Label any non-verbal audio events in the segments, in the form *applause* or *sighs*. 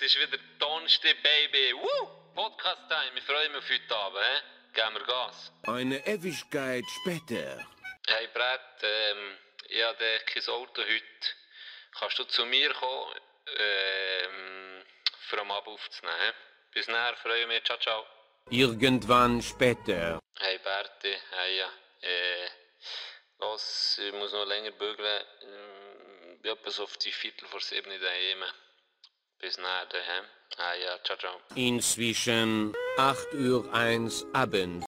Es ist wieder Donnerstag, Baby. Woo! Podcast-Time. Ich freue mich auf heute Abend. He? Geben wir Gas. Eine Ewigkeit später. Hey Brett, ähm, ich habe kein Auto heute. Kannst du zu mir kommen, ähm, für am Abend aufzunehmen? he? Bis nachher, freue mich. Ciao, ciao. Irgendwann später. Hey Berti, hey ja. Äh, los, ich muss noch länger bügeln. Ähm, Ich bin etwa so auf die Viertel vor sieben daheim. Bis nachher daheim. Hey ja, ciao, ciao. Inzwischen 8 Uhr 1 Abend.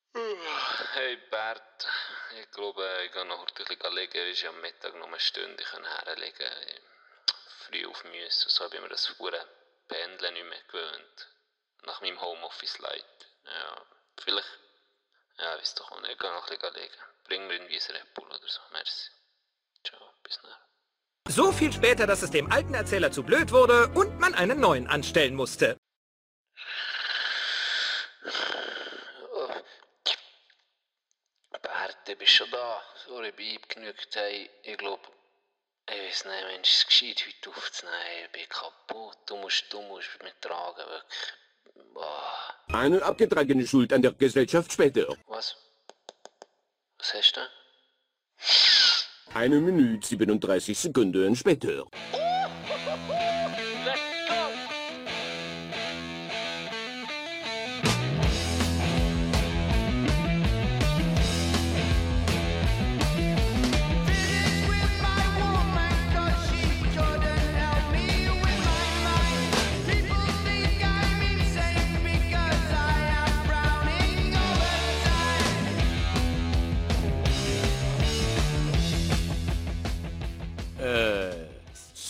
Hey Bert, ich glaube, ich gehe noch ein bisschen liegen, weil ich am Mittag noch eine Stunde herlegen kann. Früh auf müssen, so habe ich mir das hure Pendeln nicht mehr gewöhnt. Nach meinem Homeoffice leid. Ja, vielleicht, ja, weiss doch auch nicht, ich gehe noch ein bisschen liegen. Bring mir irgendwie ein Red Bull oder so, merci. Ciao, bis nachher. So viel später, dass es dem alten Erzähler zu blöd wurde und man einen neuen anstellen musste. Bert, du bist schon da. Sorry, bin eingenügt. Hey, ich glaube, ich weiß nicht, Mensch, es ist gescheit, heute aufzunehmen. Ich bin kaputt. Du musst, du musst mich tragen, wirklich. Boah. Eine abgetragene Schuld an der Gesellschaft später. Was? Was hast du? Eine Minute 37 Sekunden später.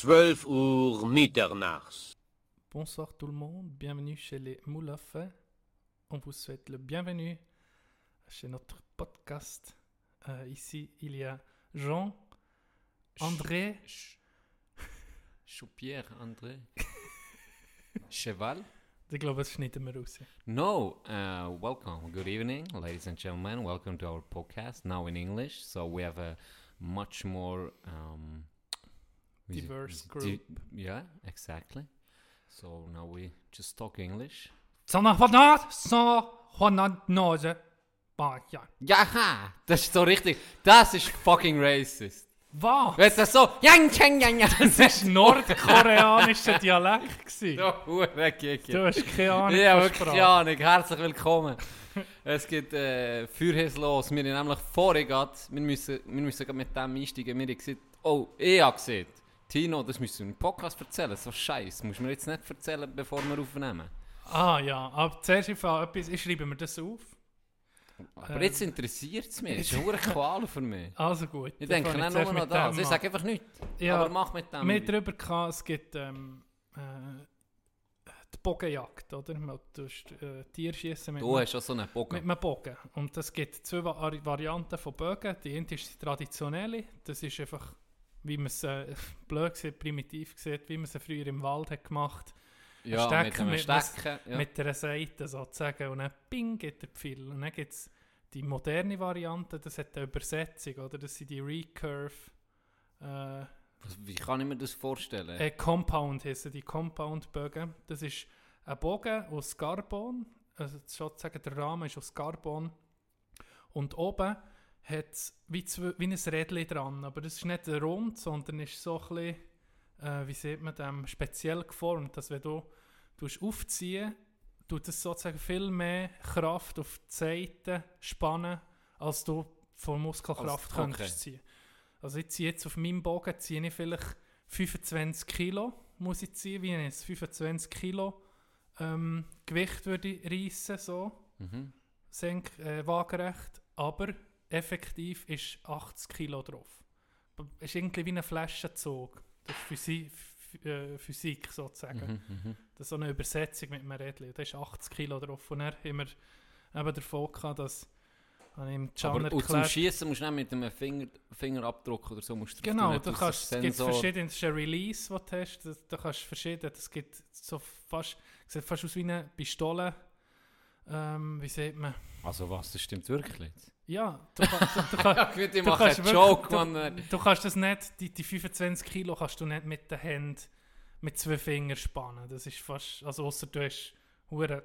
12 Uhr mitternachts. Bonsoir tout le monde, bienvenue chez les Moulafais. On vous souhaite le bienvenue chez notre podcast. Euh, ici, il y a Jean, André, Choupier, André. *laughs* Cheval? schneiden wir raus. No, uh, welcome. Good evening, ladies and gentlemen. Welcome to our podcast, now in English. So we have a much more um, Diverse di- group. yeah, exactly. So now we just talk English. Sans Juanat, sans Juanat Nose. Bah, ja. Das ist so richtig. Das ist fucking racist. Was? Wenn das so, yang, chang, yang, yang. Das war nordkoreanischer Dialekt. gewesen. *laughs* So, Gigi. Du hast keine Ahnung Ja, von wirklich keine Ahnung. Herzlich willkommen. es gibt äh, Feuerhes los. Wir haben nämlich vorher gerade, wir müssen, wir müssen mit dem einsteigen. Wir haben gesagt, oh, ich habe gesehen, Tino, das müssen wir im Podcast erzählen. So scheiße. Muss mir jetzt nicht erzählen, bevor wir aufnehmen. Ah ja, aber zuerst ich etwas, ich schreibe mir das auf. Aber Ähm. jetzt interessiert es mich. Das ist eine Qual für mich. *laughs* Also gut. Ich denke nicht nur noch mit das. Ich sage einfach nichts. Ja, Aber mach mit dem. Wir darüber gehabt, es gibt ähm, äh, die Bogenjagd, oder? Man tust, äh, Tierschießen mit, Du hast schon so einen mit Bogen. einem Bogen. Und es gibt zwei Va Varianten von Bögen. Die eine ist die traditionelle. Das ist einfach, wie man es äh, *laughs* blöd sieht, primitiv sieht, wie man es früher im Wald hat gemacht Ja, mit Stecken einem mit- Stecken. Ja. mit einer Seite sozusagen. Und dann ping geht der Pfeil. Und dann gibt es die moderne Variante, das hat eine Übersetzung, oder? Das sind die Recurve. Äh, Wie kann ich mir das vorstellen? Äh, Compound heissen die Compound-Bögen. Das ist ein Bogen aus Carbon. Also sozusagen der Rahmen ist aus Carbon. Und oben hat es wie, zwei- wie ein Rädchen dran. Aber das ist nicht rund, sondern ist so ein bisschen, äh, wie sieht man dem, speziell geformt. Dass wenn du tust aufziehen tut es sozusagen viel mehr Kraft auf die Seite spannen, als du von Muskelkraft Als- könntest okay. ziehen. Also ich ziehe jetzt auf meinem Bogen ziehe ich vielleicht 25 Kilo, muss ich ziehen, wie ein 25 Kilo ähm, Gewicht würde ich reissen, so, Mhm. senk, äh, waagerecht, aber effektiv ist 80 Kilo drauf. Es ist irgendwie wie ein Flaschenzug. Das ist Physi Ph- äh, Physik sozusagen. Mhm, mhm. Das ist so eine Übersetzung mit einem Rädchen. Da ist 80 Kilo drauf. Und dann haben wir eben davon gehabt, dass habe Can Aber und zum erklärt, Schießen musst du nicht mit einem Finger, Fingerabdruck oder so musst du Genau, das kannst, ist es gibt Sensor. verschiedenste Release, die du hast. Das- Da kannst du verschiedene, es gibt so fast, sieht fast aus wie eine Pistole. Ähm, wie sieht man? Also was, das stimmt wirklich? Ja, du, du, du, *laughs* Ja, gut, ich du mache einen kannst Joke, wirklich- du, du kannst das nicht, die, die 25 Kilo kannst du nicht mit den Händen mit zwei Fingern spannen. Das ist fast, also außer du hast hure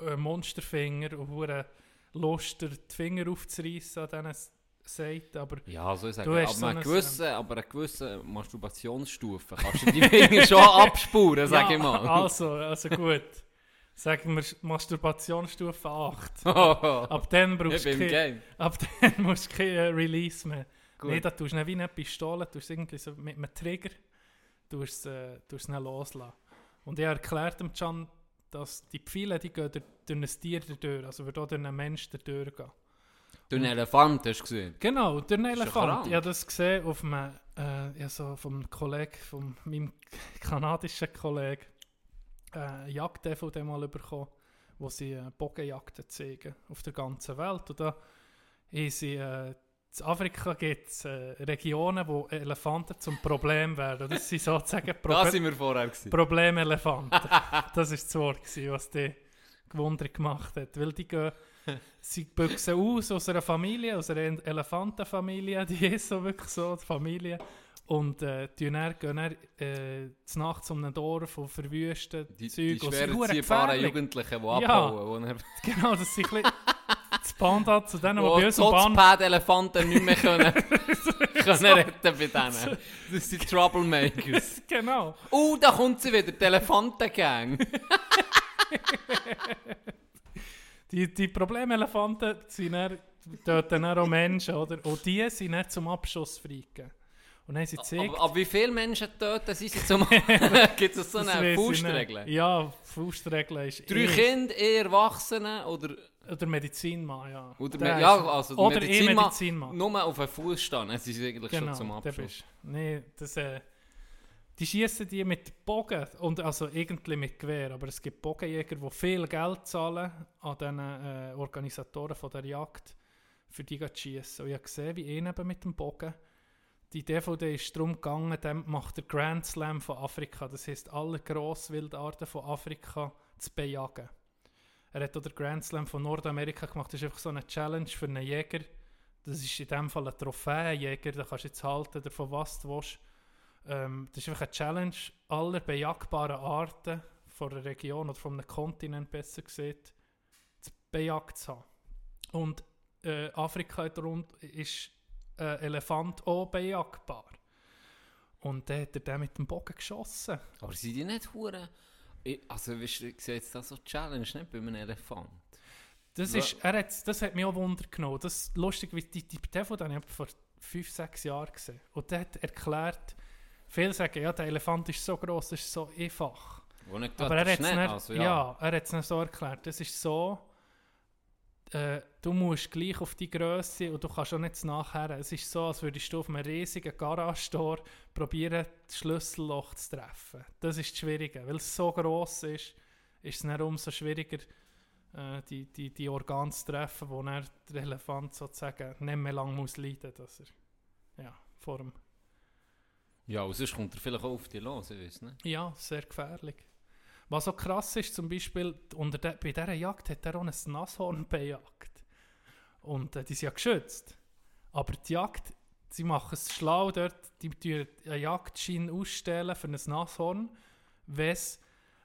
äh, Monsterfinger und hure Lust, dir die Finger aufzureißen an diesen Seiten, aber Ja, so ich sage, Du hast aber, so eine ein- gewisse, aber eine gewisse Masturbationsstufe kannst du die Finger schon abspuren, *laughs* sag ich mal. Also, also gut. Sagen wir Masturbationsstufe 8. Ab *laughs* Ab dann brauchst du kein, ab dann *laughs* musst du kein äh, Release mehr. Gut. Nee, da tust du nicht wie eine Pistole, tust du irgendwie so mit einem Trigger tust, äh, tust ihn loslassen. Und ich erklärt dem Can, dass die Pfeile, die gehen durch, durch ein Tier durch, also würde auch durch einen Mensch durch gehen. Du einen Elefant hast du gesehen. Genau, durch einen Elefant. Ich habe das gesehen auf einem, äh, ja, so vom Kollegen, von meinem kanadischen Kollegen, äh, Jagd-DVD mal bekommen, wo sie äh, Bogenjagden zeigen auf der ganzen Welt. Und da haben sie, äh, in Afrika gibt es äh, Regionen, wo Elefanten zum Problem werden. Das sind sozusagen *laughs* Probe sind wir vorher gewesen. Problemelefanten. *laughs* das war das Wort, gewesen, was die Gewunder gemacht hat. Weil die gehen, sie büchsen aus aus einer Familie, aus einer Elefantenfamilie, die ist so wirklich so, die Familie. Und äh, die dann, gehen dann äh, zu Nacht zu einem Dorf und verwüsten Die, Zeug. die schwer. Jugendlichen, die Ja. abhauen. Wo, *laughs* Genau, das sind ein bisschen das Pendant zu denen, die *laughs* bei uns am Bahn... Zotzpad-Elefanten nicht mehr können, *laughs* können retten bei denen. Das sind Troublemakers. Genau. Oh, da kommt sie wieder, die Elefantengang. Die, die Problemelefanten sind dann, töten dann auch Menschen, oder? Und die sind dann zum Abschuss freigegeben. Und dann haben sie gezeigt... Aber, aber wie viele Menschen töten sie zum... Gibt es so das eine Faustregel? Ja, Faustregel ist... Drei eh- Kinder, eher Erwachsene oder... Oder Medizinmann, ja. oder Der ja, also oder Medizinmann, eh Medizinmann. Nur auf einen Fuß stehen, es ist eigentlich Genau, schon zum Abschluss. Nee, das... Äh, die schießen die mit Bogen, und also irgendwie mit Gewehr, aber es gibt Bogenjäger, die viel Geld zahlen an den äh, Organisatoren von der Jagd, für die zu schießen. Und ich habe gesehen, wie einer mit dem Bogen, die DVD ist darum gegangen, dem macht der Grand Slam von Afrika, das heisst alle Grosswildarten von Afrika zu bejagen. Er hat auch den Grand Slam von Nordamerika gemacht, das ist einfach so eine Challenge für einen Jäger. Das ist in dem Fall ein Trophäenjäger, da kannst du jetzt halten, oder von was du willst. Ähm, das ist einfach eine Challenge aller bejagbaren Arten von der Region oder von einem Kontinent besser gesagt, zu bejagt zu haben. Und äh, Afrika ist ein Elefant auch bejagbar. Und dann hat er den mit dem Bogen geschossen. Aber sind die nicht hure? Ich- Also, weißt du, ich sehe jetzt das so Challenge, nicht bei einem Elefant. Das, ist, er hat, das hat mich auch Wunder genommen. Das ist lustig, wie die, die TV dann ich vor fünf, sechs Jahren gesehen. Und der hat erklärt, viele sagen, ja, der Elefant ist so groß, das ist so einfach. Aber er hat es also, ja. ja. er hat es nicht so erklärt. Das ist so, äh, du musst gleich auf die Größe und du kannst auch nicht nachher. Es ist so, als würdest du auf einem riesigen Garage-Tor probieren, das Schlüsselloch zu treffen. Das ist das Schwierige. Weil es so groß ist, ist es dann umso schwieriger, äh, die, die, die Organe zu treffen, wo dann der Elefant sozusagen nicht mehr lang muss leiden dass er ja, vor dem Ja, und sonst kommt er vielleicht auch auf die los, ich weiß nicht. Ja, sehr gefährlich. Was auch krass ist, zum Beispiel, unter der, bei dieser Jagd hat er auch ein Nashorn *laughs* bejagt. Und äh, die sind ja geschützt. Aber die Jagd, sie machen es schlau dort, die tun einen Jagdschein ausstellen für ein Nashorn, wenn's,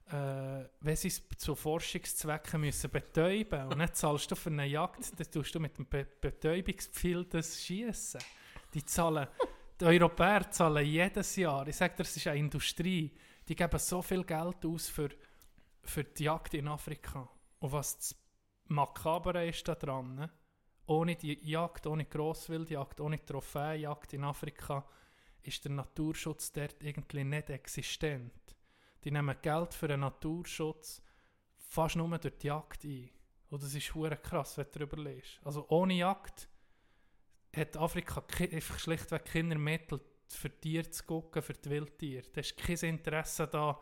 äh, wenn sie es zu Forschungszwecken müssen betäuben Und dann zahlst du für eine Jagd, dann tust du mit dem Be Betäubungspfeil das schießen. Die zahlen, die Europäer zahlen jedes Jahr, ich sage dir, es ist eine Industrie, die geben so viel Geld aus für, für die Jagd in Afrika. Und was das Makabere ist da dran, ne? ohne die Jagd, ohne Grosswildjagd, ohne Trophäenjagd in Afrika, ist der Naturschutz dort irgendwie nicht existent. Die nehmen Geld für den Naturschutz fast nur durch die Jagd ein. Und das ist hure krass, wenn du darüber liest. Also ohne Jagd hat Afrika schlichtweg keine Mittel für Tiere zu gucken, für die Wildtiere. Da ist kein Interesse da,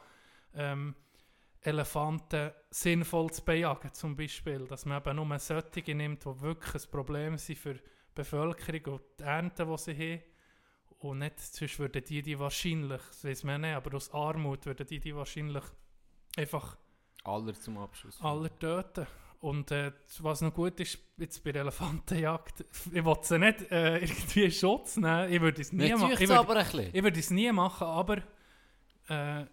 ähm, Elefanten sinnvoll zu bejagen, zum Beispiel. Dass man eben nur solche nimmt, die wirklich ein Problem sind für die Bevölkerung und die Ernte, die sie haben. Und nicht, sonst würden die die wahrscheinlich, das weiß man nicht, aber aus Armut würden die die wahrscheinlich einfach Aller zum Abschluss. alle töten. Und äh, was noch gut ist, jetzt bei der Elefantenjagd, *laughs* ich will sie nicht äh, *laughs* irgendwie in Schutz nehmen, ich würde es nie machen. Ich würde, würde es nie machen, aber äh,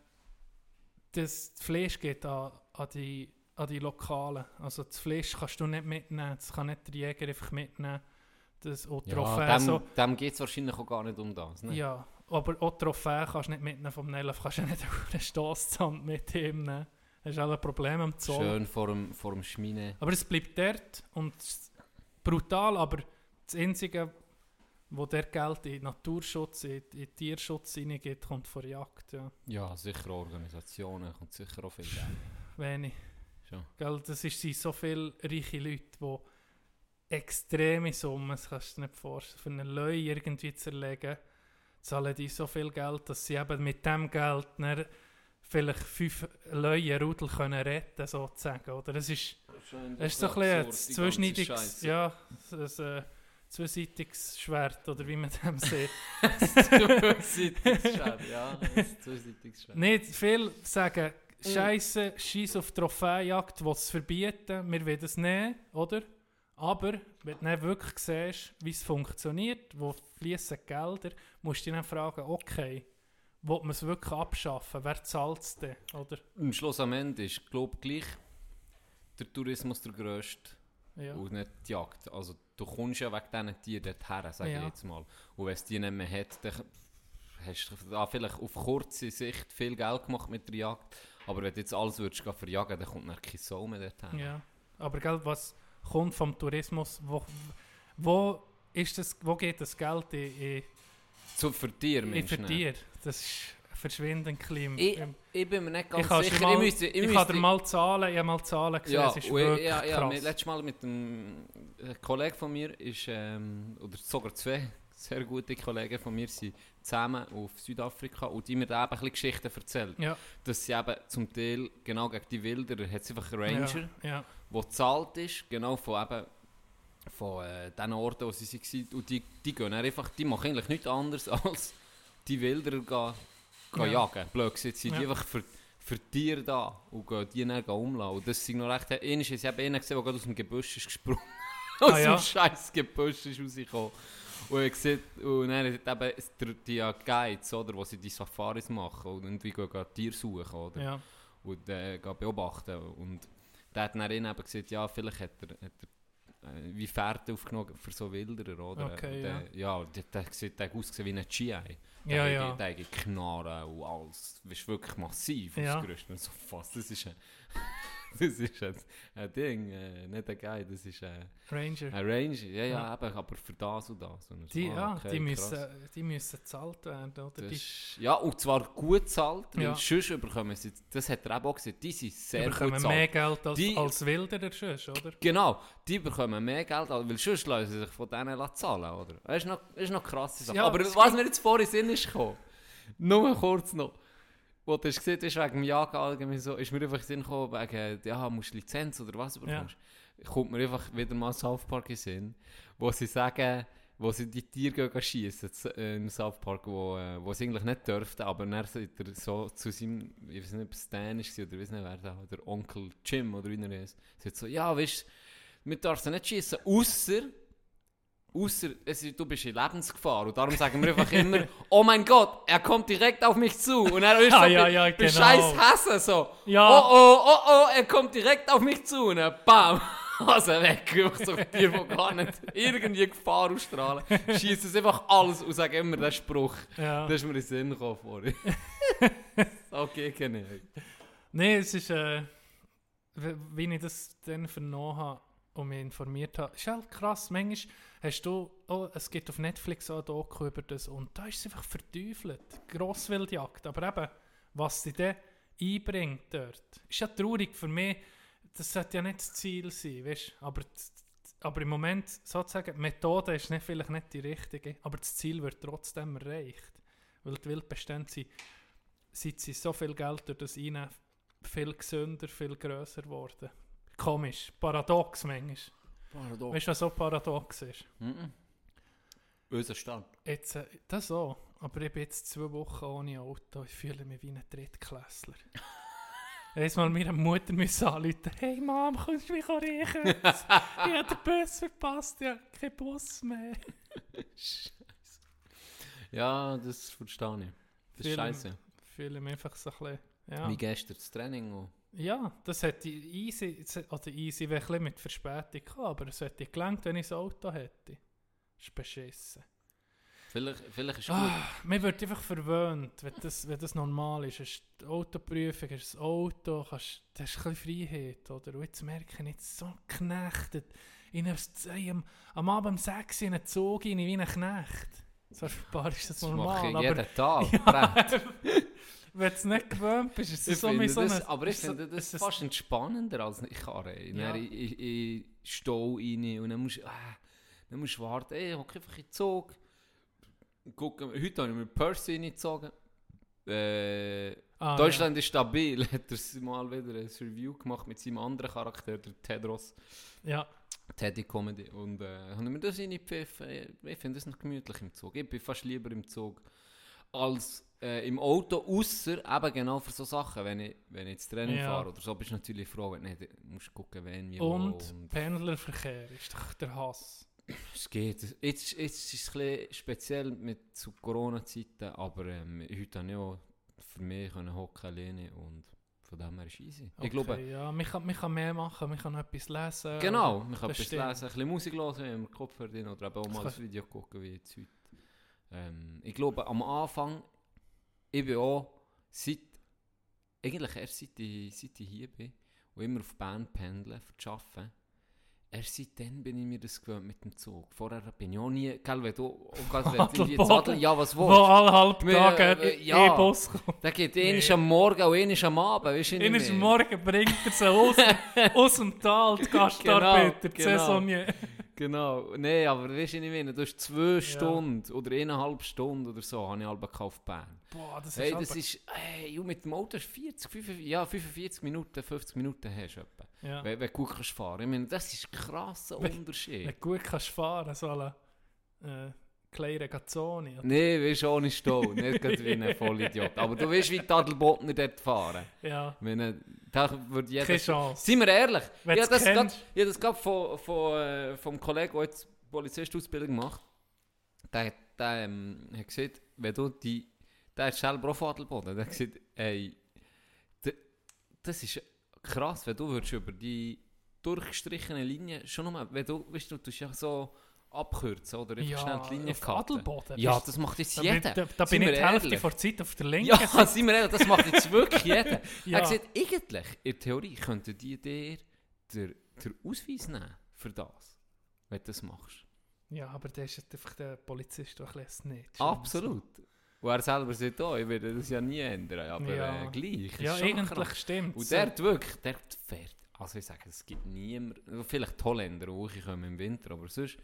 das Fleisch geht an, an, die, an die Lokalen. Also das Fleisch kannst du nicht mitnehmen, das kann nicht der Jäger einfach mitnehmen. Das, auch Ja, so, dem, dem geht es wahrscheinlich auch gar nicht um das. Ne? ja, aber auch Trophäen kannst du nicht mitnehmen vom Nelf, kannst du nicht *laughs* auf einen Stosszand mit ihm nehmen. Das ist alle Probleme am Zoll. Schön vor dem, vor dem Schmine. Aber es bleibt dort und brutal, aber das Einzige, wo der Geld in Naturschutz, in, in Tierschutz hineingeht, kommt von Jagd. Ja. Ja, sicher Organisationen, kommt sicher auch viel Geld. Wenig. Schon. Gell, das ist, sind so viele reiche Leute, die extreme Summen, das kannst du dir nicht vorstellen, für eine Löwe irgendwie zu erlegen, zahlen die so viel Geld, dass sie eben mit dem Geld dann vielleicht fünf Löwenrudel können retten sozusagen. Oder? Das ist, das ist so ein bisschen ein zweischneidiges, ja, ein, äh, zweiseitiges Schwert, oder wie man dem sieht. *laughs* Zweiseitiges Schwert, ja. Zweiseitiges Schwert. Nicht viel sagen, Scheiße, Scheiß auf Trophäenjagd, was es verbieten, wir wollen es nehmen, oder? Aber wenn du dann wirklich siehst, wie es funktioniert, wo fließen Gelder, musst du dich dann fragen, okay, will man es wirklich abschaffen? Wer zahlt es denn, oder? Am Schluss am Ende ist, glaube gleich der Tourismus der grösste Ja. und nicht die Jagd. Also du kommst ja wegen diesen Tieren dorthin, sage Ja. ich jetzt mal. Und wenn es die nicht mehr hat, dann hast du da vielleicht auf kurze Sicht viel Geld gemacht mit der Jagd. Aber wenn du jetzt alles würdest verjagen, dann kommt dann keine Sau mehr dorthin. Ja. Aber gell, was kommt vom Tourismus? Wo, wo, ist das, wo geht das Geld in, in, So für Tiere, in Menschen. für Tiere? Das ist verschwindend klein. Ich, Im- ich bin mir nicht ganz Ich, sicher. mal, ich müsste, ich ich müsste, dir mal Zahlen, ich habe mal Zahlen gesehen, ja, es ist ich- wirklich ja, ja, krass. letztes Mal mit einem ein Kollege von mir ist, ähm, oder sogar zwei sehr gute Kollegen von mir sind zusammen auf Südafrika und die mir eben ein bisschen Geschichten erzählt. ja, Dass sie eben zum Teil genau gegen die Wilderer hat es einfach einen Ranger, ja, ja, der gezahlt ist, genau von eben von äh, den Orten, wo sie waren. Und die, die gehen einfach, die machen eigentlich nichts anderes *laughs* als die Wilderer gehen, gehen Ja. jagen. Blöd gesagt, sind die Ja. einfach für, für Tiere da und gehen die dann umlassen. Und das sind noch recht, einmal ist ich habe einen gesehen, der gerade aus dem Gebüsch ist gesprungen. *laughs* aus Ah, ja. dem scheiß Gebüsch ist rausgekommen. Und ich sehe, und dann hat eben die ja Guides, oder, wo sie die Safaris machen und irgendwie gehen, gehen Tiere suchen, oder? ja. und äh, beobachten. Und der hat dann eben gesagt, ja, vielleicht hat er, hat er äh, wie Fährte aufgenommen für so Wilderer, oder? Okay, und, ja. äh, ja. der, der, sieht- der ausgesehen wie ein GI. Der Ja, ja. Der Knarren und alles. Das ist wirklich massiv Ja. ausgerüstet. So fast, das ist ein, das ist ein, ein Ding, äh, nicht ein Guy, das ist ein, Ranger. ein Ranger. Ja, ja, eben, aber für das und das. Und so, Die, ah, ja, okay, die, krass. müssen, die müssen gezahlt werden, oder? Ist, ja, und zwar gut zahlt, weil Ja. sonst bekommen sie, das hat er eben auch gesagt, die sind sehr gut bekommen zahlt. mehr Geld als, Die- als Wilderer sonst, oder? Genau, die bekommen mehr Geld, weil sonst lassen sie sich von denen zahlen, oder? Das ist noch, das ist noch krasse Sache. Ja, Aber es was mir jetzt vorhin in den Sinn ist gekommen, nur kurz noch, wo du hast gesehen hast, wegen dem Jagen allgemein so, ist mir einfach in Sinn gekommen, wegen, ja, musst du Lizenz oder was du bekommst. Kommt mir einfach wieder mal South Park in Sinn, wo sie sagen, wo sie die Tiere gehen schiessen äh, im South Park, wo, äh, wo sie eigentlich nicht dürften, aber dann er so zu seinem, ich weiß nicht, ob es Dan ist oder weiß nicht, wer da, der Onkel Jim oder wie er ist, sagt so, ja, weißt du, wir dürfen nicht schiessen, außer Außer du bist in Lebensgefahr und darum sagen wir einfach immer, *laughs* oh mein Gott, er kommt direkt auf mich zu und er ist so ja, bei- ja, bei genau. scheiß Hasse so, Ja. oh oh, oh oh, er kommt direkt auf mich zu und dann bam, *laughs* also weg, einfach so Tier, die gar nicht irgendwie Gefahr ausstrahlen, schießen es einfach alles und sagen immer den Spruch, Ja. das ist mir in den Sinn gekommen vorhin. okay, kenne ich. Nein, es ist, äh, wie wie ich das dann vernommen habe und mich informiert habe, ist halt krass. Manchmal hast du, oh, es gibt auf Netflix auch ein Doku über das und da ist es einfach verteufelt. Grosswildjagd. Aber eben, was sie dann einbringt dort, ist ja traurig für mich. Das sollte ja nicht das Ziel sein, weißt aber, aber im Moment sozusagen, die Methode ist nicht, vielleicht nicht die richtige, aber das Ziel wird trotzdem erreicht. Weil die Wildbestände sind, seit sie so viel Geld durch das Einnehmen viel gesünder, viel grösser geworden. Komisch, paradox manchmal. Paradox. Weißt du, was so paradox ist? Mhm. Unser Stand. Jetzt, äh, das auch. Aber ich bin jetzt zwei Wochen ohne Auto. Ich fühle mich wie ein Drittklässler. *laughs* Einmal meine Mutter müssen anrufen, hey Mom, kommst du mich riechen? *laughs* ich habe den Bus verpasst, ich habe keinen Bus mehr. Ja, das verstehe ich. Das ist scheiße. Ich fühle mich einfach so ein bisschen Ja. Wie gestern das Training auch. Ja, das hätte easy, oder easy wäre ein mit Verspätung gehabt, aber es hätte gelangt, wenn ich das Auto hätte. Das ist beschissen. Vielleicht, vielleicht ist gut. Ah, mir wird einfach verwöhnt, wenn das, wenn das normal ist. Es ist die Autoprüfung, es ist das Auto, kannst, das ist ein bisschen Freiheit, oder? Und jetzt merke ich jetzt so geknechtet. In einem, am, Abend um 6 Uhr in einen Zug rein, wie ein Knecht. So ein paar ist das Das mache normal, ich aber jeden Tag. *laughs* Ja. *laughs* Wenn du es nicht gewöhnt bist, ist Ich es so wie so das, eine... aber ich so- finde das fast entspannender als ich karre. Ja. Ja. In, in, in Stau rein und dann musst du äh, dann musst warten. Ey, ich hocke einfach in den Zug. Gucken, heute habe ich mir Percy reingezogen. Äh, Ah, Deutschland ist stabil. *laughs* Hat er mal wieder ein Review gemacht mit seinem anderen Charakter, der Tedros. Ja, Teddy Comedy. Und äh, habe ich mir das reingepfiffen. Ich finde das noch gemütlich im Zug. Ich bin fast lieber im Zug als äh, im Auto, außer eben genau für so Sachen. Wenn ich, wenn ich ins Training Ja. fahre oder so, bist du natürlich froh, wenn du nicht musst gucken, wen, ja. wo. Und Pendlerverkehr ist doch der Hass. es geht. Jetzt, jetzt ist es ein speziell mit zu Corona-Zeiten, aber ähm, heute habe ich auch für mich können hocken alleine und von dem her ist easy. Okay, Ich glaube, ja, man kann, man kann mehr machen, man kann etwas lesen. Genau, man kann etwas stimmt. lesen, ein bisschen Musik hören, im Kopfhörer drin oder eben auch mal Das ein Video gucken, wie jetzt heute. Ähm, ich glaube, am Anfang, ich bin auch seit, eigentlich erst seit ich, seit ich hier bin und immer auf Bern pendle, für zu arbeiten, erst seitdem bin ich mir das gewöhnt mit dem Zug. Vorher bin ich auch nie, gell, wenn du, auch *laughs* gerade wenn du Adelboden. Zadel, ja, was Wo willst alle halb Tage äh, ein ja. E-Bus kommt. Da geht Nee. nee. am Morgen und einer am Abend, weißt du nicht mehr. Morgen bringt er sie aus, *laughs* aus dem Tal, die Gastarbeiter, die genau. Saisonier. Genau, nee, aber weißt du nicht mehr, du hast zwei Stunden oder eineinhalb Stunden oder so, habe ich halb gekauft Bern. Boah, das ist Hey, das ist, hey, ju, mit dem Auto hast du 40, 45, ja, 45 Minuten, 50 Minuten hast du etwa, ja. wenn, wenn du gut kannst fahren. Ich meine, das ist ein krasser Unterschied. Wenn du gut kannst fahren, so eine äh, kleine Gazzoni. Nee, weißt du, ohne Stau, nicht wie ein Vollidiot. Aber du weißt, wie die Adelbotner dort fahren. Ja, meine, da würde jeder... keine Chance. Seien wir ehrlich, Wenn ich habe das grad- gerade von, von, äh, vom Kollegen, der jetzt Polizistausbildung macht, der, der ähm, hat gesagt, wenn du die, der ist selber auch von Adelboden, der hat gesagt, ey, das ist krass, wenn du würdest über die durchgestrichene Linie, schon nochmal, wenn du, weißt du, du ja so abkürzen oder einfach Ja, schnell die Linie cutten. Ja, das macht jetzt Da bin, jeder. da, da Seien bin ich die Hälfte ehrlich. vor der Zeit auf der *laughs* linken Ja, Seite. seien wir ehrlich, das macht jetzt wirklich jeder. *laughs* Ja. Er hat gesagt, eigentlich, in der Theorie, könnten die dir den, den Ausweis nehmen für das, wenn du das machst. Ja, aber der ist einfach der Polizist, der ein bisschen nicht. Absolut. Und er selber sagt auch, ich werde das ja nie ändern, aber Ja. äh, gleich. Ja, eigentlich stimmt Und der hat wirklich, der fährt, also ich sage, es gibt niemanden, vielleicht die Holländer, die kommen im Winter, aber sonst...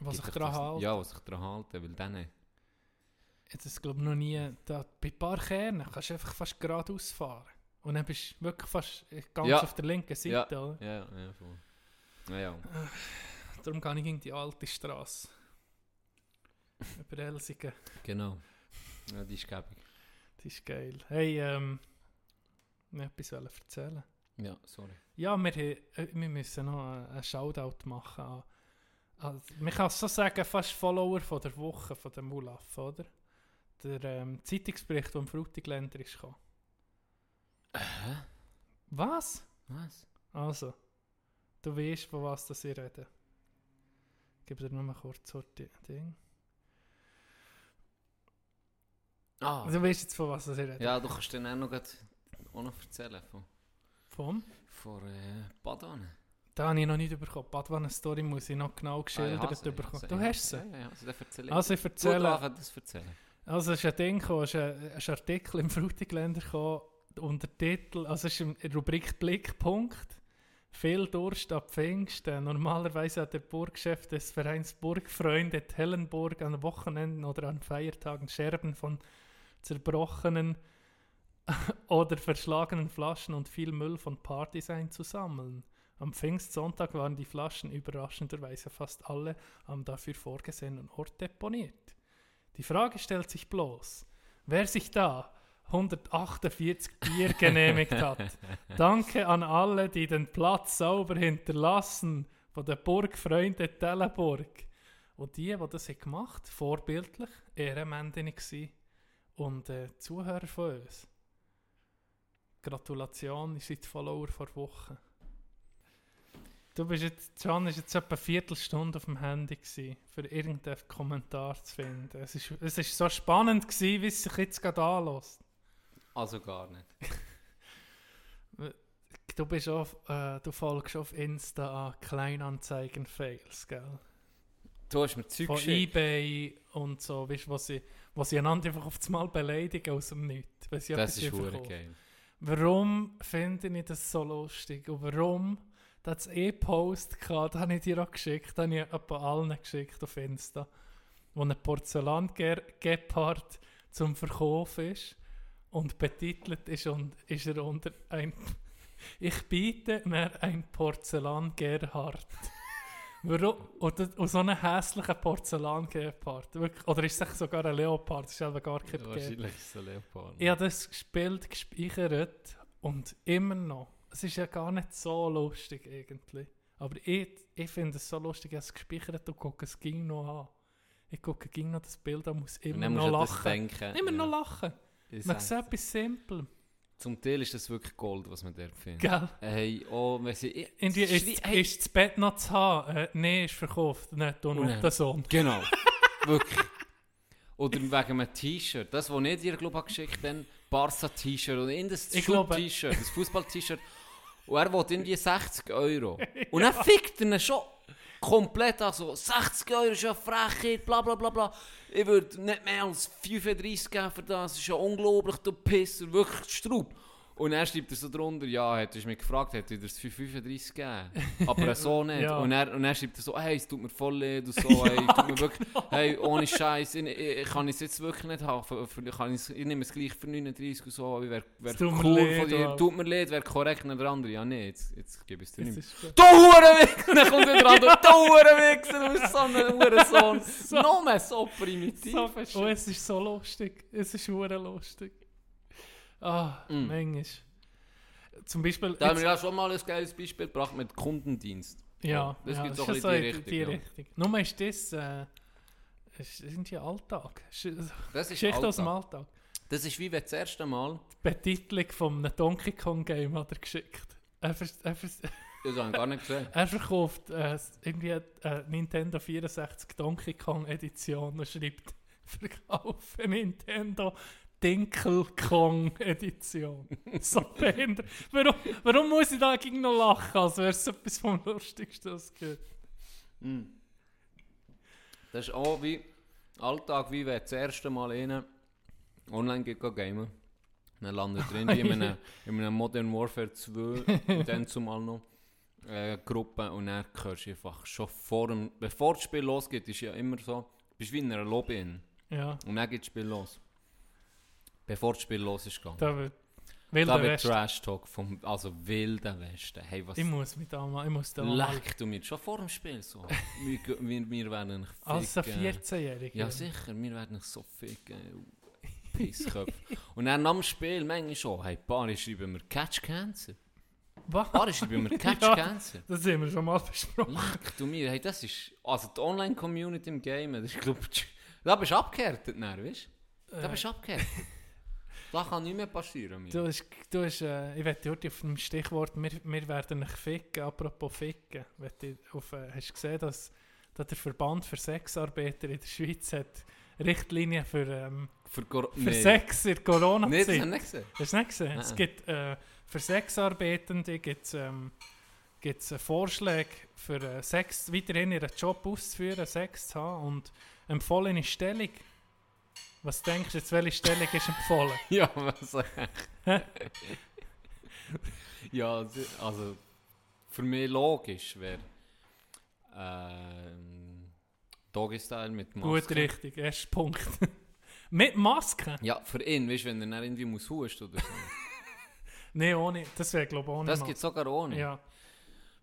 was sich daran hält. Ja, was sich daran halten, weil dann... Jetzt ist glaube ich noch nie, da, bei ein paar Kernen kannst du einfach fast geradeaus fahren. Und dann bist du wirklich fast ganz Ja. auf der linken Seite, Ja. oder? Ja, ja, voll. Ja, ja. *sighs* Darum gehe ich in die alte Straße. *laughs* Über Elsigen. genau. Ja, die ist gäbig. Das ist geil. Hey, ähm, ich wollte etwas erzählen. Ja, sorry. Ja, wir, äh, wir müssen noch einen einen Shoutout machen an, an man kann so sagen, fast Follower von der Woche von dem Mulaf, oder? Der ähm, Zeitungsbericht, der im Frutigländer ist gekommen. Hä? Was? Was? Also, du weißt, von was das ich rede. Ich gebe dir nur mal kurz so Ding. Ah, Du weißt jetzt, von was das ich rede. ja, du kannst dann auch noch, grad- auch noch erzählen von, Vom? von äh, Badwanne. Da habe ich noch nicht bekommen. Badwanne-Story muss ich noch genau geschildert bekommen. Du hast sie? Ja, ja, also ich. Also ich erzähle... darfst das erzählen. Also es ist ein Ding gekommen, es ist ein, ein Artikel im Frutigländer gekommen, unter Titel, also es ist in der Rubrik Blickpunkt. Viel Durst ab Pfingsten. Normalerweise hat der Burgchef des Vereins Burgfreunde Tellenburg an Wochenenden oder an Feiertagen Scherben von zerbrochenen *laughs* oder verschlagenen Flaschen und viel Müll von Partys einzusammeln. Am Pfingstsonntag waren die Flaschen überraschenderweise fast alle am dafür vorgesehenen Ort deponiert. Die Frage stellt sich bloß, wer sich da 148 Bier *laughs* genehmigt hat. Danke an alle, die den Platz sauber hinterlassen von der Burgfreunde Tellenburg. Und die, die das haben gemacht vorbildlich, Ehrenmänner gsi und äh, Zuhörer von uns. Gratulation, ihr seid Follower vor Wochen. Du bist jetzt, John ist jetzt etwa eine Viertelstunde auf dem Handy gewesen, für irgendeinen Kommentar zu finden. Es ist, es ist so spannend gewesen, wie es sich jetzt gerade anlässt. Also gar nicht. Du bist auf, äh, du folgst auf Insta an Kleinanzeigen-Fails, gell? Du hast mir Zeug Von geschickt. Ebay und so, weißt du, wo sie, wo sie einander einfach auf das Mal beleidigen aus dem Nichts. weil sie Das ist geil. Warum finde ich das so lustig? Und warum? Da hat es eh Post gehabt, da habe ich dir auch geschickt, da habe ich etwa allen geschickt auf Insta, wo ein Porzellan-Gepard zum Verkauf ist und betitelt ist und ist er unter ein *laughs* Ich biete mir ein Porzellan-Gerhard. *laughs* Warum? Oder so einen hässlichen Porzellan-Gepard. Oder ist es sogar ein Leopard? Das ist aber gar kein Gepard. Wahrscheinlich ist es ein Leopard. Ich habe das gespielt, gespeichert und immer noch. Es ist ja gar nicht so lustig irgendwie. Aber ich, ich finde es so lustig, ich habe es gespeichert und gucke es ging noch an. Ich gucke ging noch das Bild an, muss immer noch lachen. Immer ja. noch lachen. Ich Man sieht etwas simpel. Zum Teil ist das wirklich Gold, was man dort findet. Gell? Hey, oh, wenn sie... ich- ist, Schri- hey, ist das Bett noch zu haben? Äh, Nein, ist verkauft. Nicht, Und noch der Sohn. Genau. *laughs* Wirklich. Oder wegen einem T-Shirt. Das, was ich dir glaub, geschickt habe, Barca-T-Shirt oder in das Schul-T-Shirt, das Fußball-T-Shirt. Und er will irgendwie 60 Euro. *laughs* Und dann fickt er ihn schon komplett an. So, 60 Euro ist ja Frechheit, bla bla bla bla. Ich würde nicht mehr als 35 geben für das. Das ist ja unglaublich, du Pisser. Wirklich Straub. Und er schreibt er so drunter, ja, hättest du mich gefragt, hätte ich dir das für 35 gegeben. Aber so *laughs* nicht. Ja. Und, er, und er schreibt er so, hey, es tut mir voll leid und so, *laughs* hey, tut mir wirklich, hey, ohne Scheiß, ich, ich, kann es jetzt wirklich nicht haben. Für, für, kann ich, ich nehme es gleich für 39 und so, aber wäre wär cool leid, von dir. Tut mir leid, wäre korrekt, und der andere, ja, nee, jetzt, jetzt gebe ich es dir nicht mehr. Du Hurenwichser! Dann kommt wieder an, du Hurenwichser, du bist so ein Hurensohn. *laughs* So- mehr so primitiv. So, oh, es ist so lustig. Es ist lustig. Ah, Mm. manchmal. Zum Beispiel. Da haben wir ja schon mal ein geiles Beispiel gebracht mit Kundendienst. Ja, das ja, gibt ist auch ein so die Richtung. die ja. Richtung. Nur ist das, äh, ist irgendwie Alltag. Ist- Das ist Geschichte aus dem Alltag. Alltag. Das ist wie wenn das erste Mal, Die Betitelung von einem Donkey Kong Game hat er geschickt. Er, er, *laughs* das habe ich gar nicht gesehen. *laughs* er verkauft äh, irgendwie eine Nintendo 64 Donkey Kong Edition und schreibt *laughs* verkaufe Nintendo Dinkel Kong Edition. *laughs* So behindert. Warum, warum muss ich da gegen noch lachen, als wäre es etwas vom Lustigsten, es gibt? Das ist auch wie Alltag, wie wenn das erste Mal einer online geht gamen. Dann landet drin wie in einem, *laughs* in einem Modern Warfare 2 und dann zumal noch äh, Gruppe und dann hörst du einfach schon vor dem, bevor das Spiel losgeht, ist ja immer so, du bist wie in einer Lobby in, Ja, und dann geht das Spiel los. Bevor das Spiel los ist gegangen. da wird Da wilder wird Westen. Trash Talk vom, also wilder Westen. Hey, was Ich muss mich da mal, ich muss da mal... leck du mir schon vor dem Spiel so. *laughs* wir, wir, wir werden dich Als ein ficken. 14-Jähriger. Ja, sicher, wir werden dich so ficken. Pissköpfe. Und dann am Spiel manchmal schon, hey, Paare schreiben mir Catch Cancer. Was? Paare schreiben mir *laughs* Catch Ja. Cancer. Das haben wir schon mal besprochen. Leck du mir, hey, das ist, also die Online-Community im Game, das ist, glaub ich, da bist du abgehärtet, dann, weißt du? Da bist du abgehärtet. Da kann nichts mehr passieren. Mir. Du hast, du hast, äh, ich wette heute auf dem Stichwort, wir, wir werden dich ficken, apropos ficken. Ich auf, äh, hast du gesehen, dass, dass der Verband für Sexarbeiter in der Schweiz hat Richtlinien für, ähm, Für, Cor für Sex in der Nee, das habe ich nicht gesehen. Hast du nicht gesehen? Es Nein. gibt äh, für Sexarbeitende gibt's, ähm, gibt's, äh, Vorschläge für äh, Sex weiterhin ihren Job auszuführen, Sex zu haben und empfohlene Stellung. Was denkst du jetzt, welche Stellung ist empfohlen? *laughs* Ja, was sag ich? *laughs* Ja, also für mich logisch wäre ähm, Doggy-Style mit Maske. Gut, richtig, erster Punkt. *laughs* Mit Maske? Ja, für ihn, weißt du, wenn er dann irgendwie muss husten oder so. Nein, ohne. Das wäre, glaube ich, ohne Das gibt es sogar ohne. Ja,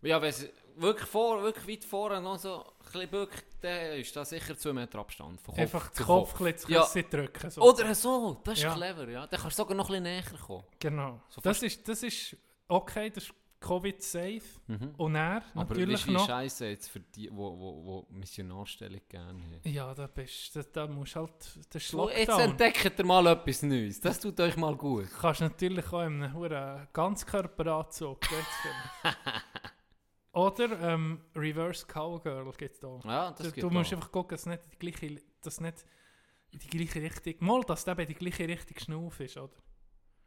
Ja, wenn wirklich, vor, wirklich weit vorne noch so ein bisschen bückt, dann ist da sicher 2 Meter Abstand. Von Kopf einfach zu den Kopf ein bisschen Ja. zu drücken. So. Oder so, das ist Ja. clever, ja. Dann kannst du sogar noch ein bisschen näher kommen. Genau. So das, ist, das ist okay, das ist Covid-safe. Mhm. Und er Aber natürlich wie noch... scheiße jetzt für die, wo, wo, wo Missionarstellung gerne haben? Ja, da bist da, da musst halt... Das ist So, jetzt Lockdown. entdeckt ihr mal etwas Neues. Das tut euch mal gut. Du kannst natürlich auch in einem Ganzkörperanzug. *laughs* Oder ähm, Reverse Cowgirl gibt es da. Ja, das Du, du musst auch. einfach gucken, dass nicht in die gleiche, dass nicht in die gleiche Richtung... Mal, dass der in die gleiche Richtung schnuff ist, oder?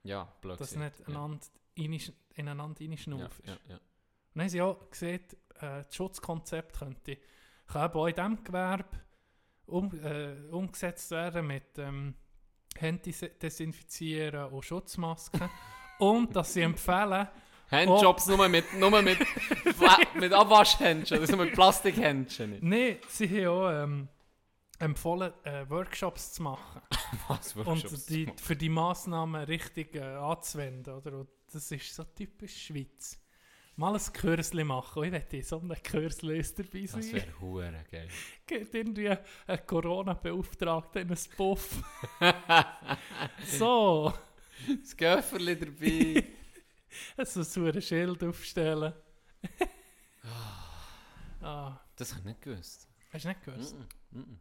Ja, blöd Dass nicht einander rein- ineinander reinschnuff ja, ist. ja, ja. Und dann haben sie auch gesehen, äh, das Schutzkonzept könnte kann eben auch in diesem Gewerbe um, äh, umgesetzt werden mit ähm, Hände des- desinfizieren und Schutzmasken. *laughs* und dass sie empfehlen, Handjobs nur mit, nur mit, *laughs* mit Abwaschhändchen, also mit Plastikhändchen. *laughs* nee, sie haben auch ähm, empfohlen, äh, Workshops zu machen *laughs* Was und Workshops die, machen. für die Massnahmen richtig äh, anzuwenden. Oder? Und das ist so typisch Schweiz. Mal ein Kürzli machen. Und ich in so einem Kürzli dabei Das sein. wäre hure geil. geht irgendwie ein Corona-Beauftragter in ein Puff. so, Das Göfferli dabei. *laughs* so ein Schild aufstellen. *laughs* ah, Das habe ich nicht gewusst. hast du nicht gewusst? Mm, mm.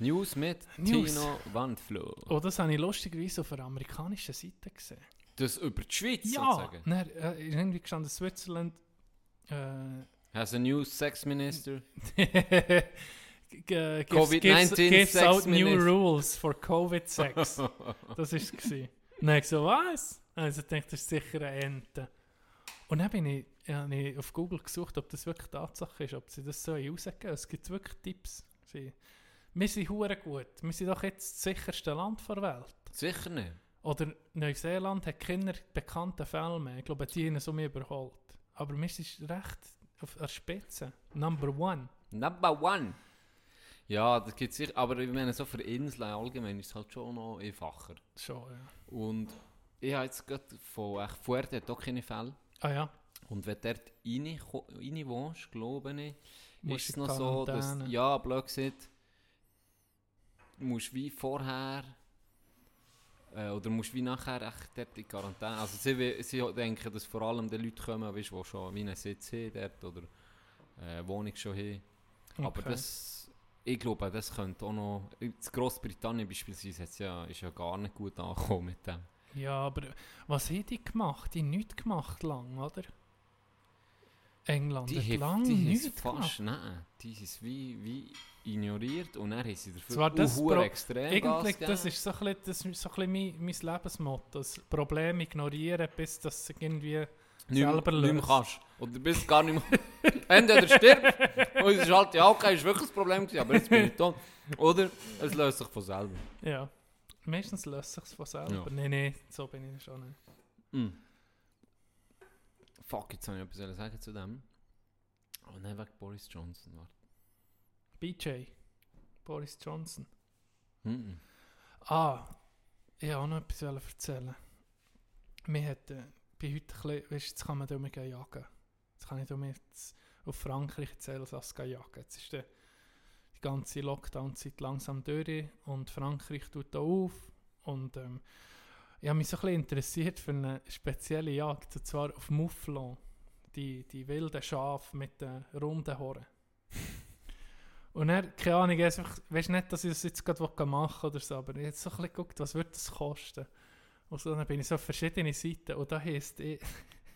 News mit News. Tino Wandfloh. Oh, das habe ich lustigerweise auf einer amerikanischen Seite gesehen. Das über die Schweiz Ja, sozusagen. dann, äh, irgendwie gestanden, Switzerland äh, Has a new sex minister. *laughs* g- gives, COVID-19 gives, gives out new rules for Covid-Sex. das war es. ich so, was? Also ich dachte, das ist sicher eine Ente. Und dann bin ich, habe ich auf Google gesucht, ob das wirklich Tatsache ist, ob sie das so rausgeben. Es gibt wirklich Tipps. Sie, wir sind hure gut. Wir sind doch jetzt das sicherste Land der Welt. Sicher nicht. Oder Neuseeland hat keine bekannten Fälle mehr. Ich glaube, die haben es um mich überholt. Aber wir sind recht auf der Spitze. Number one. Number one. Ja, das gibt sicher. Aber ich meine, so für Inseln allgemein ist es halt schon noch einfacher. Schon, ja. Und ich habe jetzt gerade von echt Fuerte hat auch keine Fälle. Ah ja. Und wenn du dort rein, rein wohnst, glaube ich, Musst ist es noch so, dass, ja, blöd gesagt, du musst wie vorher äh, oder musst wie nachher echt dort in Quarantäne. Also sie, sie denken, dass vor allem die Leute kommen, weißt, die schon wie einen Sitz haben dort oder äh, Wohnung schon haben. Aber Okay. das, ich glaube, das könnte auch noch, in Großbritannien beispielsweise ja, ist ja gar nicht gut angekommen mit dem. Ja, aber was haben die gemacht? Die haben nichts gemacht lang, oder? England Die hat haben lang die nichts haben's gemacht. fast, nein, die es wie, wie ignoriert und haben sie dafür Zwar das Pro- extrem Eigentlich, das ist so ein bisschen, das ist so ein bisschen mein, mein Lebensmotto. Das Problem ignorieren, bis das irgendwie nicht, selber nicht mehr löst. kannst. Oder bist gar nicht mehr... *laughs* Entweder stirbst und es ist halt, ja okay, ist wirklich ein Problem gewesen, aber jetzt bin ich da. Oder es löst sich von selber. Ja. Meistens löst sich von selber. Ja. Nein, nein, so bin ich schon nicht. Mm. Fuck, jetzt soll ich etwas sagen zu dem. Oh nein, wegen Boris Johnson. Warte. BJ. Boris Johnson. Mm Ah, ich wollte auch noch etwas erzählen. Wir hatten, bei heute ein bisschen, weißt, jetzt kann man da jagen. Jetzt kann ich da auf Frankreich erzählen, dass gehen jagen. Jetzt ist der, die ganze Lockdown-Zeit langsam durch und Frankreich tut da auf. Und ähm, ich habe mich so ein bisschen interessiert für eine spezielle Jagd, und zwar auf Mouflon. Die, die wilden Schafe mit den runden Horen. *laughs* Und dann, keine Ahnung, ich weißt nicht, dass ich das jetzt gerade machen oder so, aber ich habe so ein bisschen geguckt, was wird das kosten. Und so, dann bin ich so auf verschiedene Seiten und da heisst, ich,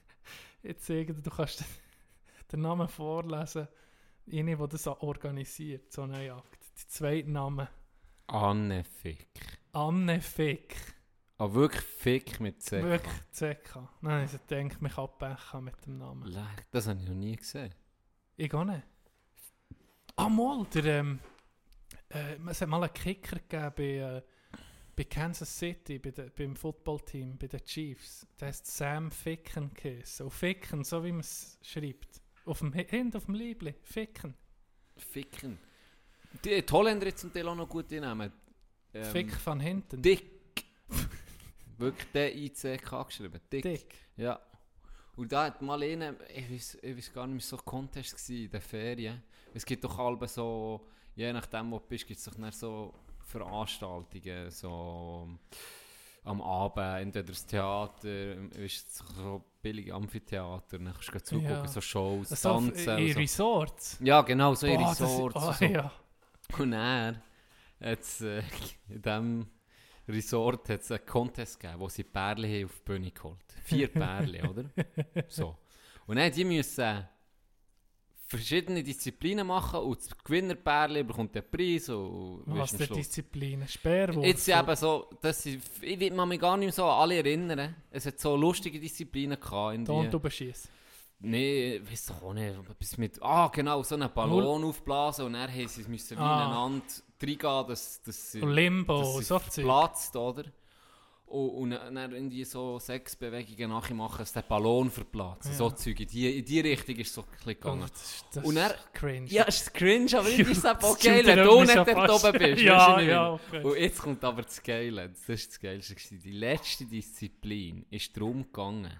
*laughs* jetzt sagen, du kannst den, den Namen vorlesen, eine, die das organisiert, so eine Jagd. Die zweite Name, Anne Fick. Anne Fick. Ah, wirklich Fick mit C. Wirklich CK. Dann habe ich kann Pech haben mit dem Namen. Leck, Das habe ich noch nie gesehen. Ich auch nicht. Ah, mal, der, ähm, äh, es hat mal einen Kicker gegeben bei, äh, bei Kansas City, bei de, beim Footballteam, bei den Chiefs. Der heißt Sam Ficken geheißen. Und Ficken, so wie man es schreibt. Auf dem Hi- Hinten auf dem Liebling. Ficken. Ficken. Die, die Holländer jetzt zum Teil auch noch gute Namen. Ähm, Fick von hinten. Dick. *laughs* Wirklich D-I-C-K geschrieben. Dick. Dick. Ja. Und da hat mal einer, ich weiß, ich weiß gar nicht mehr, so ein Contest gewesen in den Ferien. Es gibt doch halb so, je nachdem wo du bist, gibt es doch so Veranstaltungen, so am Abend entweder das Theater, ist so billige Amphitheater, dann kannst du zugucken, Ja. so Shows, So auf- Tanzen. in und so. Resorts. Ja, genau, so in Boah, ist- Resorts. oh, und so. *laughs* ja. Und er hat's, äh, in diesem Resort hat es einen Contest gegeben, wo sie haben auf die Bühne geholt Vier *laughs* Pärchen, oder? So. Und dann die müssen verschiedene Disziplinen machen und das Gewinnerpärchen bekommt den Preis. Und, Was für. Disziplinen? Speerwurf? Jetzt sind eben so, dass ich, ich will mich gar nicht mehr so an alle erinnern. Es hat so lustige Disziplinen gehabt. die- überschießen. Nee, weiss doch auch nicht. Etwas mit, ah, genau, so einen Ballon aufblasen und dann haben sie müssen wie Ah. ineinander reingehen, dass, dass sie, Limbo, dass sie so verplatzt, oder? Und, und dann irgendwie so sechs Bewegungen nachher machen, dass der Ballon verplatzt. Ja. So. In die, in die Richtung ist es so ein bisschen Oh, gegangen. das ist, das Und ist er- cringe. Ja, es ist cringe, aber irgendwie ist es *laughs* auch Das geil, wenn du ist nicht dort oben bist. *laughs* Ja, ich ja, okay. Und jetzt kommt aber das Geile. Das ist das Geilste. Die letzte Disziplin ist darum gegangen,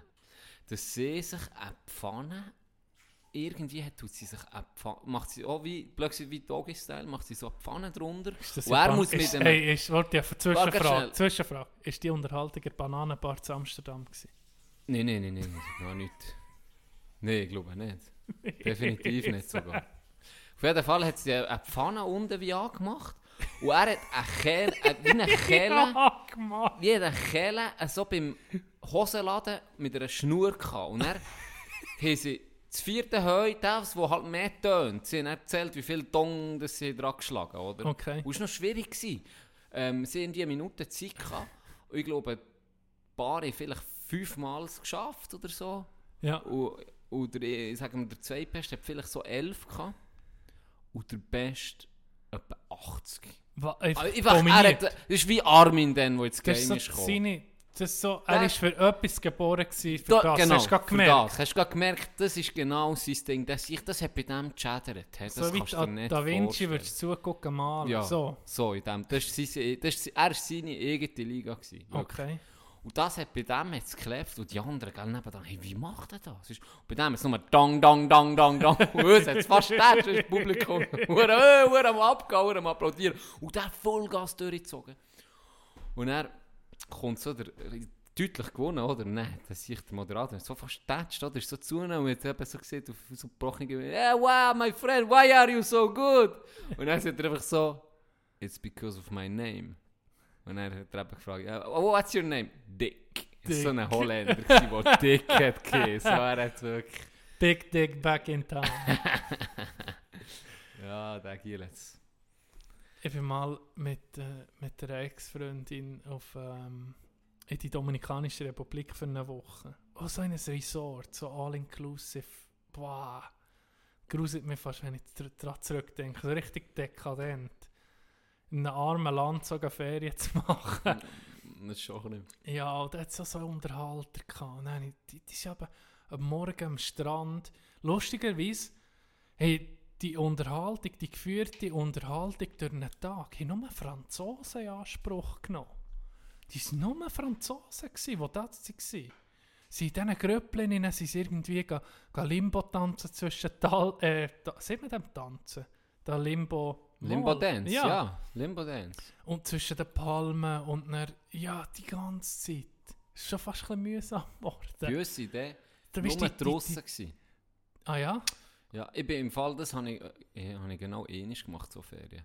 dass sie sich eine Pfanne irgendwie hat, tut sie sich eine Pfanne, macht sie auch wie, plötzlich wie Doggy-Style, macht sie so eine Pfanne drunter. Ist das Und er muss mit einem... Hey, ist, wollte ich eine Warte Zwischenfrage. Zwischenfrage. Ist die Unterhaltung in Bananenbar zu Amsterdam gewesen? Nein, nein, nein, nein, noch nicht. Nein, ich glaube nicht. Definitiv nicht sogar. Auf jeden Fall hat sie eine Pfanne unten wie angemacht und er hat eine Kehle, äh, wie eine *laughs* Kehle, Ja, wie eine Kehle so beim Hosenladen mit einer Schnur gehabt. Und dann haben sie das vierte Heu, das, wo halt mehr tönt. Sie haben erzählt, wie viel Dong das sie dran geschlagen oder? Okay. Und es war noch schwierig. Gewesen. Ähm, sie haben die Minute Zeit gehabt. Und ich glaube, die Paar haben vielleicht fünfmal es geschafft oder so. Ja. Und, und der, ich sage mal, der Zweitbeste hat vielleicht so elf gehabt. Und der Beste etwa 80. Wa- Also einfach einfach, er dominiert. hat, das ist wie Armin der ins das Game ist so seine, das ist so, er ist für etwas geboren gewesen, für Da, das. genau, Hast du gerade gemerkt? Das. Hast du gerade gemerkt, das ist genau sein Ding. Das, ich, das hat bei dem geschädert. Hey, das so wie da, Vinci würdest du zugucken malen. Ja, So, so. in dem. Das ist sein, das ist, er war seine eigene Liga. Gewesen, okay. Und das hat bei dem jetzt geklebt und die anderen, gell, nebenan, hey, wie macht er das? Und bei dem ist es nur dang, dang, dang, dang, dang. *laughs* Und uns hat es fast tätscht, das Publikum. *laughs* Hure, äh, hure am Abgehen, hure am Applaudieren. Und der Vollgas durchgezogen. Und er kommt so der, deutlich gewonnen, oder? Nein, das sehe ich der Moderator so fast tätscht, oder? Ist so zugenommen und eben so gesehen, auf so gebrochen, yeah, wow, my friend, why are you so good? Und dann sagt er einfach so, it's because of my name. Und er hat er eben gefragt, oh, what's your name? Dick. Dick. So ein Holländer, der *laughs* Dick hat gegessen. So, er hat wirklich... Dick, dick, back in town. *laughs* Ja, der Giel jetzt. Ich bin mal mit, äh, mit einer Ex-Freundin auf, ähm, in die Dominikanische Republik für eine Woche. Oh, so in ein Resort, so all-inclusive. Boah, gruselt mich fast, wenn ich daran zurückdenke. So richtig dekadent. In einem armen Land sogar Ferien zu machen. *laughs* Das ist schon nicht. Ja, und da hat es auch so einen Unterhalter gehabt. Ich- die, die sind eben am Morgen am Strand. Lustigerweise, hey, die Unterhaltung, die geführte Unterhaltung durch einen Tag, haben nur Franzosen in Anspruch genommen. Die waren nur Franzosen, die das waren. Sie in diesen Gröppeln sind sie irgendwie ga, ga Limbo tanzen zwischen Tal, äh, da, sieht man dem tanzen? Da Limbo. Limbo Mal. Dance, ja. Limbo Dance. Und zwischen den Palmen und dann, ja, die ganze Zeit. ist schon fast ein bisschen mühsam geworden. Waren die Da nur bist du die- die- draussen. die- gewesen. Ah ja? Ja, ich bin im Fall, das habe ich, äh, habe ich genau ähnlich gemacht, so Ferien.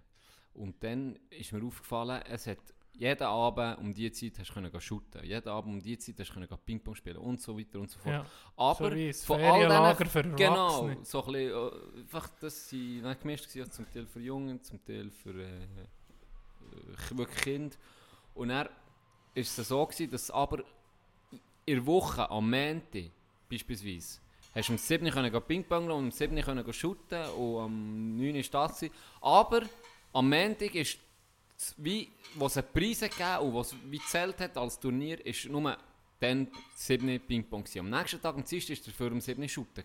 Und dann ist mir aufgefallen, es hat jeden Abend um die Zeit hast du können shooten. Jeden Abend um die Zeit hast du können Ping-Pong spielen und so weiter und so fort. ja. Aber So von all diesen- Genau, Erwachsene. so ein bisschen, äh, einfach, das sie dann gemischt waren, zum Teil für Jungen, zum Teil für äh, äh, wirklich Kinder. Und dann ist es so gewesen, dass aber in der Woche, am Montag beispielsweise, hast du um 7 Uhr können Ping-Pong und um 7 Uhr können shooten und am 9 Uhr Start sein. Aber am Montag ist es wie, was es Preise gegeben und was wie gezählt hat als Turnier, ist nur dann 7 Uhr Ping-Pong. Am nächsten Tag, am Dienstag, war dafür um 7 Uhr Shooten.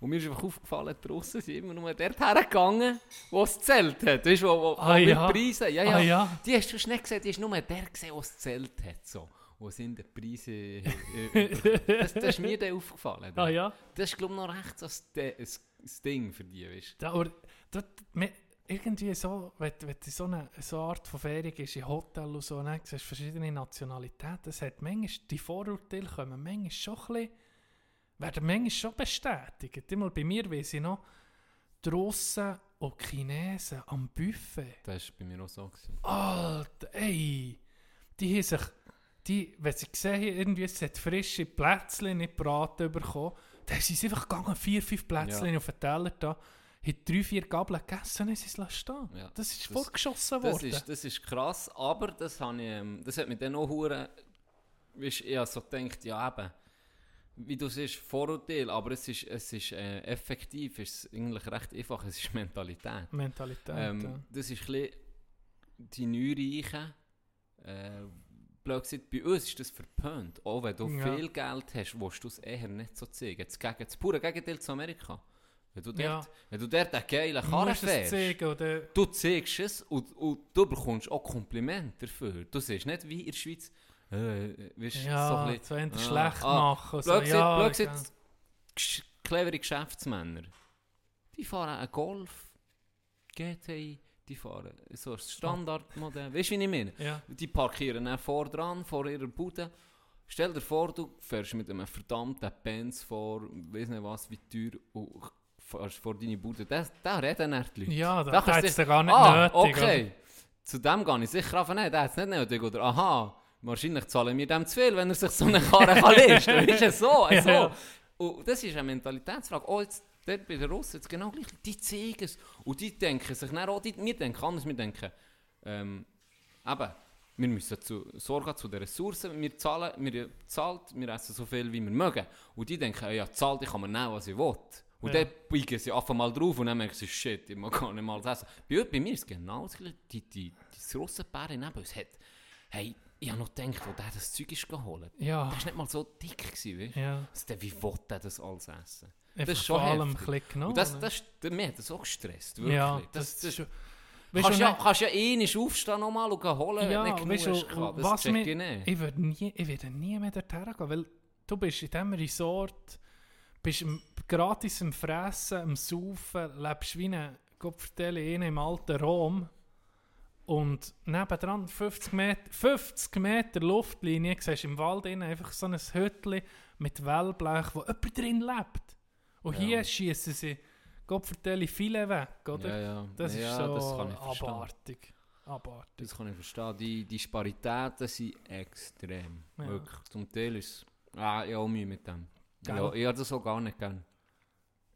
Und mir ist einfach aufgefallen, draussen sind immer nur dort hergegangen, wo es gezählt hat. Weißt du, wo, wo, Ah, wo mit ja. Preisen. Ja, ja. Ah, ja. Die hast du schon nicht gesehen, die hast nur der gesehen, was es gezählt hat. So. Wo sind die Preise? *laughs* das, das ist mir dann aufgefallen. Ah ja. Das ist, glaube ich, noch recht so das, das, das Ding für die, weißt Da, aber, da, mir, irgendwie so, wenn, wenn du so eine, so eine Art von Ferien gehst, in Hotel und so, dann siehst du verschiedene Nationalitäten, das hat manchmal, die Vorurteile kommen manchmal schon ein bisschen, werden manchmal schon bestätigt. Immer bei mir weiss ich noch, die Russen und die Chinesen am Buffet. Das war bei mir auch so. Gewesen. Alter, ey, die haben sich, die, wenn sie gesehen haben, irgendwie, es hat frische Plätzchen nicht braten bekommen, dann sind sie einfach gegangen, vier, fünf Plätzchen Ja. auf den Teller da, haben drei, vier Gabeln gegessen und sie es stehen. Ja, Das ist das- vorgeschossen Das worden. ist, das ist krass, aber das, habe ich, ähm, das hat mich dann auch hure, ich habe so gedacht, ja eben, wie du siehst, Vorurteil, aber es ist, es ist äh, effektiv, es ist eigentlich recht einfach, es ist Mentalität. Mentalität. Ähm, ja. das ist ein bisschen die Neureichen. Äh, blöd gesagt, bei uns ist das verpönt. Auch wenn du Ja. viel Geld hast, willst du es eher nicht so zeigen. Das, Gegen, das pure Gegenteil zu Amerika. Wenn du dort, Ja. wenn du dort einen geilen Karren fährst, zeigen, oder? du zeigst es und, und du bekommst auch Kompliment dafür. Du siehst nicht wie in der Schweiz, äh, weißt, so Ja, ein bisschen, so ah, schlecht ah, machen. So, Blöd gesagt, ja, blöd gesagt, clevere Geschäftsmänner, die fahren einen Golf, GTI, die fahren so ein Standardmodell. Weißt du, wie ich meine? ja. Die parkieren dann vor dran, vor ihrer Bude. Stell dir vor, du fährst mit einem verdammten Benz vor, weiß nicht was, wie teuer, und fährst vor deine Bude. Da, da reden dann die Leute. Ja, da, Da hat du es gar nicht ah, nötig. okay. Zu dem gehe ich sicher auf nein, der hat es nicht nötig. Oder aha, wahrscheinlich zahlen wir dem zu viel, wenn er sich so eine Karre kann leisten. Ist es so? Ja, so. Und das ist eine Mentalitätsfrage. Oh, jetzt, dort bei den Russen jetzt genau gleich. Die zeigen es. Und die denken sich dann auch, die, wir denken anders, wir denken, ähm, eben, wir müssen zu, sorgen zu den Ressourcen, wir zahlen, wir zahlt, wir essen so viel, wie wir mögen. Und die denken, ja, zahlt, ich kann mir nehmen, was ich will. Und Ja. dann biegen sie einfach mal drauf und dann merken sie, shit, ich mag gar nicht mal essen. Bei, bei mir ist es genau das gleiche. Die, die, die, das Russenbär neben uns hat, hey, ich habe noch gedacht, wo der das Zeug ist geholt. Ja, Der war nicht mal so dick, gewesen, weißt du? ja. Also, wie will der das alles essen? Einfach ist schon vor allem heftig. genommen. Das, das, das, mir hat das auch gestresst, wirklich. ja, das, das, kannst, Weißt du, ja, nicht- kannst ja eh nicht aufstehen nochmal und holen, Ja, wenn du nicht genug hast. Das was check ich nicht. Ich würde nie, ich würde nie mehr dorthin gehen, weil du bist in diesem Resort, bist im, gratis am Fressen, am Saufen, lebst wie ein Kopfverteile im alten Rom und nebendran 50 Meter, 50 Meter Luftlinie, siehst du im Wald innen einfach so ein Hütchen mit Wellblech, wo jemand drin lebt. Und Ja. hier schießen sie Kopfverteile viele weg, oder? Ja, ja. Das ja, ist so das kann ich verstehen. abartig. Abartig. Das kann ich verstehen. Die, Disparitäten sind extrem. Ja. Wirklich. Zum Teil ist ah, ich habe auch Mühe mit dem. Gell? Ja, ich habe das auch gar nicht gern.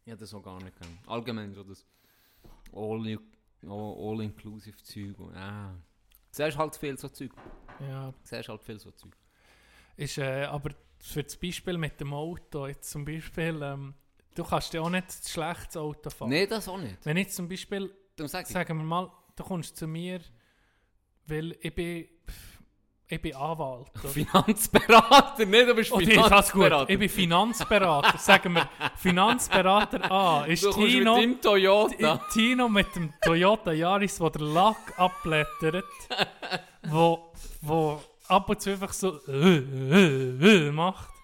Ich habe das auch gar nicht gern. Allgemein so das all, all, all Ah. Du siehst halt viel so Zeug. Ja. Du siehst halt viel so Zeug. Ist, äh, aber für das Beispiel mit dem Auto, jetzt zum Beispiel, ähm, du kannst ja auch nicht ein schlechtes Auto fahren. Nein, das auch nicht. Wenn jetzt zum Beispiel, ich. sagen wir mal, du kommst zu mir, weil ich bin, ich bin Anwalt. Oder? Finanzberater, nicht, du bist ich kann's gut, Finanzberater. ich bin Finanzberater. sagen wir, Finanzberater A ist du Tino, mit dem Toyota. Tino mit dem Toyota Yaris, wo der Lack abblättert, wo, wo ab und zu einfach so äh, äh, äh, macht.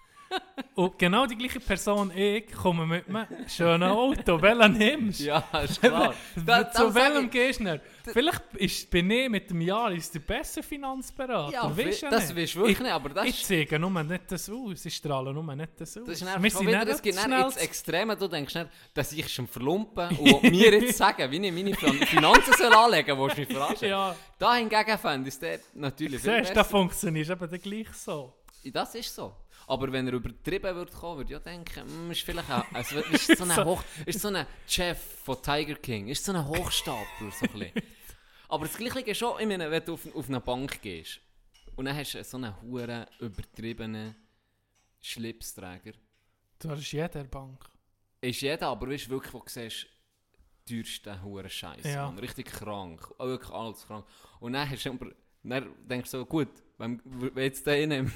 Und genau die gleiche Person, ich, komme mit einem schönen Auto. Welchen nimmst du? Ja, ist klar. Da- Zu welchem gehst du? Vielleicht ist, bin ich mit dem Yaris der beste Finanzberater. Ja, Weisst du das willst du wirklich ich, nicht, aber das Ich ist... zeige nur nicht das aus. Ich strahle nur nicht das aus. Das ist nervig. Wieder, das dann schnell ins Extreme. Du denkst nicht, dass ich schon verlumpen *laughs* und mir jetzt sagen, wie ich meine Fin- Finanzen soll anlegen soll, willst du mich verarschen? Ja, Da hingegen fände ich es natürlich viel siehst da besser. funktioniert eben gleich so. Das ist so. Aber wenn er übertrieben würde kommen, würde ich auch denken, hm, ist vielleicht auch, also *laughs* ist so ein So. Hoch, ist so ein Chef von Tiger King, ist so ein Hochstapler, so ein. *laughs* Aber das Gleiche ist schon, ich meine, wenn du auf, auf eine Bank gehst und dann hast du so einen huren übertriebenen Schlipsträger. Du hast jeder Bank. Ist jeder, aber weißt du wirklich, wo du siehst, teuersten huren Scheiß, Ja. Mann. richtig krank, wirklich alles krank. Und dann hast du dann denkst du so, gut, wenn, wenn jetzt der in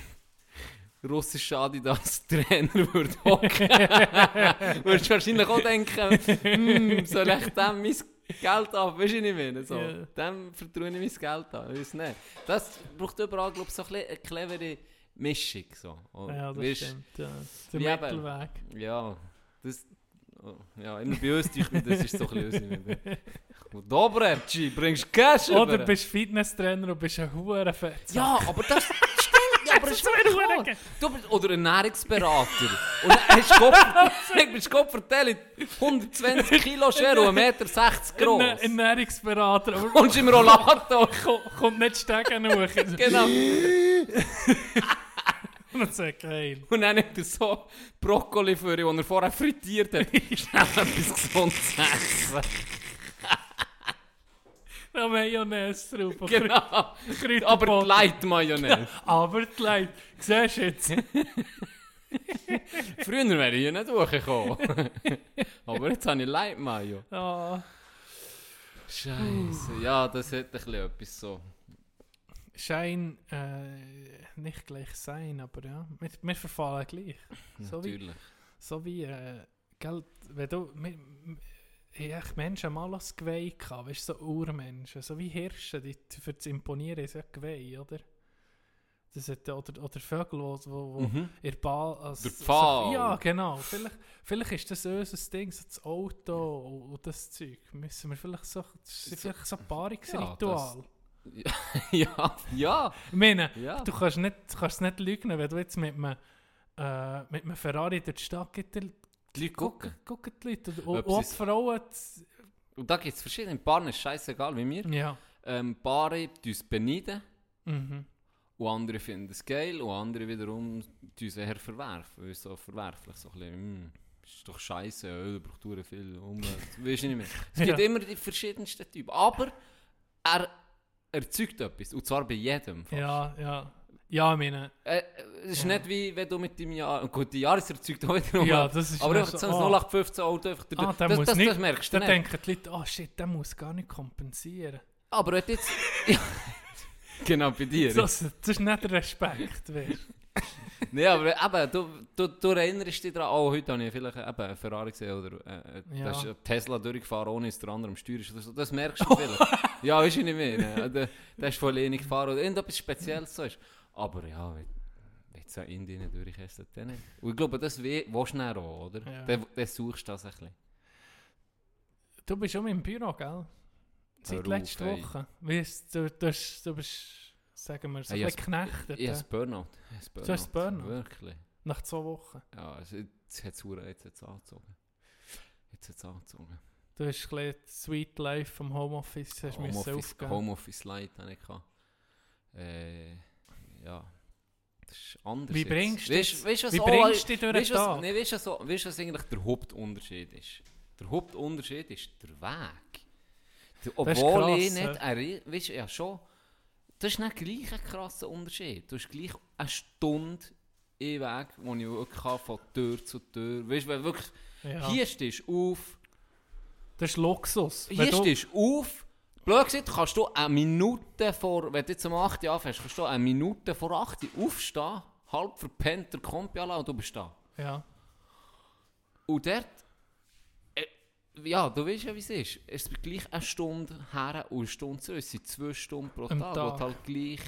einem russischen Adidas *laughs* Trainer würde hocken, *laughs* würdest du wahrscheinlich auch denken, hm, soll ich dem mein Geld ab, weißt du nicht mehr, so, Ja. dem vertraue ich mein Geld an, ich weiß nicht. Das braucht überall, glaube ich, so eine clevere Mischung, so. Und, Ja, das weisst, stimmt. Ja. Der Mittelweg. ja, das. oh, Ja, immer bei uns mir, das ist so ein bisschen unsere- *laughs* Dobrevci, bringst Cash Oder über? bist Fitnesstrainer und bist ein hure Fett. Ja, aber das aber das ist wirklich. Du bist, oder ein Ernährungsberater. und dann hast du *laughs* *laughs* bist Gott verteilt 120 *laughs* Kilo schwer und 1,60 Meter groß. Ein Ernährungsberater, aber Kommst im Rollator. ko- kommt nicht steigen hoch. genau. Und dann geil. Und dann nimmt er so Brokkoli für ihn, den er vorher frittiert hat. Schnell etwas Gesundes essen. Da Mayonnaise drauf. *laughs* Genau. Aber die Light Mayonnaise. *laughs* Aber die Leute, siehst du jetzt? *laughs* Früher wäre ich hier nicht durchgekommen. Aber jetzt habe ich Light Mayo. Ah, Scheiße. Ja, das hat ein bisschen etwas so. Schein äh, nicht gleich sein, aber ja, wir, wir verfallen gleich. So wie, Natürlich. so wie, äh, gell, wenn du, wir, ich Menschen mal als Geweih gehabt, weißt du, so Urmenschen, so wie Hirsche, die für zu imponieren ist ja Geweih, oder? Das hat, oder, oder Vögel, wo, wo, wo Mhm. ihr Ball als, Der Pfahl. So, ja, genau. Vielleicht, vielleicht ist das unser Ding, so das Auto und, und das Zeug. Müssen wir vielleicht so, das ist vielleicht so ein Paarungsritual. *laughs* ja, ja. ich meine, Ja. du kannst nicht, du kannst nicht lügen, wenn du jetzt mit einem, äh, mit einem Ferrari durch die Stadt geht, die Die Leute gucken. gucken die Leute. Und, und die Frauen, Und da gibt es verschiedene. Paare ist scheißegal wie mir. ja. Ähm, Paare tun es beneiden. Mhm. Und andere finden es geil. Und andere wiederum tun es eher verwerfen. So verwerflich so ein bisschen, hm, ist doch scheiße, Öl braucht dur viel Umwelt. *laughs* Weißt du nicht mehr. Es gibt Ja. immer die verschiedensten Typen. Aber er erzeugt etwas. Und zwar bei jedem. fast. Ja, ja. Ja, ich meine, Äh, es ist Ja. nicht wie wenn du mit dem Jahr. Gut, die Jahres erzeugt auch wieder ja, das ist Aber einfach so ein ah, 0815 Auto einfach Ah, der das, muss das, nicht- das merkst du Dann denken die Leute, oh shit, der muss gar nicht kompensieren. Aber wenn du jetzt. ja, *laughs* genau, bei dir. Das, das ist nicht der Respekt, weißt du. Nee, aber eben, du, du, du erinnerst dich daran, oh, heute habe ich vielleicht eben einen Ferrari gesehen oder äh, Ja. da ist Tesla durchgefahren, ohne dass der andere am Steuer ist. oder so. Das merkst du *laughs* vielleicht. ja, weißt du nicht mehr. Ne? Der, der ist von Lenig gefahren oder irgendetwas Spezielles so ist. Aber ja, wenn, wenn du so in Indien durchhast, dann nicht. Und ich glaube, das willst du dann auch, oder? Ja. Dann, dann suchst du das ein bisschen. Du bist schon im Büro, gell? Seit letzter. Woche. Wie ist, du, du, du bist, sagen wir, so Hey, ein bisschen knechtet. Ich habe äh, Burnout. Ich habe Du hast Burnout? Wirklich. Nach zwei Wochen. Ja, also jetzt hat es jetzt hat's angezogen. Jetzt hat es angezogen. Du hast ein bisschen das Sweet Life vom Homeoffice hast Homeoffice, aufgeben. Homeoffice Light habe ich. Äh, ja, das ist anders. Wie bringst du weißt, das- weißt, was Wie bringst du durch den weißt, was, Tag? nee, weißt, weißt, was eigentlich der Hauptunterschied ist? Der Hauptunterschied ist der Weg. Der, obwohl ich krass, nicht, ja. weißt, ja schon, das ist nicht gleich ein krasser Unterschied. Du hast gleich eine Stunde im Weg, wo ich wirklich habe, von Tür zu Tür. Weißt du, weil wirklich, Ja. hier stehst du auf, Das ist Luxus. hier Wenn stehst du auf. Blöd gesagt, kannst du eine Minute vor, wenn du jetzt um 8 Uhr anfängst, kannst du eine Minute vor 8 Uhr aufstehen, halb verpennt der Kompi und du bist da. Ja. Und dort, äh, ja, du weißt ja, wie es ist. Es ist gleich eine Stunde her und eine Stunde zurück. Es sind zwei Stunden pro Am Tag, wo Tag. du halt gleich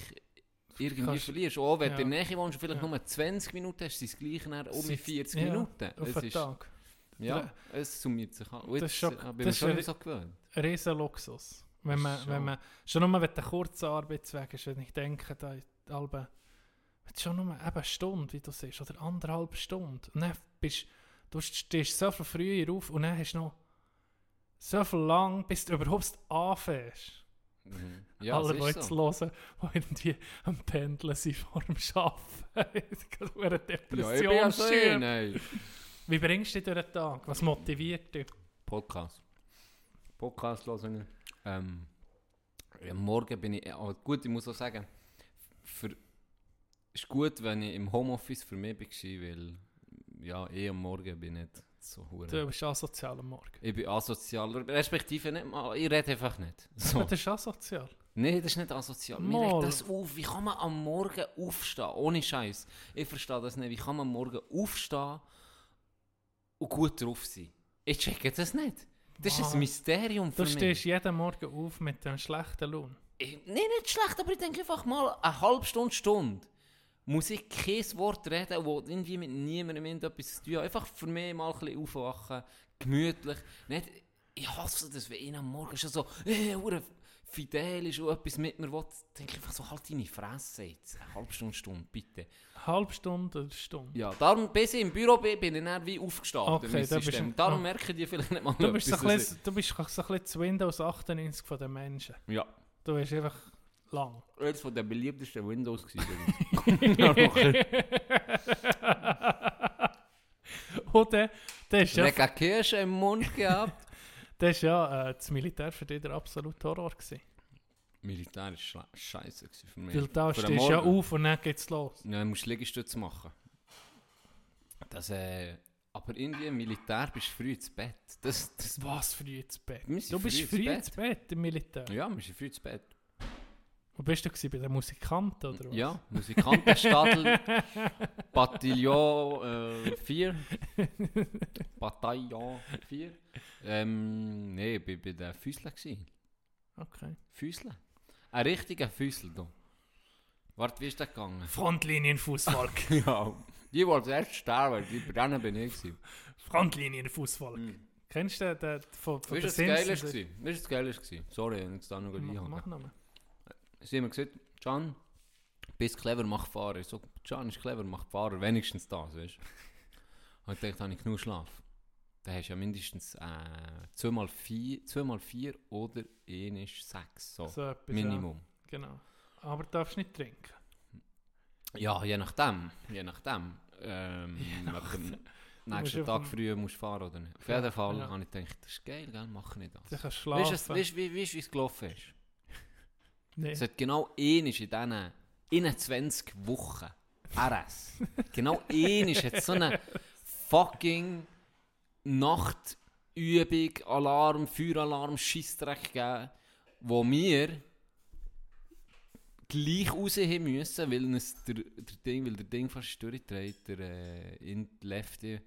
irgendwie Kannst- verlierst. Auch wenn ja. du der Nähe wohnst und vielleicht Ja. nur 20 Minuten hast, sind es gleich um die Sind- 40 ja, Minuten. Auf Es ist, Tag. ja, es summiert sich an. Und Das ist schon- äh, das ist so gewöhnt. Riesen Luxus. Wenn man, Schon. wenn man, schon nur wenn der kurze Arbeitsweg ist, wenn ich denke, da in Alben, schon nur eine Stunde, wie du siehst, oder anderthalb Stunden. Und dann bist du stehst so viel früher auf und dann hast du noch so viel lang, bis du überhaupt anfängst. Mhm. Ja, Alle, die jetzt so. hören, die irgendwie am Pendeln sind vor dem Arbeiten. *laughs* Das ist eine Ja, ich Depression. bin ja ey. Wie bringst du dich durch den Tag? Was motiviert dich? Podcast. Podcast-Lösungen. Ähm, am Morgen bin ich, aber gut, ich muss auch sagen, für, ist gut, wenn ich im Homeoffice für mich war, weil ja, eh am Morgen bin ich nicht so hure. Du bist asozial am Morgen. Ich bin asozial, respektive nicht mal, ich rede einfach nicht. *laughs* So. Das ist asozial. Nein, das ist nicht asozial. Mir regt das auf. Wie kann man am Morgen aufstehen? Ohne Scheiß. Ich verstehe das nicht. Wie kann man am Morgen aufstehen und gut drauf sein? Ich checke das nicht. Das ist ein Mysterium für Du mich. stehst jeden Morgen auf mit einem schlechten Lohn. Ich, nee, nicht schlecht, aber ich denke einfach mal, eine halbe Stunde, Stunde muss ich kein Wort reden, wo irgendwie mit niemandem etwas zu tun hat. Einfach für mich mal ein bisschen aufwachen, gemütlich. Nicht, ich hasse das, wenn einer am Morgen schon so, äh, fidel ist und etwas mit mir will, denke ich einfach so, halt deine Fresse jetzt. Eine halbe Stunde, Stunde, bitte. Halbe Stunde oder Stunde? Ja, darum, bis ich im Büro bin, bin ich dann wie aufgestanden. Okay, da bist System. du- darum ah. merken die vielleicht nicht mal Du bist, so etwas, ein dass bisschen, du bist so ein bisschen das Windows 98 von den Menschen. Ja, Du bist einfach lang. eines von den beliebtesten Windows gewesen. *laughs* *laughs* Und der, der ist ja, Lecker Kirsche im Mund gehabt. Der ist ja äh, das Militär für dich der absolute Horror gewesen. Militär ist schle- scheiße für mich. Weil da Für stehst du ja auf und dann geht's los. Ja, du musst Liegestütze machen. Das, äh, aber irgendwie im Militär bist du früh ins Bett. Das, das, Was früh ins Bett? Du bist früh ins Bett. ins Bett im Militär. ja, wir sind früh ins Bett. Wo bist du gewesen, bei den Musikanten oder was? Ja, Musikantenstadel, *laughs* Bataillon äh, 4. Bataillon 4. Ähm, nee, ich war bei den gewesen. Okay. Füßle? Ein richtiger Füßel da. Warte, wie ist der gegangen? Frontlinienfußvolk. *laughs* ja, die, als erstes sterben, die bei denen bin ich. Gewesen. Frontlinienfußvolk. Kennst du den, den von, von den was das Geile du, was das Geile? Sorry, ich jetzt da noch Mach, reinhaken. mach nochmal. Sie haben mir gesagt, Can, bist clever, mach Fahrer. Ich so, Can ist clever, mach Fahrer. Wenigstens das, weißt du. *laughs* Ich dachte, habe ich genug Schlaf. Dann hast du ja mindestens äh, 2x4, 2x4 oder 1 ist 6. So, So etwas, Minimum. Ja, genau. Aber du darfst nicht trinken. Ja. je nachdem. Je nachdem. Ähm, nach dem musst nächsten Tag früh musst du fahren oder nicht. Auf jeden Fall ja. habe ich gedacht, das ist geil, gell, mach nicht das. Weißt du, wie es gelaufen ist? Nee. Es hat genau ein in diesen 21 Wochen RS. *laughs* genau ein hat so eine fucking Nachtübung, Alarm, Feueralarm, Scheissdreck gegeben, wo wir gleich raus haben müssen, weil, uns der, der, Ding, weil der Ding fast durchdreht, der äh, in Lefty,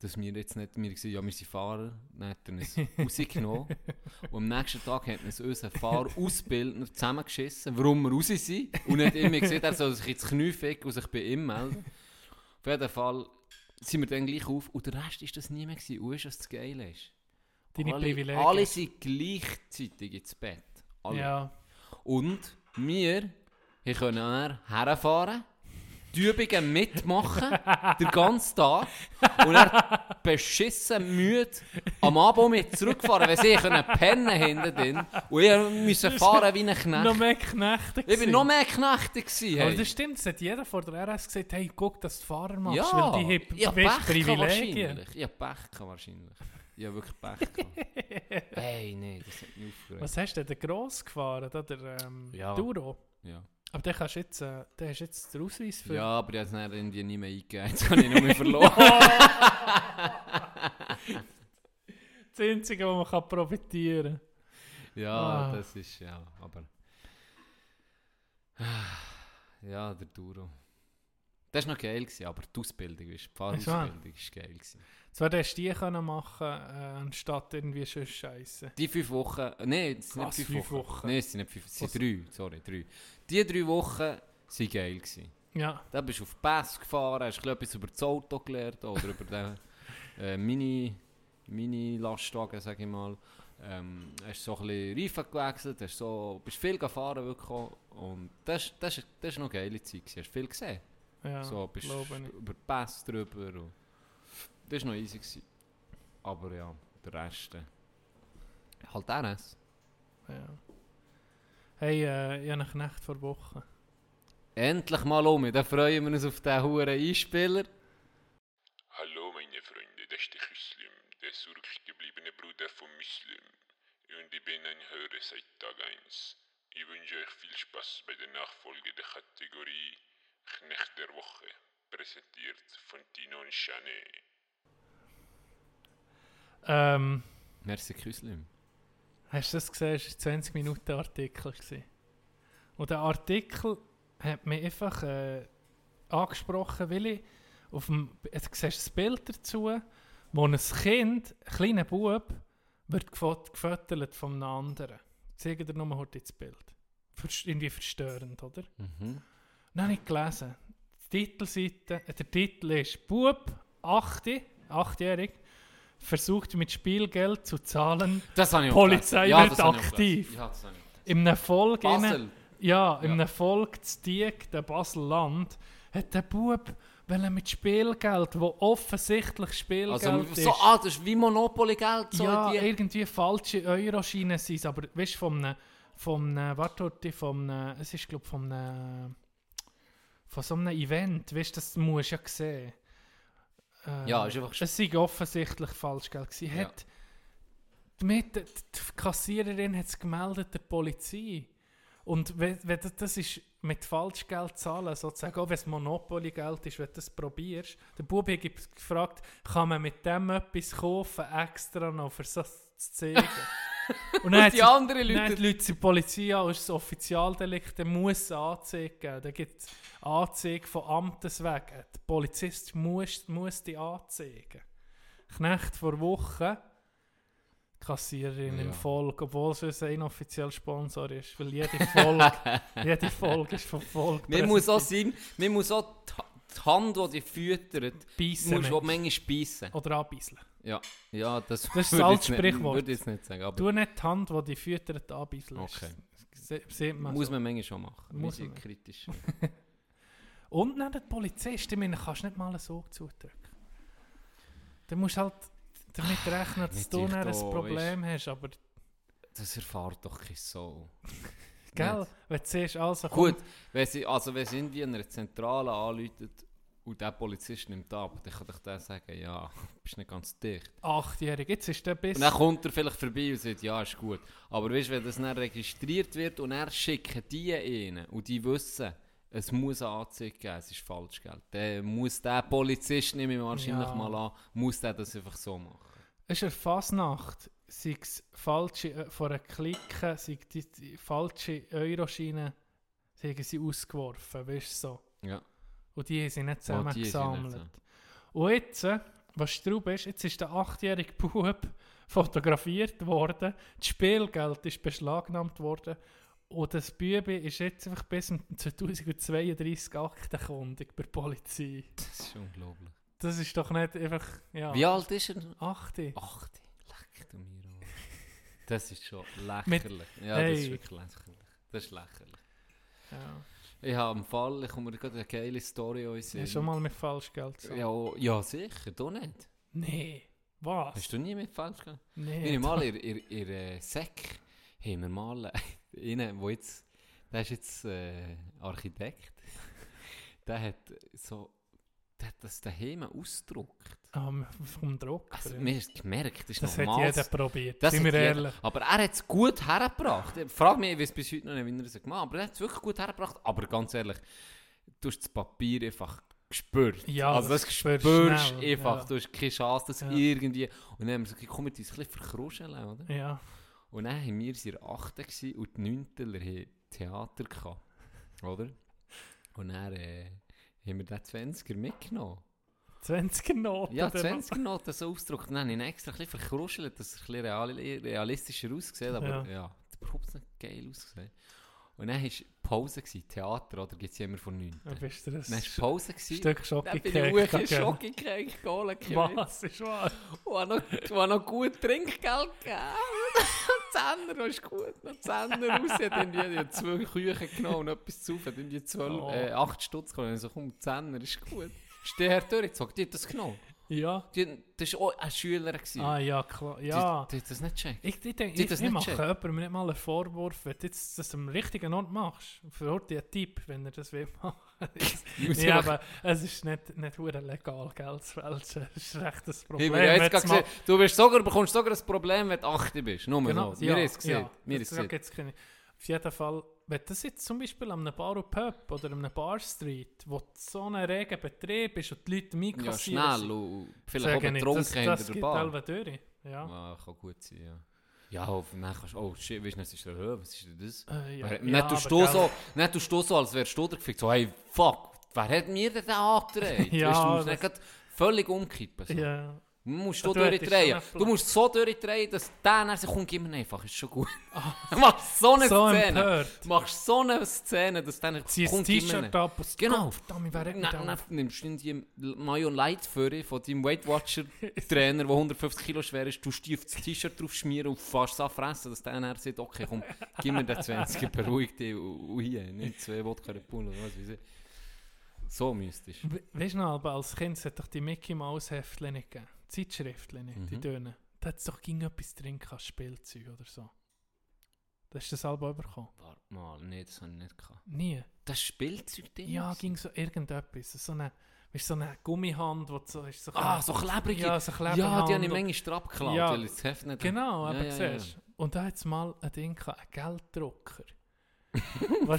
dass wir jetzt nicht, wir gesagt, ja, wir sind Fahrer, dann hat er uns rausgenommen. *laughs* Und am nächsten Tag hat uns unser Fahrausbildner zusammengeschissen, warum wir raus sind. Und nicht immer gesehen, er soll sich jetzt Knie ficken und sich bei ihm melden. Auf jeden Fall sind wir dann gleich auf und der Rest war das nie mehr. Gewesen. Und du, was das Geile ist? Deine alle, Privilegien. Alle sind gleichzeitig ins Bett. Alle. Ja. Und wir wir können herfahren, die Übungen mitmachen, den ganzen Tag. Und dann beschissen müde am Abend mit zurückfahren, weil sie können pennen hinten drin. Und wir müssen fahren wie ein Noch Knecht. mehr Knechte Ich war noch mehr Knechte. Gewesen, Aber hey. das stimmt, es hat jeder vor der RS gesagt, hey, guck, dass du Fahrer machst, Ja, weil die haben ich gehabt Privilegien. Ich hab Pech wahrscheinlich. Ich hab wirklich Pech gehabt. *laughs* hey, nee, das hat mich aufgeregt. Was hast du denn, den Gross gefahren, da, der ähm, Ja. Duro? Ja. Aber den, kannst du jetzt, äh, den hast du jetzt den Ausweis für... ja, aber ich habe es dann nie mehr eingegeben. Jetzt habe ich noch mehr *laughs* verloren. Das Einzige, wo man kann profitieren Ja, Ah. das ist ja, aber. Ja, der Duro. Das war noch geil, gewesen, aber die Ausbildung, die Fahrausbildung war geil. Gewesen. Zwar hättest du die können machen äh, anstatt irgendwie schon Scheiße. Die fünf Wochen, nein, es sind nicht fünf, fünf Wochen. Wochen? Nein, es sind nicht fünf, es sind Was? drei, sorry, drei. Die drei Wochen waren geil. Gewesen. Ja, Da bist du auf Pass gefahren, hast etwas über das Auto gelernt oder über den *laughs* äh, Mini, Mini-Lastwagen, sage ich mal. Ähm, hast so ein bisschen Reifen gewechselt, hast so, bist viel gefahren wirklich auch. und das, das, das war noch eine geile Zeit, gewesen. hast viel gesehen. ja, so bist über Pass drüber und das war noch easy. Gewesen. Aber ja, der Rest, äh, halt NS. Ja. Hey, äh, ich habe einen Knecht vor Wochen. Endlich mal um, dann freuen wir uns auf diesen huren Einspieler. Hallo meine Freunde, das ist der Muslim, der zurückgebliebene Bruder von Muslim. Und ich bin ein Hörer seit Tag 1. Ich wünsche euch viel Spaß bei der Nachfolge der Kategorie Knecht der Woche, präsentiert von Tino und Chanet. Ähm, Merci Küslim. hast du das gesehen? Das war ein 20 Minuten Artikel. Gewesen. Und der Artikel hat mich einfach äh, angesprochen, weil ich auf dem, jetzt siehst du das Bild dazu, wo ein Kind, ein kleiner Bub, wird gefüttert von einem anderen. Ich zeige dir nur heute das Bild. Irgendwie verstörend, oder? Mhm. Dann habe ich gelesen. Die Titelseite, äh, der Titel ist Bub, 8, 8-jährig, versucht mit Spielgeld zu zahlen. Das habe ich auch Polizei gelesen. wird aktiv. Ja, das habe ich auch. In einer Folge, Basel. ja, in Ja. einer Folge zu Dieg, der Basel-Land, hat der Bub wollte mit Spielgeld, wo offensichtlich Spielgeld Also, ist. so, ah, das ist wie Monopoly-Geld. So ja, die, irgendwie falsche Euroscheine sind es, aber weißt du, von einem, von einem, warte, warte, von einem, es ist glaube ich von einem, von so einem Event, weißt du, das musst du ja sehen. Äh, Ja, ist einfach Es sei offensichtlich Falschgeld gewesen. Ja. Hat, die die Kassiererin hat es gemeldet der Polizei. Und wenn, wenn das, das ist mit Falschgeld zahlen, sozusagen, auch wenn es Monopoly-Geld ist, wenn du das probierst, der Bub hat gefragt, kann man mit dem etwas kaufen, extra noch, für das zu zeigen. *laughs* *laughs* Und dann Und die anderen dann Leute... die Leute die Polizei an, ist ein Offizialdelikt, der muss eine Anzeige geben. Da gibt es Anzeige von Amtes wegen. Der Polizist muss, muss die anzeigen. Knecht vor Wochen, Kassiererin im Ja. Volk, obwohl es ein inoffiziell Sponsor ist, weil jede Folge, *laughs* jede Folge ist von Volk. Mir muss auch sein, mir muss auch die, Hand, die dich füttert, Beißen musst du manchmal speissen. Oder anbisseln. Ja, ja, das, Das ist das *laughs* würde ich alte jetzt nicht- Sprichwort. Würde ich jetzt nicht sagen, aber Du nicht die Hand, die die füttert, anbisseln. Okay. Se- Sieht man muss so. man manchmal schon machen. Muss man. kritisch. *laughs* Und dann der Polizist, ich meine, kannst du nicht mal einen Sog zudrücken. Du musst halt damit rechnen, dass du dann ein Problem hast, aber Das erfahrt doch kein Soul. gell, Nicht. wenn du siehst, also Gut, wenn sie, also wenn sie irgendwie einer Zentrale anläutet und der Polizist nimmt ab, dann kann ich der sagen, ja, *laughs* bist nicht ganz dicht. achtjährig, jetzt ist der bis... Und dann kommt er vielleicht vorbei und sagt, ja, ist gut. Aber weißt du, wenn das dann registriert wird und er schicken die rein und die wissen, es muss eine Anzeige geben, es ist Falschgeld, dann muss der Polizist, nehme ich wahrscheinlich Ja. mal an, muss der das einfach so machen. Es ist eine Fasnacht, sei es falsche, äh, von einer Clique, sei die, die falsche Euroscheine, sie ausgeworfen, weißt du so. Ja. Und die sie nicht Oh, die sind zusammengesammelt. nicht Und jetzt, äh, was straub ist, jetzt ist der achtjährige Bub *laughs* fotografiert worden, das Spielgeld ist beschlagnahmt worden und das Bübi ist jetzt einfach bis zum *laughs* 2032 aktenkundig bei der Polizei. Das ist unglaublich. Das ist doch nicht einfach, ja, Wie alt ist er? achte. Ach, leck du mir an. Das ist schon Mit- lächerlich. ja, das ist Hey. wirklich lächerlich. Das ist lächerlich. Ja. Ich habe im Fall, ich komme mir gerade eine geile Story an Hast schon mal mit Falschgeld gesagt? Ja, ja, sicher, du nicht. Nee, was? Hast du nie mit Falschgeld? Nee. Wir haben mal in, in, in äh, Sek haben wir mal *laughs* einen, wo jetzt, der ist jetzt äh, Architekt, *laughs* der hat so, der hat das daheim ausgedruckt. Ah, vom Druck. Also, mir ist gemerkt, das ist das hat jeder probiert, Das sind wir ehrlich. Aber er hat es gut hergebracht. Ich frage mich, ich weiß bis heute noch nicht, wie er es gemacht hat, aber er hat es wirklich gut hergebracht. Aber ganz ehrlich, du hast das Papier einfach gespürt. Ja, also das das spürst spürst schnell, einfach. ja. Du hast keine Chance, dass Ja. irgendwie... Und dann haben wir gesagt, komm, wir uns ein bisschen verkruscheln, oder? Ja, Und dann haben wir in der 8. gewesen und die 9. haben Theater gehabt, oder? Und dann äh, haben wir den 20er mitgenommen. 20er Noten. Ja, der 20 Noten so ausgedruckt. Dann habe ich ihn extra ein bisschen verkruschelt, dass es ein bisschen real, realistischer aussieht. Aber Ja. ja, hat überhaupt nicht geil ausgesehen. Und dann war Pause, gewesen, Theater, oder? Gibt es immer von 9. Dann bist du das Dann war Pause. Gewesen. Stück Dann bin ich hoch in. Schokocake geholt. Was ist wahr? Und habe noch, und habe noch gut Trinkgeld gegeben. *laughs* Zehner, das ist gut. Noch Zehner raus. Habe irgendwie zwei Küchen genommen und etwas zu. Hat irgendwie 12, Oh. äh, 8 Stutz genommen. Und ich so, komm, Zehner ist gut. Steh her durch, jetzt sagt, die hat das genommen. Ja. Die, das war auch ein Schüler. Gewesen. Ah ja, klar. Ja. Die, die hat das nicht gecheckt. Ich, ich denke, ich, ich nicht mache checkt. jemandem nicht mal einen Vorwurf, wenn du jetzt das am richtigen Ort machst. Heute einen Tipp, wenn er das will machen. *laughs* *laughs* Ja, aber es ist nicht, nicht legal, Geld zu fälschen. Das ist recht das Problem. haben jetzt gesehen, du bist sogar, bekommst sogar ein Problem, wenn du 8 bist. Nur Genau, so. Wir haben es gesehen. Ja, Wir das es. Auf jeden Fall, wenn das jetzt zum Beispiel an einem Bar und Pub oder an einem Bar Street, wo so ein reger Betrieb ist und die Leute Ja, mitkassieren, schnell und vielleicht auch betrunken das, hinter das der Bar. alle durch. Ja. Ja, kann gut sein, ja. Ja, und dann kannst du, oh shit, weißt du, was ist der, äh, was ist denn das? Äh, ja. Wer- ja, nicht, tust aber du so, nicht tust du so, als wärst du der gefickt, so, hey, fuck, wer hat mir denn den angetragen? *laughs* Ja, weißt du, du musst das- nicht völlig umkippen. So. Ja, Du musst so du durchdrehen. Du musst so durchdrehen, dass der dann sich kommt, gib mir einfach, ist schon gut. *laughs* Machst so eine so Szene. empört. Machst so eine Szene, dass dann Zieh das kommt, gib mir T-Shirt ab und Genau. Verdammt, ich wäre nicht Dann, da. dann nimmst du die Mayo Light für von deinem Weight Watcher *laughs* Trainer, der 150 Kilo schwer ist, du stiefst das T-Shirt drauf schmieren und fährst es anfressen, dass der dann sagt, okay, komm, gib mir den 20, *laughs* beruhig dich und hier, nicht zwei Wodka Red Bull oder was weiß ich. So du. We weißt du noch, als Kind hat doch die Mickey Mouse Heftchen nicht gegeben. Zeitschriftchen nicht, die Mhm. dünnen. Da hat es doch ging etwas drin gehabt, Spielzeug oder so. Da hast du das Album bekommen? Warte mal, nee, das habe ich nicht gehabt. Nie. Das Spielzeug drin? Ja, ging so irgendetwas. So eine, weißt, so eine Gummihand, wo du so, ist so Ah, so klebrige. Ja, so Ja, klebrige die habe ich manchmal abgeklaut, Ja, weil ich das Heft nicht Genau, Ja, aber ja, siehst du. Und da hat es mal ein Ding gehabt, einen Gelddrucker.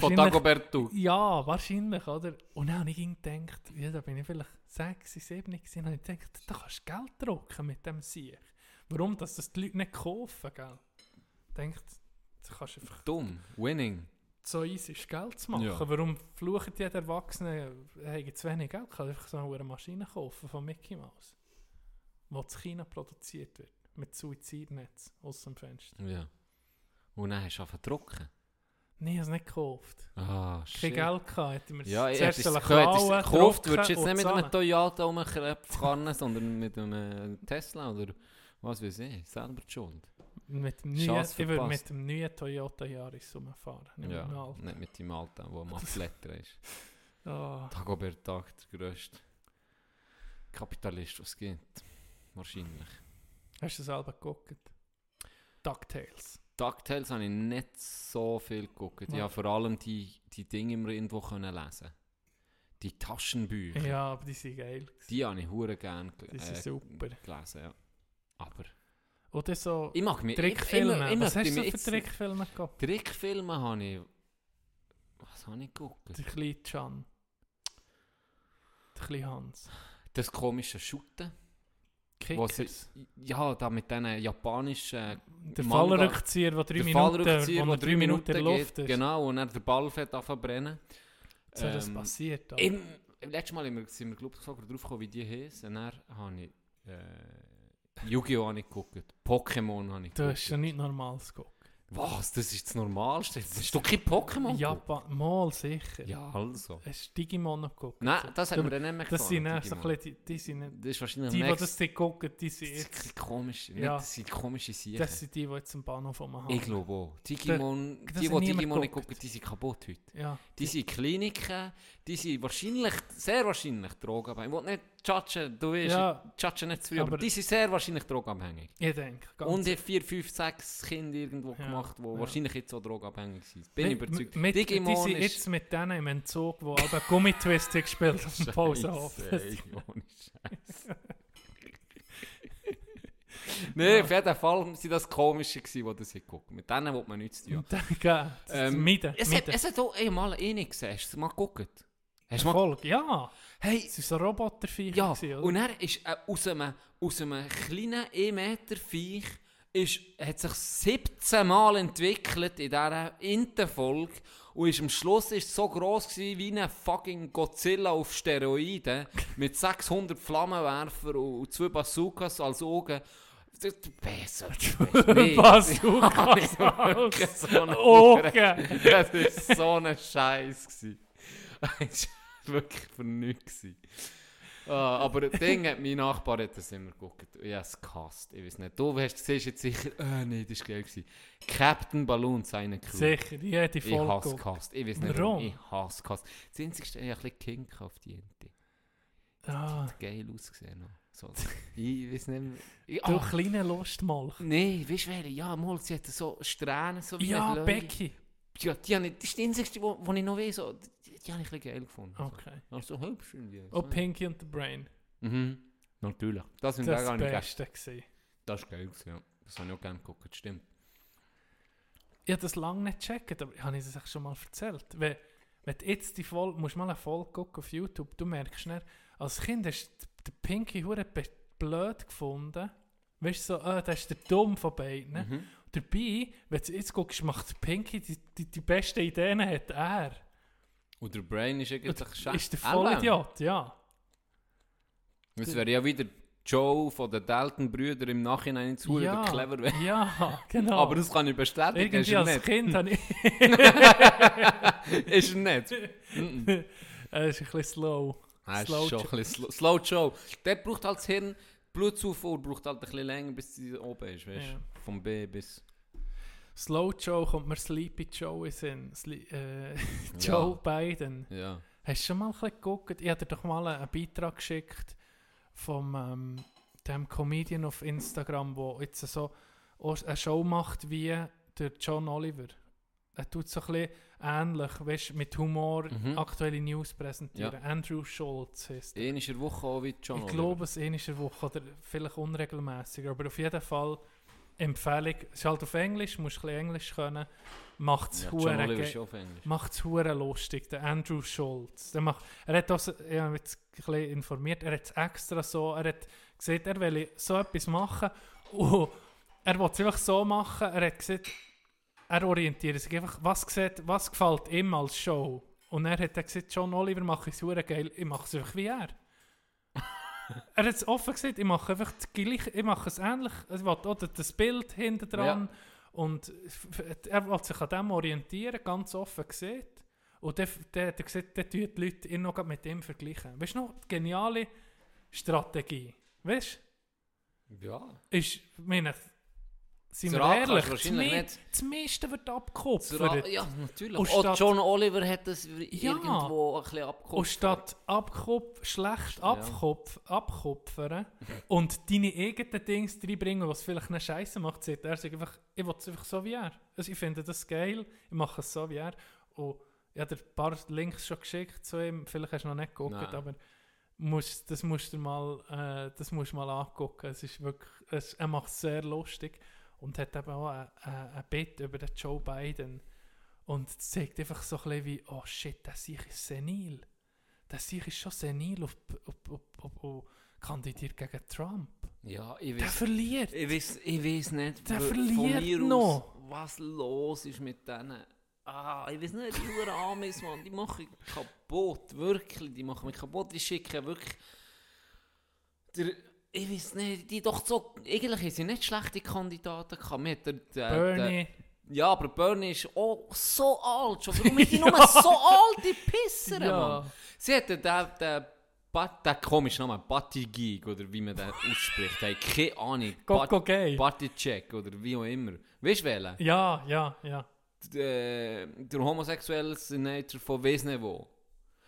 Von Dagobert du. Ja, wahrscheinlich, oder? Und dann habe ich gedacht, ja, da bin ich vielleicht 6, 7 gewesen, und ich gedacht, da kannst du Geld drucken mit dem Sieg. Warum, dass das die Leute nicht kaufen, gell? Denkt, da kannst du einfach Dumm. Winning. so easy ist Geld zu machen. Ja. Warum fluchen die Erwachsenen, haben zu wenig Geld, kann einfach so eine Maschine kaufen von Mickey Mouse, die in China produziert wird, mit Suizidnetz aus dem Fenster. Ja. Und dann hast du angefangen zu drucken. Nee, ich habe es nicht gekauft. Ah, Kein shit. Geld gehabt, hätte mir Ja, ich zuerst gehört, klauen, gekauft, würdest du jetzt nicht mit einem. Toyota rumkarren, sondern mit einem äh, Tesla oder was weiß ich, selber die schuld. Mit dem neuen, ich würde mit dem neuen Toyota Yaris rumfahren. Nicht Ja, mit dem alten. nicht mit dem Alten, wo mal Blätter *laughs* ist. Ah, Dagobert Tag, der grösste Kapitalist, was es gibt. Wahrscheinlich. hast du selber geguckt? DuckTales. DuckTales habe ich nicht so viel geguckt. Ich Ja. habe vor allem die, die Dinge immer irgendwo können lesen. Die Taschenbücher. Ja, aber die sind geil. gewesen. Die habe ich hure gerne gel- Die sind äh, super. gelesen. Ja. Aber Oder so ich mag mich Trickfilme. Ich, ich, ich Was hast du so für Trickfilme geguckt? Trickfilme habe ich. Was habe ich geguckt? Der kleine Can. Der kleine Hans. Das komische Shooten. Wo sie- Kickers. Ja, da mit diesen japanischen. Der Manga- Fallrückzieher, der drei der Minuten, Fallrückzieher, wo drei Minuten in Luft geht. ist. Genau, und dann der Ball fährt zu brennen. So das Ähm, passiert. Alter. Im, im letzten Mal sind wir, sind wir glaub ich, drauf gekommen, wie die heißen. Und dann habe ich äh, Yu-Gi-Oh! habe ich geguckt. Pokémon habe ich Du geguckt. hast ja nichts Normales geguckt. Was? Das ist das Normalste? Das ist doch kein Pokémon? Japan, mal sicher. Ja, also. Hast du Digimon noch geguckt? Nein, das hat Du- mir dann nicht mehr Das sind so ein bisschen, die, die sind nicht, Das ist wahrscheinlich die, die das nicht gucken, die sind ist jetzt, komisch. Nicht, Ja. das sind komische Sicher. das sind die, die jetzt am Bahnhof rumhaben. Ich glaube auch. Digimon, die, die niemand Digimon nicht gucken, die sind kaputt heute. Ja, Die sind Kliniken, die sind wahrscheinlich, sehr wahrscheinlich drogenabhängig. Ich will nicht judgen, du weißt, Ja. ich judge nicht zu früh, aber, Aber- die sind sehr wahrscheinlich drogenabhängig. ich denke. ganz Und ich habe vier, fünf, sechs Kinder irgendwo Ja, gemacht, die ja. wahrscheinlich jetzt auch drogenabhängig sind. Bin Mit- überzeugt. Mit, die Digimon sind ist... jetzt mit denen im Entzug, die aber Gummitwist haben gespielt *laughs* auf dem Pausenhof. Nein, auf jeden Fall waren das Komische, gewesen, die das geguckt Mit denen will man nichts tun. Es. Ähm. Es hat, es hat auch einmal eine gesehen, hast du mal geguckt? Hast du mal... Folge, ja. Hey, Es war so Roboterviecher. ja, gewesen, oder? und er ist äh, aus, einem, aus einem kleinen 1 Meter Viech ist, hat sich 17 Mal entwickelt in dieser Interfolge und ist am Schluss ist so gross gewesen wie ein fucking Godzilla auf Steroiden *laughs* mit 600 Flammenwerfer und, zwei Bazookas als Augen. Besser. *laughs* Bazookas *laughs* als Augen. Das war so ein Scheiß. Das war wirklich für nichts. Ah, aber das Ding hat mein Nachbar hat das immer geguckt. Ich habe es gehasst. Ich weiß nicht. Du hast, siehst jetzt sicher, äh, nee, das war geil. Gewesen. Captain Balloon, seine Crew. Sicher, jede Ich Folge. hasse geguckt. gehasst. Ich weiß nicht, Warum? Ich hasse gehasst. Das einzige, ich habe ein bisschen Kink auf die Ente. Ah, Geil ausgesehen. So, ich weiß nicht mehr. Ich, du ah, kleine Lustmolch. Nein, weißt du, welche? Ja, mal, sie hatte so Strähnen, so wie Ja. Becky. Ja, die, ich, das ist die einzige, wo ich noch weiß, so, die, die habe ich ein bisschen geil gefunden. Okay. Also hübsch irgendwie. Oh, Pinky und the Brain. Mhm. Natürlich. Das sind Das war nicht Beste. Gewesen. Das ist geil, gewesen, ja. Das habe ich auch gerne geguckt, stimmt. Ich habe das lange nicht gecheckt, aber habe ich das echt schon mal erzählt. Wenn, wenn du jetzt die Folge, musst du mal eine Folge gucken auf YouTube, du merkst schnell, als Kind hast du den Pinky hure blöd gefunden. Weißt du, so, ah, das ist der Dumm von beiden. Mhm. Dabei, wenn du jetzt guckst, macht der Pinky die, die, die besten Ideen, hat er. Und der Brain ist eigentlich scheiße. Ist der Vollidiot, ja. Das wäre ja wieder Joe von den Dalton-Brüdern im Nachhinein ins Hure ja, clever wäre. ja, genau. Aber das kann ich bestätigen, ist Irgendwie er als nicht. Kind habe ich... *laughs* ist er nicht. Er ist ein bisschen slow. Ist Slow schon Joe. ein bisschen slow, slow Joe. Der braucht halt das Hirn, Blutzufuhr braucht halt ein bisschen länger, bis sie oben ist, weißt du? Ja. Vom B bis... Slow Joe kommt mir Sleepy Joe in den Sinn. Sli äh, *laughs* Joe Biden. Ja. Hast du schon mal ein bisschen geguckt? Ich habe dir doch mal einen Beitrag geschickt vom ähm, dem Comedian auf Instagram, der jetzt so eine Show macht wie der John Oliver. Er tut so ein bisschen ähnlich, weißt, mit Humor Mhm. aktuelle News präsentieren. Andrew Schultz heißt er. Der Woche auch wie John Ich Oliver. glaube, es ist der Woche oder vielleicht unregelmäßiger, aber auf jeden Fall Empfehlung. Es ist halt auf Englisch, musst ein bisschen Englisch können. Macht es Ja, John hure Oliver ge- ist schon auf Englisch. macht es hure lustig, der Andrew Schultz. Der macht, er hat das, ich habe mich jetzt ein bisschen informiert, er hat es extra so, er hat gesagt, er will so etwas machen und er will es einfach so machen, er hat gesagt, er orientiert sich einfach, was, sieht, was gefällt ihm als Show. Und er hat dann gesagt, John Oliver mache ich es geil, ich mache es einfach wie er. Er hat es offen gesagt, ich mache einfach das gleiche, ich mache es ähnlich, ich will auch das Bild hinten dran und f- f- er will sich an dem orientieren, ganz offen gesehen. Und dann der, der, gesagt, der tun die Leute ihn noch mit ihm vergleichen. Weißt du noch, die geniale Strategie, weißt Ja. du, ist, ich meine, sind wir Rad ehrlich, das, me meiste wird abgekupfert. Ja, natürlich. Und Auch statt- John Oliver hat das Ja. irgendwo ein bisschen abgekupft. Und statt abkupf, schlecht Ja. abkupf, abkupfern und deine eigenen Dings reinbringen, was vielleicht eine Scheiße macht, sagt er sich einfach, ich will es einfach so wie er. Also ich finde das geil, ich mache es so wie er. Und ich habe dir ein paar Links schon geschickt zu ihm, vielleicht hast du noch nicht geguckt, Nein. aber musst, das musst du mal, äh, das musst mal angucken. Es ist wirklich, es, er macht es sehr lustig und hat eben auch ein, ein, ein Bit über den Joe Biden. Und zeigt einfach so ein bisschen wie, oh shit, der Sieg ist senil. Der Sieg ist schon senil und, und kandidiert gegen Trump. Ja, ich Der weiß, verliert. ich weiß, ich weiß nicht, Der verliert noch. Aus, was los ist mit denen. Ah, ich weiß nicht, die Uhr Amis, Mann, die machen mich kaputt, wirklich, die machen mich kaputt, die schicken wirklich... Der, ich weiß nicht, die doch so, eigentlich sie nicht schlechte Kandidaten gehabt. Hat der, der, Bernie. Der, ja, aber Bernie ist auch so alt schon. Warum sind *laughs* die nur so alte Pisser, Ja. Mann? Sie hatten den, den, den komischen Namen, Batigig, oder wie man den ausspricht. Hey, keine Ahnung. Coco Gay. Baticek, oder wie auch immer. Weißt du wählen? Ja, ja, ja. Der, der homosexuelle Senator von wo.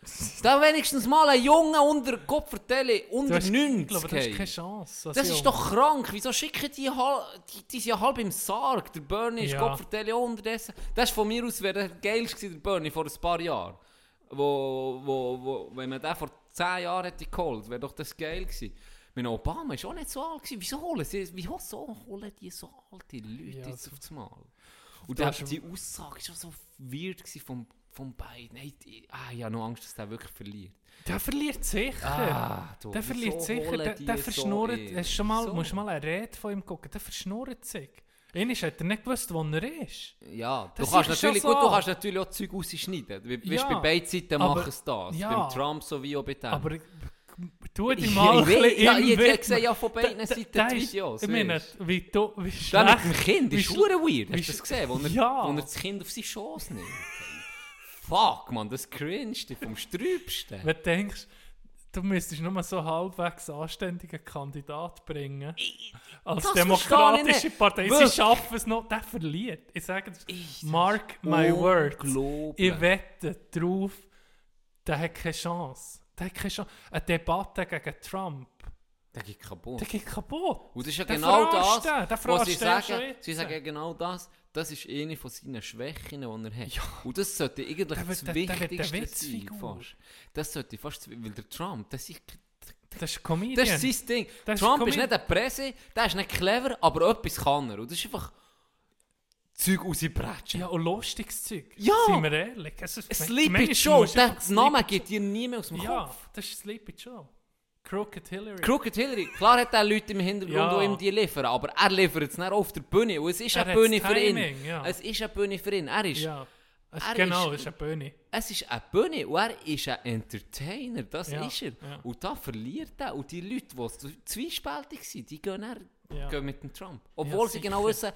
*laughs* Da wenigstens mal ein Junge unter Gott vertellen, unter hast- 90. Ich glaube, hast hey. keine Chance. Das ist Junge. doch krank. Wieso schicken die halb, die, die sind ja halb im Sarg. Der Bernie ist Ja. Gott vertelle unterdessen. Das ist von mir aus wäre der geilste der Bernie vor ein paar Jahren. Wo, wo, wo, wenn man den vor 10 Jahren hätte geholt, wäre doch das geil gewesen. Mein Obama ist auch nicht so alt gewesen. Wieso holen sie, wieso so holen die so alte Leute Ja, jetzt auf das Mal? Und Da ist- die Aussage war so weird vom, vom beiden. Hey, die, ah, ich habe noch Angst, dass der wirklich verliert. Der verliert sicher. Ah, du, der verliert wieso sicher. Der, der so verschnurrt. du schon mal, Wieso? musst du mal eine Rede von ihm gucken. Der verschnurrt sich. Einmal hat er nicht gewusst, wo er ist. Ja, du Das kannst ist schon natürlich, so. gut, du kannst natürlich auch Zeug rausschneiden. Wie, Ja, bei beiden Seiten machen sie das. ja. Beim Trump sowie auch bei dem. Aber tu Ich- dich mal ich ein bisschen ja, ich- ich sehe ja von beiden Da- Seiten da die Videos, Ich meine, wie, du, wie schlecht... mit dem Kind wie ist schwer weird. wie Hast du das gesehen? Wo er, Ja. wo er das Kind auf seine Schoß nimmt. Fuck, man, das cringste vom Strübsten. Wenn du denkst, du müsstest nur so halbwegs anständigen Kandidat bringen. Als das demokratische ich Partei. Sie schaffen es noch. Der verliert. Ich sage es. Ich- Mark my words. Ich wette drauf, der hat keine Chance. Der hat keine Chance. Eine Debatte gegen Trump, Der geht kaputt. der geht kaputt. Und das ist ja Der genau das, den, was sie sagen. Sie sagen ja genau das. Das ist eine von seinen Schwächen, die er hat. Ja. Und das sollte eigentlich Der das der- der Wichtigste sein. Fast. Das sollte fast, weil der Trump, das ist, Das ist Comedian. das ist sein Ding. Das ist Trump ist Comedian. nicht ein Presse, der ist nicht clever, aber etwas kann er. Und das ist einfach Zeug rausbretschen. ja, und lustiges Zeug. Ja. Sind wir ehrlich. Es ist, Sleepy Joe, der Name geht dir nie mehr aus dem Ja, Kopf. das ist Sleepy Joe. Crooked Hillary. Crooked Hillary, klar hat er Leute im Hintergrund, Ja. die ihm die liefern, aber er liefert es nicht auf der Bühne. Und es ist Er eine Bühne für ihn. Timing, ja. Es ist eine Bühne für ihn. Er ist ja. Es, Er genau, ist- es ist eine Bühne. Es ist eine Bühne und er ist ein Entertainer, das Ja, ist er. ja. Und da verliert er. Und die Leute, die so zwiespältig sind, die gehen, dann, Ja. gehen mit dem Trump. Obwohl sie genau wissen,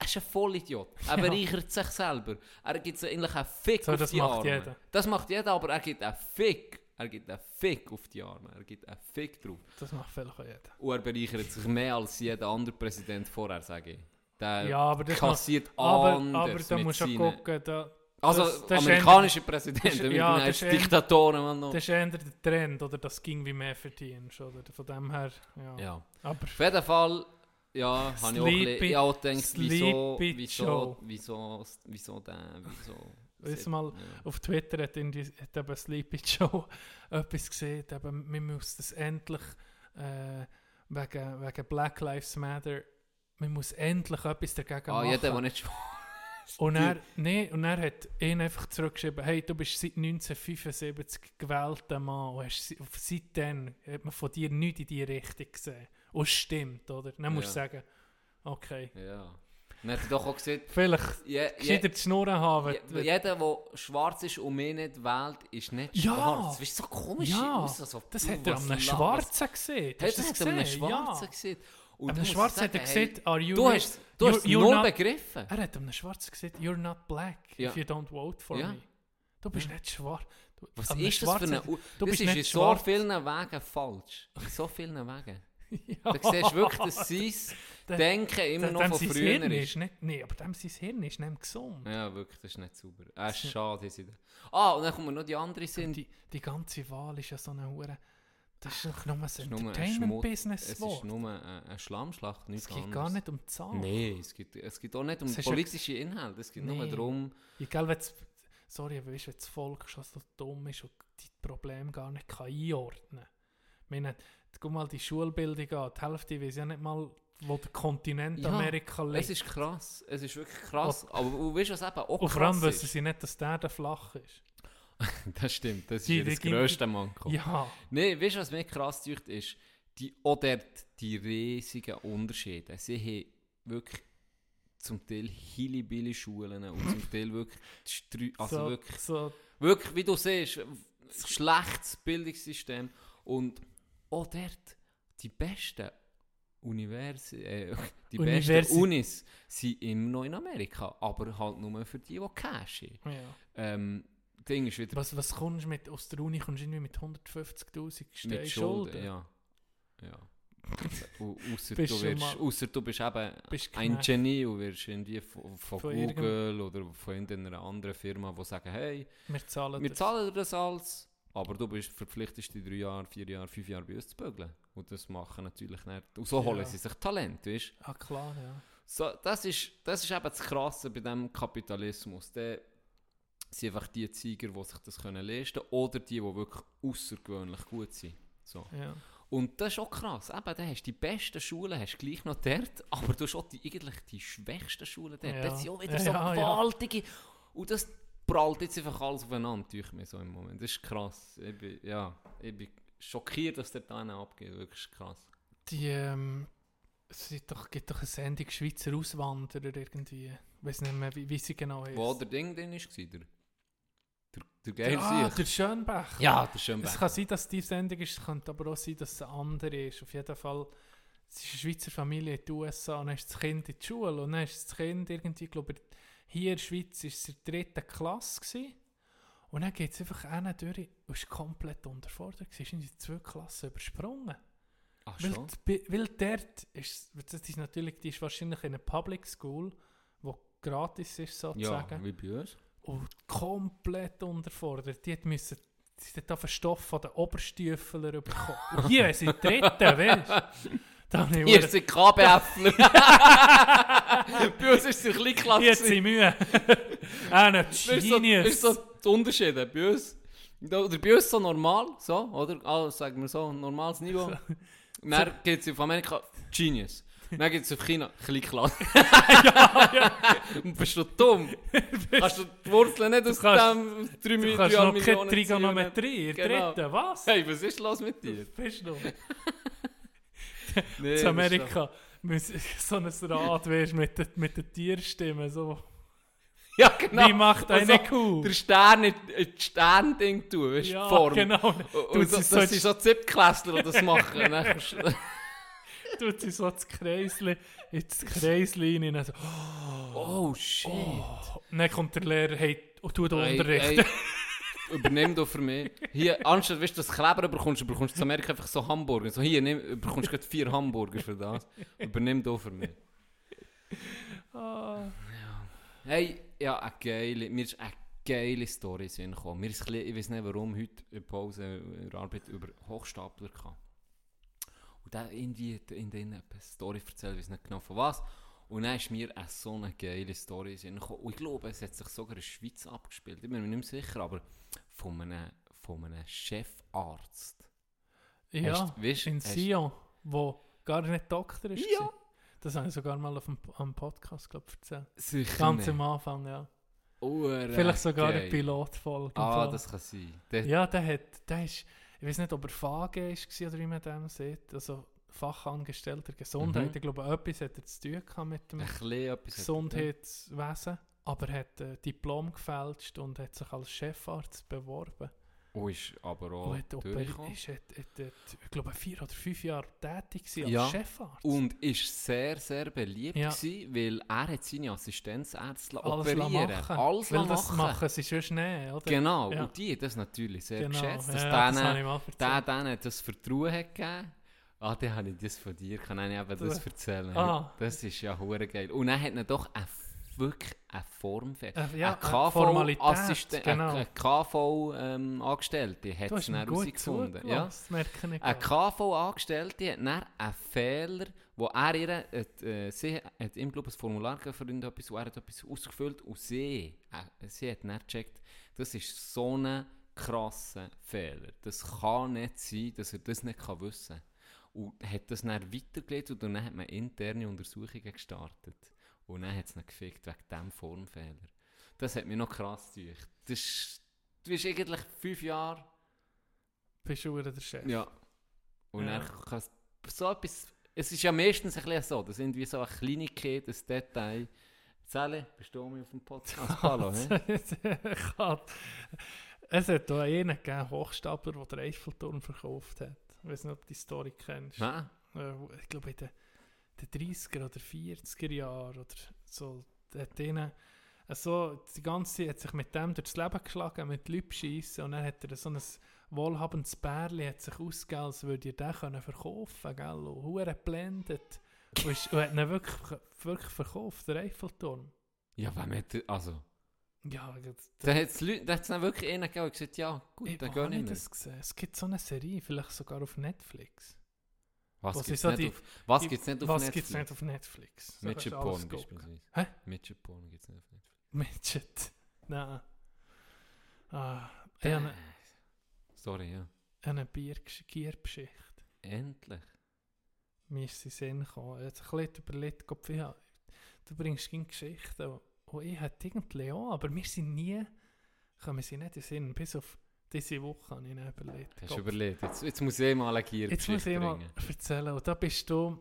er ist ein Vollidiot. Er *laughs* bereichert sich selber. Er gibt eigentlich einen Fick So, auf das die macht Arme. jeder. Das macht jeder, aber er gibt einen Fick. Er gibt einen Fick auf die Arme. Er gibt einen Fick drauf. Das macht vielleicht auch jeder. Und er bereichert sich mehr als jeder andere Präsident vorher, sage ich. Der Ja, aber das kassiert Aber, anders aber da musst du gucken, da, Also das- amerikanische Präsidenten, ja, das ist Diktatoren, man noch. das ist eher der Trend, oder das ging wie mehr verdienst, oder? Von dem her, ja. Ja. Aber Auf jeden Fall, ja, habe ich auch, ein bisschen- ich auch gedacht, wieso, wieso, Joe. wieso, wieso der, wieso. Weiss mal, auf Twitter hat, irgendwie, hat eben Sleepy *laughs* Joe etwas gesehen, eben, wir müssen das endlich äh, wegen, wegen Black Lives Matter, man muss endlich etwas dagegen Ah, machen. jeder, der nicht Und er, nee, und er hat ihn einfach zurückgeschrieben, hey, du bist seit 1975 gewählter Mann und hast, se- seitdem hat man von dir nichts in die Richtung gesehen. Und es stimmt, oder? Dann musst du Ja. sagen, okay. Ja. Dann hat er doch auch gesagt, Vielleicht je, gescheiter die Schnurren haben. je, jeder, der schwarz ist und mich nicht wählt, ist nicht Ja. schwarz. Weißt du, so komisch Ja, aus. Also, das du, hat er an einem Schwarzen gesehen. Hat das er an einem? Schwarzen Ja. gesehen. Und einem Schwarzen hat er gesehen, are you Du hast, du hast you're- null begriffen. Er hat einem Schwarzen gesagt, you're not black Ja. if you don't vote for Ja. me. Du bist nicht schwarz. Du- Was ist das für eine... Du das bist ist in so schwarz. vielen Wegen falsch. In so vielen Wegen. Ja. Da siehst du wirklich, dass sein *laughs* Denken immer Dem- noch dem von früher Hirn ist. nicht, nee, aber dem sein Hirn ist nicht gesund. Ja, wirklich, das ist nicht sauber. Ah, schade. es. Ah, und dann kommen noch die andere Sinn. Die, die ganze Wahl ist ja so eine Hure. Das ist doch nur ein nur Entertainment-Business. Es ist nur eine, Schlammschlacht, nichts Es geht anderes. gar nicht um die Zahl. Nein, es geht, es geht auch nicht um ja- politische Inhalte. Es geht nur Nee. darum... Egal, wenn sorry, aber weißt, wenn das Volk schon so dumm ist und die Probleme gar nicht kann einordnen kann. Guck mal die Schulbildung an. Die Hälfte weiß ja nicht mal, wo der Kontinent Ja, Amerika liegt. Es ist krass. Es ist wirklich krass. Aber du weißt, was eben auch und vor allem wissen sie nicht, dass der da flach ist. *laughs* Das stimmt, das ist Die- das grösste Manko. Ja, Nein, weißt du, was mir krass deucht ist? Die, auch dort die riesigen Unterschiede. Sie haben wirklich zum Teil hilly Schulen und zum Teil wirklich, Strü- also so, wirklich, so, wirklich, wie du siehst, ein schlechtes Bildungssystem und auch dort die besten Univers äh, *laughs* die Universi- besten Unis sind immer noch in Amerika, aber halt nur für die, die Cash haben. ja. Ähm, Ding ist wieder Was, was kommst du mit, aus der Uni kommst du irgendwie mit 150'000 Ste- Mit Schulden? Schulden, ja. ja. *laughs* Au- Ausser Bist du, wirst, ausser du bist eben Bist ein. Genie und wirst irgendwie von, von, Von Google oder von irgendeiner anderen Firma, die sagen, hey, Wir zahlen wir das. zahlen dir das alles, aber du bist verpflichtet, die drei Jahre, vier Jahre, fünf Jahre bei uns zu bügeln. Und das machen natürlich nicht. Und so holen Ja. sie sich Talent, weißt Ah, klar, ja. so, das, ist, das ist eben das Krasse bei diesem Kapitalismus. Der sind einfach die Sieger, die sich das können leisten können oder die, die wirklich außergewöhnlich gut sind. So. ja. Und das ist auch krass. Eben, da hast du die besten Schulen hast du gleich noch dort, *laughs* aber du hast auch die, eigentlich die schwächsten Schulen dort. Ja. Das sind auch wieder Ja, so gewaltige. Und das prallt jetzt einfach alles aufeinander, tue ich mir so im Moment. Das ist krass. Ich bin, ja, ich bin schockiert, dass der da einen abgeht. Wirklich krass. Die, ähm, es gibt doch, gibt doch eine Sendung Schweizer Auswanderer irgendwie. Ich weiß nicht mehr, wie, wie sie genau heißt. Wo der Ding drin war, der, der, der Geil der, ah, der Schönbach. Ja, der Schönberg. Es kann sein, dass die Sendung ist, es könnte aber auch sein, dass es eine andere ist. Auf jeden Fall, es ist eine Schweizer Familie in den USA und dann ist das Kind in die Schule und dann ist das Kind irgendwie, glaube ich, hier in der Schweiz ist es in der dritten Klasse gewesen. und dann geht es einfach einer durch und ist komplett unterfordert gewesen, ist in die zwei Klassen übersprungen. Ach Weil, schon? die- weil dort ist, das ist natürlich, die ist wahrscheinlich in einer Public School, wo gratis ist Ja, sozusagen. wie bei uns. Und komplett unterfordert. Die hat müssen, sie hat auf den Stoff von den Oberstüfler bekommen. Und hier sie dritten, weißt du? *laughs* Hier verdammt- sind KBFler. bei uns ist es ein bisschen klasse. Hier hat sie Mühe. *laughs* Du, so, Genius. weißt du, so die Unterschiede bei uns. Oder bei uns so normal, so, oder? Also, sagen wir so, normales Niveau. Dann geht es auf Amerika Genius. Dann geht es auf China Kleinklasse. *laughs* ja, ja. Und bist du dumm? *laughs* Kannst du die Wurzeln nicht aus dem 3 du Millionen kannst noch keine? Trigonometrie. Genau. dritten, was? Hey, was ist los mit dir? Bist du? Nee, In Amerika so ein Rad weißt, mit, den, mit den Tierstimmen. So. Ja, genau. Wie macht Und eine so Kuh? Der Stern in in das Sternding tun, weißt Ja, Form. genau. Und, und so, so das sind so Zipklässler, die das machen. Du- *laughs* Tut sie so das Kreisli, ins Kreisli rein. und So, oh, shit. oh. Dann kommt der Lehrer, hey, und tut Ey, Unterricht. ey, *laughs* übernimm doch für mich. Hier, anstatt weißt, du, das Kleber bekommst, bekommst du zu Amerika einfach so Hamburger. So, hier, nimm, bekommst du gerade vier Hamburger für das. Übernimm doch für mich. Ah. Hey, ja, eine geile, mir ist eine geile Story in gekommen. Mir ist bisschen, ich weiß nicht warum, heute in der Pause in der Arbeit über Hochstapler kam. Und der irgendwie in denen eine Story erzählt, ich weiß nicht genau von was. Und dann ist mir eine so eine geile Story gekommen. Und ich glaube, es hat sich sogar in der Schweiz abgespielt. Ich bin mir nicht mehr sicher, aber von einem, von einem Chefarzt. Ja, du- weisst- in Sion, wo gar nicht Doktor ist. Ja. Das habe ich sogar mal auf dem am Podcast glaub, erzählt. Sicher Ganz nicht. am Anfang, ja. Ure Vielleicht sogar geil. eine Pilotfolge. Ah, Fall. das kann sein. Der, Ja, der hat, der ist, ich weiß nicht, ob er Fage war oder wie man dem sieht, also Fachangestellter Gesundheit. Mhm. Ich glaube, etwas hat er zu tun gehabt mit dem. Gesundheitswesen, aber er hat ein Diplom gefälscht und hat sich als Chefarzt beworben. Und ist aber auch und hat durchgekommen. ist, hat, hat, hat, ich glaube, vier oder fünf Jahre tätig als Ja. Chefarzt. Und ist sehr, sehr beliebt Ja. gewesen, weil er hat seine Assistenzärzte alles operieren machen. Alles Weil machen. das machen sie schon schnell, oder? Genau, Ja. und die haben das natürlich sehr Genau, geschätzt, ja, dass das denen, der denen das Vertrauen hat gegeben. Ah, dann habe ich das von dir, kann ich eben das erzählen. Ah. Das ist ja hure geil. Und dann hat er doch eine, wirklich eine Formfehler. Äh, ja, eine eine Formalität, KV-Assisten- genau. eine KV-Angestellte hat Du es dann herausgefunden. Ja. Eine. KV-Angestellte hat dann einen Fehler, wo er ihr, hat, äh, sie hat ihm, glaube ich, ein Formular für irgendetwas, wo er hat etwas ausgefüllt und sie, äh, sie hat dann gecheckt, das ist so ein krasser Fehler. Das kann nicht sein, dass er das nicht kann wissen kann. Und hat das dann weitergelegt und dann hat man interne Untersuchungen gestartet. Und dann hat es ihn gefickt wegen diesem Formfehler. Das hat mich noch krass gedacht. Das ist, du bist eigentlich fünf Jahre Bist du der Chef? ja. Und Ja. dann kann es so etwas. Es ist ja meistens ein bisschen so, das sind wie so eine Kleinigkeit, ein Detail. Sally, bist du mit auf dem Podcast? *laughs* Hallo, hä? Es hat da einen gegeben, Hochstapler, der den Eiffelturm verkauft hat. Ich weiß nicht, ob du die Story kennst. Nein? Äh, ich glaube in den, den 30er oder 40er Jahren oder so. Hat denen, also die ganze Zeit hat sich mit dem durchs Leben geschlagen, mit Leuten schiessen und dann hat er so ein wohlhabendes Bärli hat sich ausgegeben, als würde er den können verkaufen gell? Und hure geblendet. Und, ist, und hat ihn wirklich, wirklich verkauft, der Eiffelturm. Ja, hat er- Also. Ja, das, Da hat es dann wirklich einen gegeben, gesagt ja, gut, Ich dann geh ich nicht mehr. das gesehen. Es gibt so eine Serie, vielleicht sogar auf Netflix. Was gibt es nicht, auf, was Die- gibt's nicht auf Was Netflix? gibt es nicht auf Netflix? Midget Porn beispielsweise. Hä? Midget Porn gibt es nicht auf Netflix. Midget. Nein. Ah, ich habe Sorry, ja. eine Biergesch- Giergeschichte. Endlich. Mir ist sie Sinn gekommen. Ich habe ein bisschen überlegt, Gott, wie- du bringst keine Geschichten. Und ich hätte irgendwie auch, aber wir sind nie, kommen sie nicht in den Sinn. Bis auf diese Woche habe ich nicht überlegt. Hast du überlegt. Jetzt, jetzt muss ich mal eine Gier Jetzt muss ich mal erzählen. Und da bist du,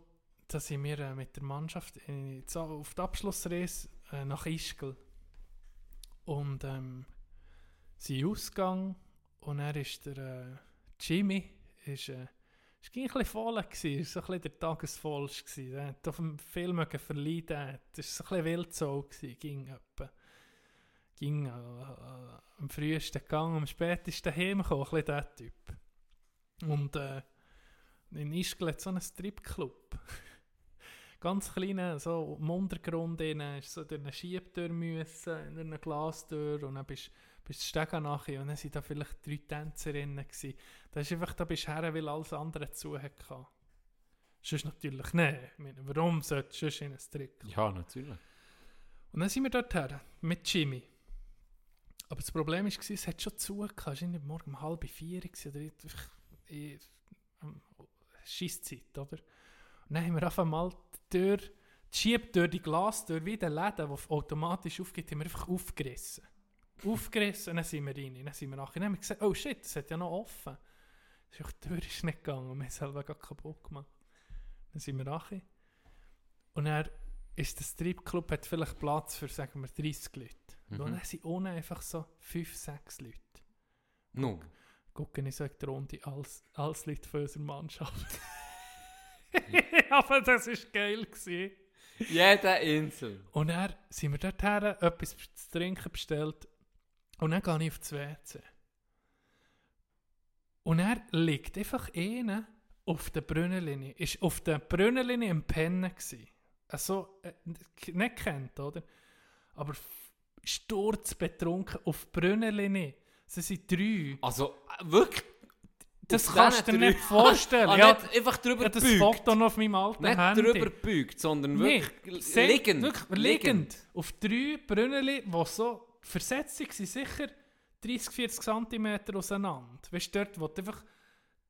da sind wir äh, mit der Mannschaft in, auf der Abschlussreise äh, nach Ischgl. Und ähm, sind ausgegangen und er ist der äh, Jimmy, ist, äh, ist ging ein bisschen voll ist so ein bisschen der Tagesvollste. Er hat auf dem Film verleiden, das war ein bisschen wild so gewesen, ging etwa. Ging äh, äh, am frühesten gegangen, am spätesten heimgekommen, ein bisschen der Typ. Und äh, in Ischgl hat so einen Stripclub. *laughs* Ganz kleiner, so im Untergrund ist so durch eine Schiebtür müssen, durch eine Glastür und dann bist bist du Stegen nachher und dann waren da vielleicht drei Tänzerinnen gewesen. Da ist einfach, da bist du her, weil alles andere zu hatte. Sonst natürlich nicht. Warum solltest du sonst in einen Strip? Ja, natürlich. Und dann sind wir dort her, mit Jimmy. Aber das Problem war, es hat schon zu gehabt. Es war irgendwie morgen um halb vier oder einfach in, Schisszeit, oder? Und dann haben wir auf einmal die Tür, die Schiebtür, die Glastür, wie der Läden, die automatisch aufgeht, haben wir einfach aufgerissen. Aufgerissen und dann sind wir rein. Dann sind wir nachher, dann haben wir gesagt, oh shit, das hat ja noch offen. Die Tür ist nicht gegangen, wir haben es selber gar kaputt gemacht. Dann sind wir nachher. Und dann ist der Stripclub hat vielleicht Platz für, sagen wir, 30 Leute. Und dann sind unten einfach so fünf, sechs Leute. Nur. Gucken in so in die Runde als, als Leute von unserer Mannschaft. *laughs* *laughs* Aber das war geil. Gewesen. Jede Insel. Und dann sind wir dorthin, etwas zu trinken bestellt. Und dann gehe ich auf das WC. Und er liegt einfach einer auf der Brünnenlinie. Ist auf der Brünnenlinie im Pennen gsi. Also, äh, nicht kennt, oder? Aber sturzbetrunken auf der Brünnenlinie. Sie sind drei. Also, äh, wirklich? Das kannst du dir nicht *laughs* vorstellen. Ah, ja, nicht einfach drüber habe das gebeugt. Foto noch auf meinem alten Nicht Handy. drüber gebeugt, sondern Nee, wirklich sehr- liegend. Wirklich, liegend. Auf drei Brünneli, die so versetzt waren, sicher 30, 40 cm auseinander. Weißt du, dort, wo du einfach...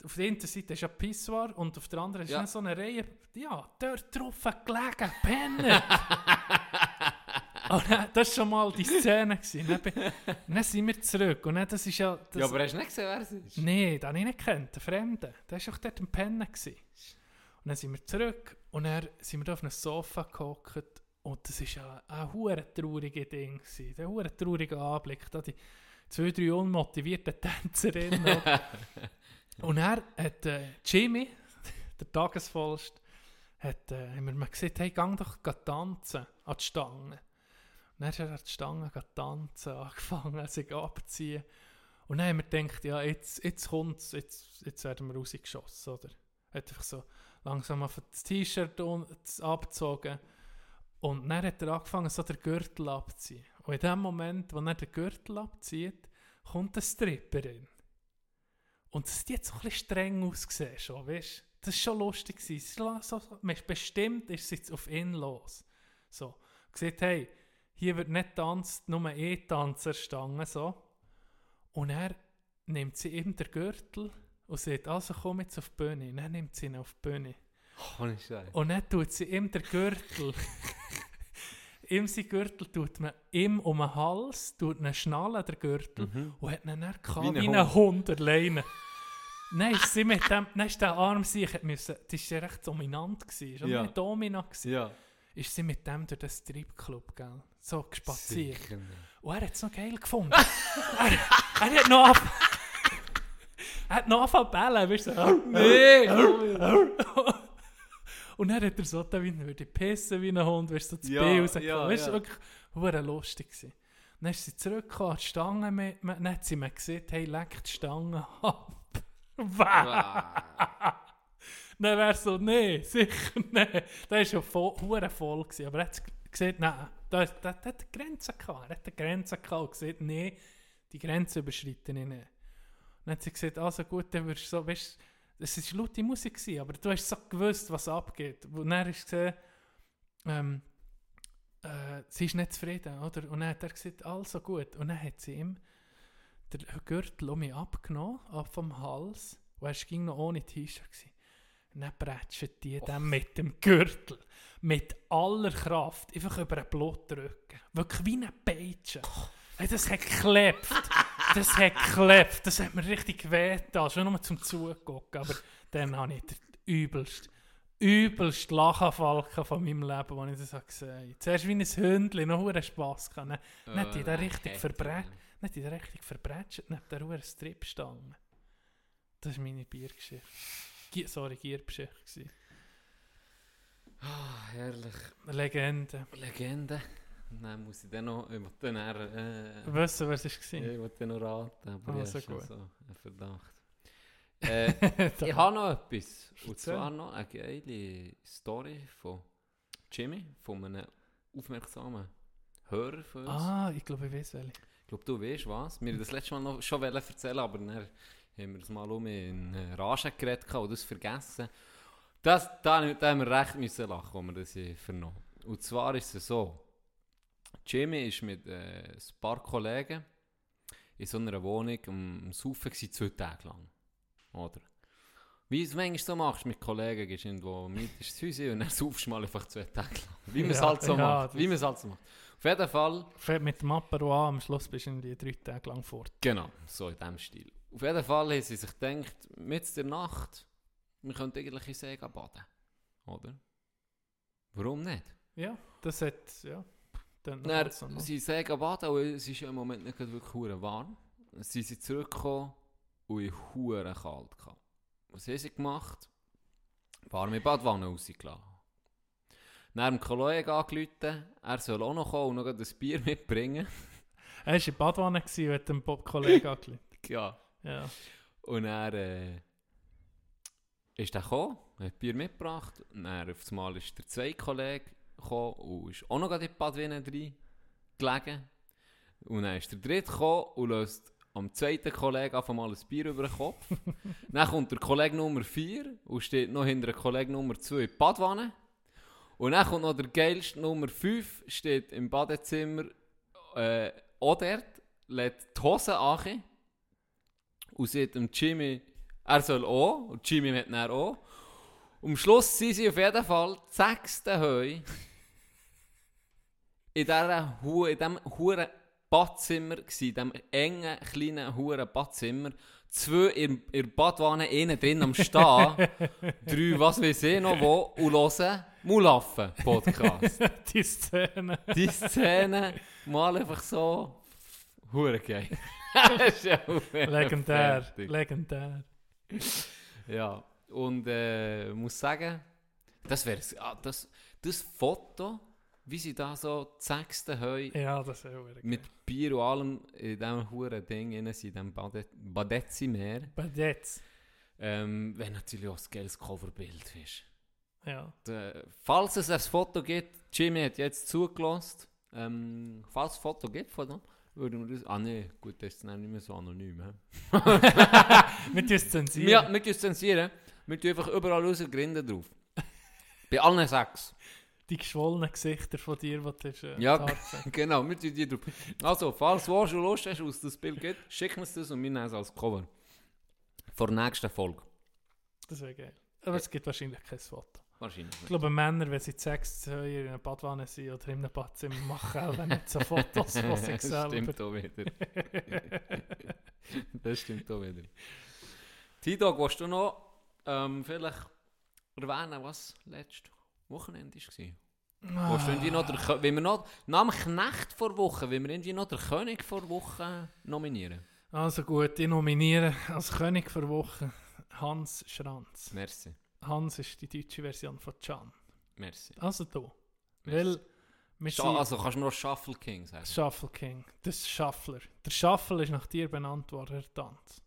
Auf der einen Seite ist ja Pissoir und auf der anderen ist Ja. dann so eine Reihe... Ja, dort drauf gelegen, Penner. *laughs* und dann, das war schon mal die Szene. Gewesen. Dann, bin- dann sind wir zurück. Und dann, das ist ja... Das, Ja, aber hast du nicht gesehen, wer es ist? Nein, den habe ich nicht gekannt, den Fremden. Der war auch dort im Pennen. Gewesen. Und dann sind wir zurück und dann sind wir da auf einem Sofa gehockt und das war ein hure trauriges Ding. Gewesen. Ein hure trauriger Anblick. Da die zwei, drei unmotivierten Tänzerinnen. *laughs* und er hat äh, Jimmy, *laughs* der Tagesvollst, hat, äh, haben wir mal gesagt, hey, gang doch geh tanzen an die Stange. Und dann ist er an die Stange geh tanzen, *laughs* angefangen, sich abzuziehen. Und dann haben wir gedacht, ja, jetzt, jetzt kommt jetzt, jetzt werden wir rausgeschossen, oder? Hat einfach so langsam auf das T-Shirt abgezogen. Und dann hat er angefangen, so den Gürtel abzuziehen. Und in dem Moment, wo er den Gürtel abzieht, kommt eine Stripperin. Und es hat jetzt so ein bisschen streng ausgesehen schon, weißt? Das war schon lustig. bestimmt ist es jetzt auf ihn los. So. Gesagt, hey, hier wird nicht tanzt, nur E-Tanzerstange, so. Und er nimmt sie ihm den Gürtel und sagt, also komm jetzt auf die Bühne. Und dann nimmt sie ihn auf die Bühne. Und dann tut sie ihm den Gürtel. *laughs* ihm sein Gürtel tut man ihm um den Hals, tut einen Schnallen der Gürtel und hat ihn dann Wie wie ein Hund alleine. Nein, ist sie mit dem, dann ist der Arm sich, müssen, das war ja recht dominant, gewesen, schon Ja. ja. Domina gewesen. Ja. Ist sie mit dem durch den Stripclub, gell? So gespaziert. Sicher nicht. Und er hat es noch geil gefunden. *laughs* er, er hat noch auf, *laughs* er hat noch angefangen zu bellen, weißt du? Nee! Und dann hat er so da wie er würde pissen wie ein Hund, weißt du, so das Ja, B rausgekommen. ja, weißt du, ja. wirklich hure lustig gewesen. Dann ist sie zurückgekommen, die Stange, mit, mit, dann hat sie mir gesagt, hey, leck die Stange ab. *laughs* Ah. Dann wäre so, nee, sicher nee. Da war schon voll, voll gewesen. Aber er hat gesagt, nein, da, da, da hat eine Grenze gehabt. Er hat eine Grenze gehabt und gesagt, nee, die Grenze überschreite ich nicht. Dann hat sie gesagt, also gut, dann wirst du so, weißt du, es war laute Musik, gewesen, aber du hast so gewusst, was abgeht. Und dann hast du gesehen, ähm, äh, sie ist nicht zufrieden, oder? Und dann hat er gesagt, also gut. Und dann hat sie ihm den Gürtel um mich abgenommen, ab vom Hals. Und er ging noch ohne T-Shirt. gewesen. Und dann prätschen die dann mit dem Gürtel, mit aller Kraft, einfach über den Blutdrücken. Wirklich wie eine Peitsche. Hey, das hat geklebt. Das hat geklebt. Das hat mir richtig wehgetan. Schon nur zum Zugucken. Aber dann habe ich den übelst, übelst Lachenfall gehabt von meinem Leben, als ich das gesehen habe. Zuerst wie ein Hündchen, noch einen Spass gehabt. Dann, dann hat die da richtig verbrätscht. Dann hat die da richtig verbrätscht neben der Ruhe Stripstange. Das war meine Biergeschichte. Sorry, Giergeschichte. Ah, herrlich. Legende. Legende. Dann muss ich dann noch, ich will dann eher, äh, du, was es war? ich will dann noch raten, aber Ah, ich so habe so einen Verdacht. *laughs* Äh, ich habe noch etwas. Und zwar noch eine geile Story von Jimmy, von einem aufmerksamen Hörer von uns. Ah, ich glaube, ich weiß welche. Ich glaube, du weißt was. Wir haben das letzte Mal noch schon erzählen, aber dann haben wir das mal um in äh, Rage geredet und das vergessen. Das, da, da haben wir recht müssen lachen, als wir das hier vernommen Und zwar ist es so, Jimmy ist mit äh, ein paar Kollegen in so einer Wohnung am am Saufen gewesen, zwei Tage lang. Oder? Wie du es manchmal so machst mit Kollegen, gehst du irgendwo mit ins Haus und dann saufst du mal einfach zwei Tage lang. Wie man es *laughs* Ja, halt so ja, macht. Wie man es halt so macht. Auf jeden Fall Fährt mit dem Apero an, am Schluss bist du irgendwie drei Tage lang fort. Genau, so in diesem Stil. Auf jeden Fall haben sie sich gedacht, mit der Nacht, wir könnten eigentlich in See baden. Oder? Warum nicht? Ja, das hat, ja, Dann Dann, sie sagen baden, und es ist ja im Moment nicht gerade wirklich hure warm. Dann sind sie zurückgekommen und ich hure kalt gehabt. Was haben sie gemacht? Warme Badwanne rausgelassen. Dann dem Kollegen angerufen, er soll auch noch kommen und noch gerade ein Bier *laughs* mitbringen. Er war in der Badwanne und hat dem Bob Kollegen angerufen. *laughs* ja. Ja. Und er äh, ist dann gekommen, hat Bier mitgebracht. Und dann auf einmal ist der zweite Kollege gekommen und ist auch noch in die Badwanne drin gelegen. Und dann ist der dritte gekommen und löst am zweiten Kollegen auf einmal ein Bier über den Kopf. *laughs* dann kommt der Kollege Nummer 4 und steht noch hinter dem Kollegen Nummer 2 in die Badwanne. Und dann kommt noch der geilste Nummer 5, steht im Badezimmer äh, auch dort, lädt die Hose an und sagt dem Jimmy, er soll auch, und Jimmy hat dann auch. Am Schluss sind sie auf jeden Fall die sechste Heu in dieser Hu in diesem huren Badzimmer gsi, in diesem engen, kleinen, huren Badzimmer. Zwei in, in der Badwanne, innen drin am Stehen, *laughs* drei, was weiß ich noch wo, und hören Mulaffen-Podcast. *laughs* Die Szene. Die Szene mal einfach so, hure geil. *laughs* Legendär. fertig. Legendär. Ja, und äh, muss sagen, das wäre ah, das, das Foto, wie sie da so sechste Heu Ja, das ist auch mit Bier und allem in diesem huren Ding in diesem Bade Badezimmer, Bei jetzt. ähm, wäre natürlich auch ein geiles Coverbild. Weißt. Ja. Äh, falls es ein Foto gibt, Jimmy hat jetzt zugelassen, ähm, falls es ein Foto gibt von dem, würden wir das... Ah nee, gut, das ist dann nicht mehr so anonym. Wir *laughs* *laughs* zensieren. Ja, wir zensieren. Wir tun einfach überall unsere Grinde drauf. *laughs* Bei allen sechs. Die geschwollenen Gesichter von dir, die du hast, äh, Ja, *laughs* genau, wir tun die drauf. Also, falls du schon Lust hast, was das Bild gibt, schick uns das und wir nehmen es als Cover. Vor der nächsten Folge. Das wäre geil. Aber es gibt wahrscheinlich kein Foto. Wahrscheinlich Ich glaube, Männer, wenn sie sechs Höhe in einer Badwanne sind oder in einem Badzimmer, machen auch nicht so Fotos von sich das selber. stimmt auch wieder. *laughs* das stimmt auch wieder. T-Dog, willst du noch ähm, vielleicht erwähnen, was letztes Wochenende war? Du irgendwie noch der, wenn wir noch, nach dem Knecht vor Woche, wenn wir irgendwie noch der König vor Woche nominieren? Also gut, ich nominiere als König für Woche Hans Schranz. Merci. Hans ist die deutsche Version von Can. Merci. Also du. Weil also kannst du noch Shuffle King sagen? Shuffle King, das Shuffler. Der Shuffle ist nach dir benannt worden, Herr Tanz.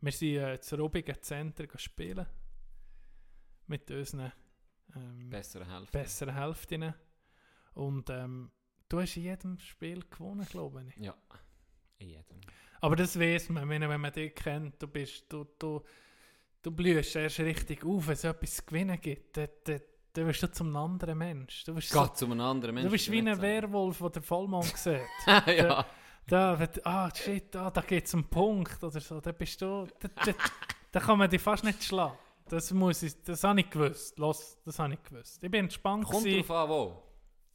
Wir sind äh, zu Rubigen Zentrum spielen. Mit unseren ähm, Bessere Hälfte. besseren Hälften. Und ähm, du hast in jedem Spiel gewonnen, glaube ich. Ja. In jedem. Aber das weiß man, wenn, man dich kennt, du bist, du, du, du blühst erst richtig auf, wenn es etwas zu gewinnen gibt. Dann, dann, dann wirst du zum anderen Mensch. Du bist, so, Gott, zu einem anderen Menschen. du bist wie ein Werwolf, der der Vollmond sieht. *laughs* ja. Da, wenn, ah, shit, ah, da geht es um Punkt oder so, dann bist du, da, da, da kann man dich fast nicht schlagen. Das muss ich, das habe ich gewusst. Los, das habe ich gewusst. Ich bin entspannt Kommt gewesen. drauf an, wo.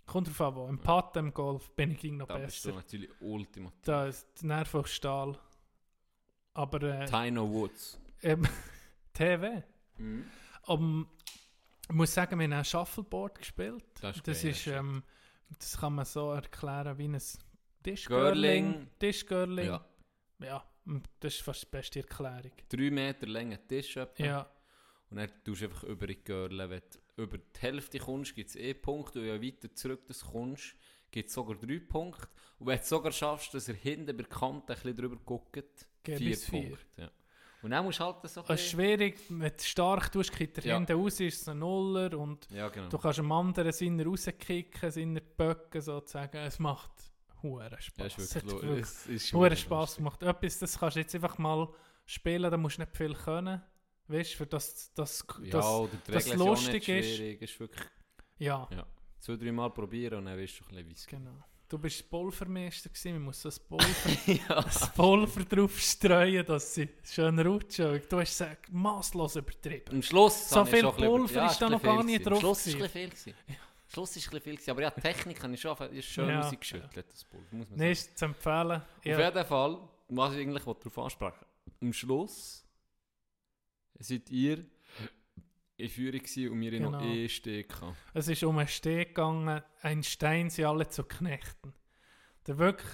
Kommt drauf an, wo. Im Putt, im Golf bin ich ging noch Da bist du besser. natürlich ultimativ. Da ist die Nerven auf Stahl. Aber äh, Tino Woods. ähm, *laughs* TV. Um, ich muss sagen, wir haben ein Shuffleboard gespielt. Das ist das, geil, ist, ähm, das kann man so erklären wie ein Tischgirling. Girling. Tischgirling. Ja. ja, das ist fast die beste Erklärung. Drei Meter Länge Tisch etwa. Ja, Und dann tust du einfach über die Görle. Wenn du über die Hälfte kommst, gibt es eh Punkte. Und je weiter zurück du kommst, gibt es sogar drei Punkte. Und wenn du es sogar schaffst, dass er hinten bei der Kante ein bisschen drüber guckt, Geht vier vier. Punkte. Ja. Und dann musst du halt so ein es ist bisschen... schwierig, wenn du stark tust, geht er Ja. hinten raus, ist es ein Nuller und Ja, genau. du kannst am anderen Sinne rauskicken, Sinne böcken sozusagen. Es macht Huren Ja, Spaß. ist es *laughs* wirklich, es ist Huren lustig. gemacht. Etwas, das kannst du jetzt einfach mal spielen, da musst du nicht viel können. Weißt du, für das, das, Ja, das oder die das ja lustig ist. Ist wirklich ja, zwei, drei Mal probieren und dann weißt du ein bisschen, wie es genau. Du bist Pulvermeister gewesen, man muss so ein Pulver, *laughs* *laughs* das Pulver drauf streuen, dass sie schön rutschen. Du hast es masslos übertrieben. Am Schluss So viel Pulver ja, ist da noch gar nicht drauf Am Schluss ist gewesen. ein bisschen viel. gewesen. Schluss ist ein bisschen viel. Aber ja, die Technik habe ich schon ist schön Ja, rausgeschüttelt, das Pulver, muss man sagen. ist zu empfehlen. Auf Ja, jeden Fall, was ich eigentlich darauf ansprechen Am Schluss seid ihr in Führung gewesen und wir Genau. noch eh hatten. Es ist um einen Steg gegangen, ein Stein sie alle zu knechten. Der wirklich,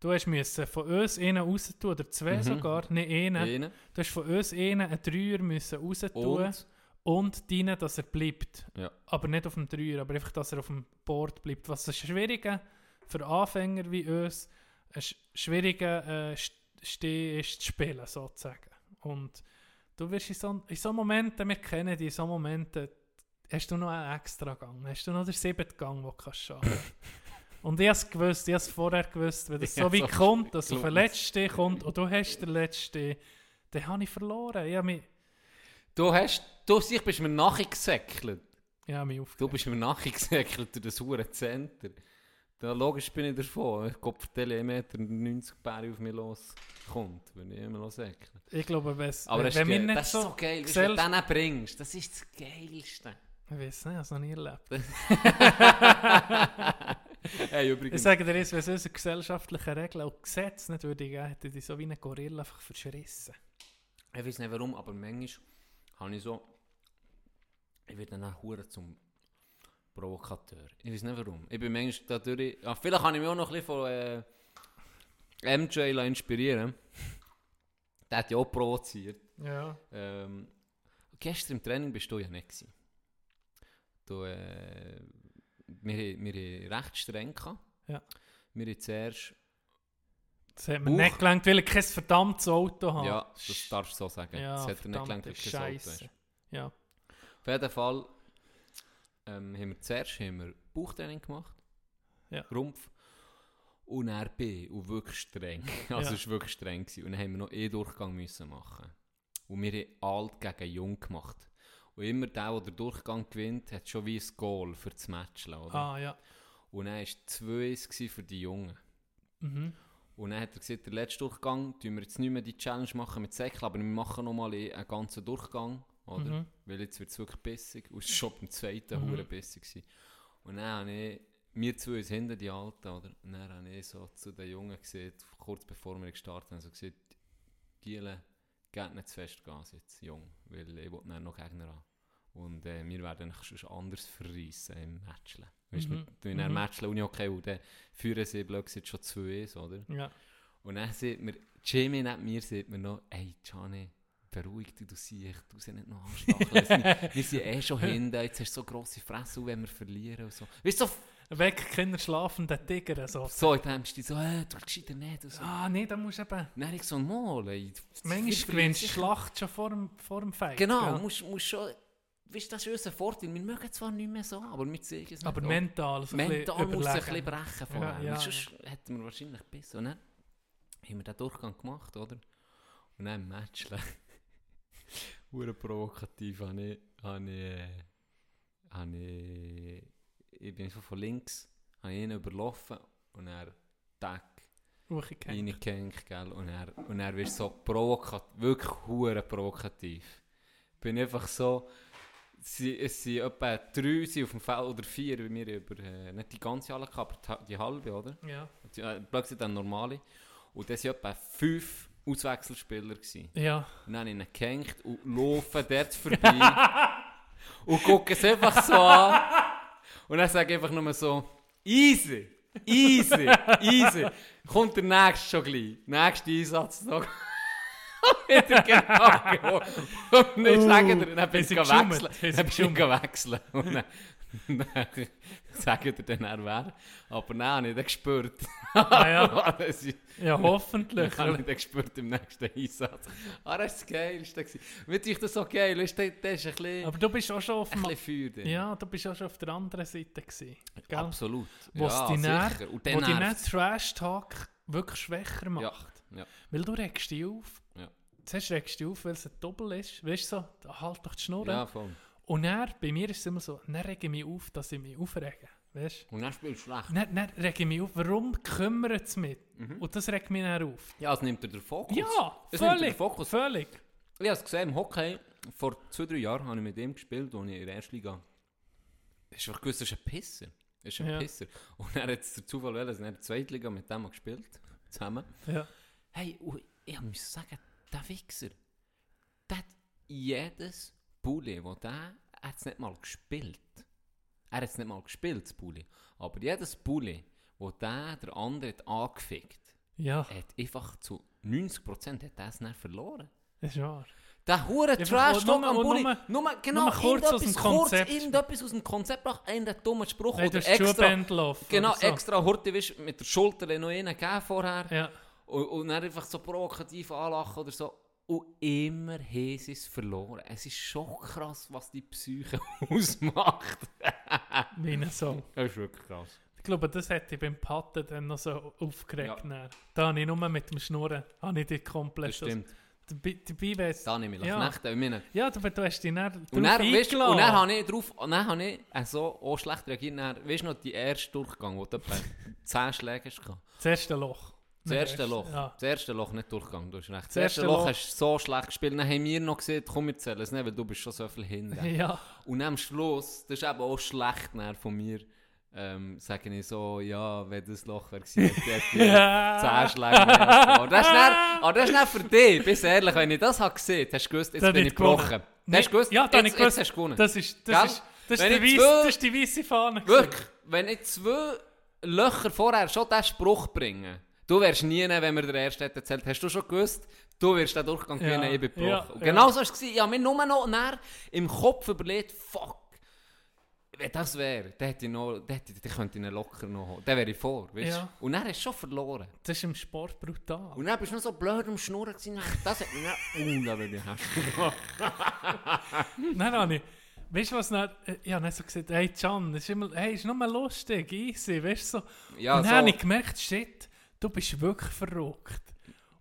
du hast müssen von uns einen raus tun, oder zwei Mhm. sogar, nicht einen. Einen. Du hast von uns einen einen Dreier müssen raus tun Und, und dienen, dass er bleibt. ja. Aber nicht auf dem Dreier, aber einfach, dass er auf dem Board bleibt. Was ist schwieriger für Anfänger wie uns, ein sch- schwieriger äh, St- Steh ist zu spielen, sozusagen. Und du wirst in so, in so Momenten, wir kennen die, in so Momenten, hast du noch einen extra Gang, hast du noch den siebten Gang, den du kannst schaffen *laughs* Und ich habe es gewusst, ich habe es vorher gewusst, wenn Ja, so weit kommt, dass *laughs* auf den letzten kommt und du hast den letzten dann habe ich verloren. Ich habe mich, Du hast, du sich bist mir nachgesäckelt. ich habe mich Du aufgeregt. bist mir nachgesäckelt durch das hure Center. Da logisch bin ich davon. Ich glaube, der 1,90 Meter 90 Bär auf mich loskommt, wenn ich immer noch säckle. Ich glaube, wenn's- Aber wenn, das, ist wenn wir nicht das ist so... so geil, weißt du, wenn du den bringst. Das ist das Geilste. Ich weiß nicht, ich habe es noch nie erlebt. *laughs* hey, Ich übrigens. sage dir jetzt, wenn es unsere gesellschaftlichen Regeln und Gesetze nicht würde geben, hätte ich so wie ein Gorilla einfach verschrissen. Ich weiß nicht warum, aber manchmal habe ich so. Ich werde dann hure zum Provokateur. Ich weiß nicht warum. Ich bin manchmal dadurch. Ja, vielleicht kann ich mich auch noch ein bisschen von äh, MJ inspirieren. *laughs* Der hat ja auch provoziert. Ja. Ähm, gestern im Training bist du ja nicht. Gewesen. Du, äh, wir, wir haben recht streng gehabt. Ja. Wir haben zuerst. Das hat mir Buch. nicht gelangt, weil ich kein verdammtes Auto habe. Ja, das darfst du so sagen. Ja, das hat dir nicht gelangt, dass du kein Auto hast. Ja. Auf jeden Fall ähm, haben wir zuerst haben wir Bauchtraining gemacht. Ja. Rumpf. Und er B. Und wirklich streng. *laughs* Also Ja. es war wirklich streng. Gewesen. Und dann haben wir noch E-Durchgang müssen machen. Und wir haben alt gegen jung gemacht. Und immer der, der den Durchgang gewinnt, hat schon wie ein Goal für das Match. Oder? Ah, ja. Und dann war es 2 für die Jungen. Mhm. Und dann hat er gesagt, der letzte Durchgang tun wir jetzt nicht mehr die Challenge machen mit Säckel, aber wir machen nochmal einen ganzen Durchgang, oder? Mhm. Weil jetzt wird es wirklich bissig. Und es war schon beim zweiten Mhm. bissig. Gewesen. Und dann habe ich, wir zwei uns hinten, die Alten, oder? Und dann habe ich so zu den Jungen gesagt, kurz bevor wir gestartet haben, so gesagt, Giele, geht nicht zu fest Gas jetzt, Jung, weil ich will dann noch Gegner haben. Und äh, wir werden schon anders verreissen im Matchle. Weißt Mhm. du, in einem Mhm. Matchle und okay, und dann führen sie blöd gesagt schon 2 oder? Ja. Und dann sieht mir, Jimmy neben mir sieht mir noch, ey, Gianni, beruhig dich, du siehst, du sie nicht noch anstacheln. wir, *laughs* wir sind eh schon hinten, jetzt hast du so grosse Fresse, wenn wir verlieren und so. Weißt du, so, Weg Kinder schlafenden Tiger. So. so in dem Stil, so, äh, du gescheiter nicht so. Ah, nee, da musst du eben... Dann ich so, mal, ey. Manchmal gewinnst du Schlacht schon vor dem, vor dem Fight. Genau, gell? musst, musst schon, weißt das ist unser Vorteil. Wir mögen zwar nicht mehr so, aber wir zeigen es nicht. Aber auch. mental, so Mental ein muss es ein bisschen brechen vorher. Ja, Ja. Sonst hätten wir wahrscheinlich besser. Und dann haben wir den Durchgang gemacht, oder? Und dann im Match, *laughs* hure provokativ, habe ich, habe ich, habe ich, ich bin so von links, habe ich ihn überlaufen und er Hochgehängt. reingehängt, gell? Und er, und er wird so provokativ, wirklich hure provokativ. Bin einfach so, sie, es sind etwa drei sind auf dem Feld oder vier, wie wir über, äh, nicht die ganze Halle, gehabt, aber die, die halbe, oder? Ja. Die, äh, plötzlich dann normale. Und das waren etwa fünf Auswechselspieler. Gewesen. Ja. Und dann habe ich ihn gehängt und laufe dort vorbei *laughs* und gucke es einfach so an. Und dann sage ich einfach nur so, easy, easy, easy. Kommt der nächste schon gleich. Nächster Einsatz noch. *laughs* Wieder genau. Und dann Oh, sagen dir, dann bin ich wechseln. Dann bin ich wechseln. Und dann, dann sagen dir dann, er wer. Aber nein, habe ich dann gespürt. Ah, ja. *laughs* Das ist- ja, hoffentlich. ich habe ich dann gespürt im nächsten Einsatz. Ah, das war das Geilste. Wie ich das so geil weißt du, das ist ein bisschen, Aber du bist auch schon auf ein Feuer drin. Ja, du bist auch schon auf der anderen Seite gewesen. Gell? Absolut. Wo ja, sicher. Und Wo dann nicht Trash-Talk wirklich schwächer macht. Ja, ja. Weil du regst dich auf. Zuerst regst du auf, weil es ein Doppel ist. Weißt du so, halt doch die Schnur. ja, voll. Und dann, bei mir ist es immer so, dann rege ich mich auf, dass ich mich aufrege. Weißt Und dann spielst du schlecht. Dann, dann rege ich mich auf, warum kümmert es mich? Mhm. Und das regt mich dann auf. Ja, es nimmt dir den Fokus. Ja, es nimmt völlig. den Fokus. Völlig. Ich habe es gesehen im Hockey, vor zwei, drei Jahren habe ich mit ihm gespielt, als ich in der ersten Liga. Ich habe gewusst, das ist ein Pisser. Das ist ein Ja. Pisser. Und er hat jetzt der Zufall wollen, dass er in der zweiten Liga mit dem gespielt zusammen. Ja. Hey, ich muss sagen, der Wichser, der hat jedes Bulli, wo der, er hat es nicht mal gespielt. Er hat es nicht mal gespielt, das Bulli. Aber jedes Bulli, wo der der andere hat angefickt, Ja, hat einfach zu 90% hat es nicht verloren. das ist wahr. Der hure trash talk am Bulli. nur- Nur, genau, nur kurz aus dem irgendetwas- Konzept. Kurz, irgendetwas aus dem Konzept braucht einen dummen Spruch. Hey, oder extra, genau, so. extra Horti mit der Schulter noch einen gegeben vorher. Ja. Und, und dann einfach so provokativ anlachen oder so. Und immer haben sie es verloren. Es ist schon krass, was die Psyche *laughs* ausmacht. Wie ein *laughs* Song. Das ist wirklich krass. Ich glaube, das hätte ich beim Patten dann noch so aufgeregt. Ja. Da habe ich nur mit dem Schnurren habe ich dich komplett... Das stimmt. Dabei, wär's- Da nehme ich Ja. ja. Knechte. Ich meine, Ja, aber du hast dich dann Und dann, weißt, und dann habe ich drauf, und dann habe ich äh, so auch schlecht reagiert. Dann, weißt du noch, die erste Durchgang, wo du etwa *laughs* 10 Schläge hast? Das erste Loch. Das Nicht erste erst- Loch. Ja. Das erste Loch, nicht Durchgang, du hast recht. Das, Das erste Loch Loch. hast du so schlecht gespielt. Dann haben wir noch gesehen, komm, wir zählen es nicht, weil du bist schon so viel hinten. *laughs* ja. Und am Schluss, das ist eben auch schlecht von mir, ähm, sage ich so, ja, wenn das Loch wäre hätte ich Ja. *laughs* 10 Schläge mehr gehabt. Das ist dann, aber das ist dann für dich, bist ehrlich, wenn ich das habe gesehen, hast du gewusst, jetzt Dann bin nicht ich gebrochen. gewonnen. Hast du gewusst, Ja, ich jetzt, gewusst. hast du gewonnen. Das ist, Gell? das ist, das ist, die ich weiss, zwei- das ist die weisse Fahne. Wirklich, wenn ich zwei Löcher vorher schon diesen Spruch bringe, du wärst nie, wenn wir der Erste hätte erzählt, hast du schon gewusst, du wirst den Durchgang Ja, gewinnen, ich bin gebrochen. ja, Und ja. genau so war es. Ich habe mir nur noch näher im Kopf überlegt, fuck, wenn das wäre, dann hätte ich noch, dann, hätte ich, dann könnte ich ihn locker noch holen. Dann wäre ich vor, weißt du? Ja. Und dann hast du schon verloren. Das ist im Sport brutal. Und dann bist du noch so blöd am Schnurren gewesen, das hat mich dann, uh, da bin ich hässlich. Nein, ich. Weißt du was? Dann, ich habe dann so gesagt, hey Can, das ist, immer, hey, ist nur mal lustig, easy, weißt du so. Ja, und dann so. habe ich gemerkt, shit, du bist wirklich verrückt.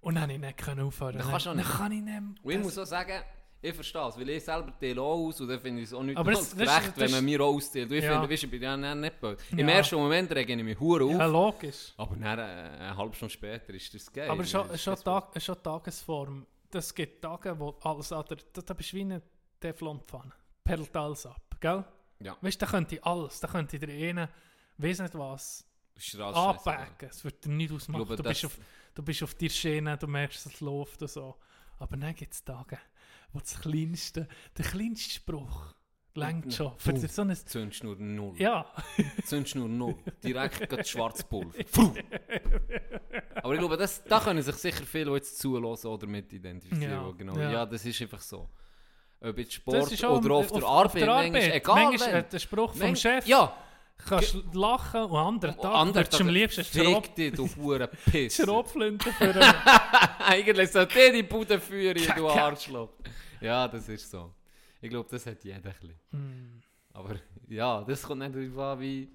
Und dann konnte ich nicht aufhören. Das kannst du auch Dann nicht. kann ich nicht. Und ich muss auch sagen, ich verstehe es, weil ich selber teile auch aus und dann finde ich es auch nicht Aber das- gerecht, das- wenn man mir auch austeilt. Ich Ja. finde, weißt, du, ich bin ja nicht, böse. Im Ja. ersten Moment rege ich mich hure auf, Ja, logisch. aber dann, äh, eine halbe Stunde später ist das geil. Aber schon, Das schon, Tag, schon Tagesform. Das gibt Tage, wo alles an der, da, da bist du wie eine Teflonpfanne. Perlt alles ab, gell? Ja. Weißt du, da könnte ich alles, da könnte ich der eine, weiss nicht was. Anpacken. Es wird dir nicht ausmachen. glaube, Du bist, auf, du bist auf der Schiene, du merkst, es läuft und so. Aber dann gibt es Tage, wo das kleinste, der kleinste Spruch längt schon. Für Puh. so ein, Zündschnur null. ja, Zündschnur null. Direkt *laughs* gerade Schwarzpulver. Aber ich glaube, das, da können sich sicher viele, die jetzt zulassen oder mit identifizieren. Ja, Genau. ja. Ja. das ist einfach so. Ob jetzt Sport ist auch oder auf, der Arbeit, manchmal, egal Manchmal der Spruch vom Chef, Ja, kannst du lachen und am anderen Tag andere würdest du am liebsten Fick dich, du hure Piss. Schrotflinte für. Eigentlich sollte der die Bude führen, du. Arschloch. Ja, das ist so. Ich glaube, das hat jeder ein bisschen. Hm. Aber ja, das kommt nicht darauf an, wie,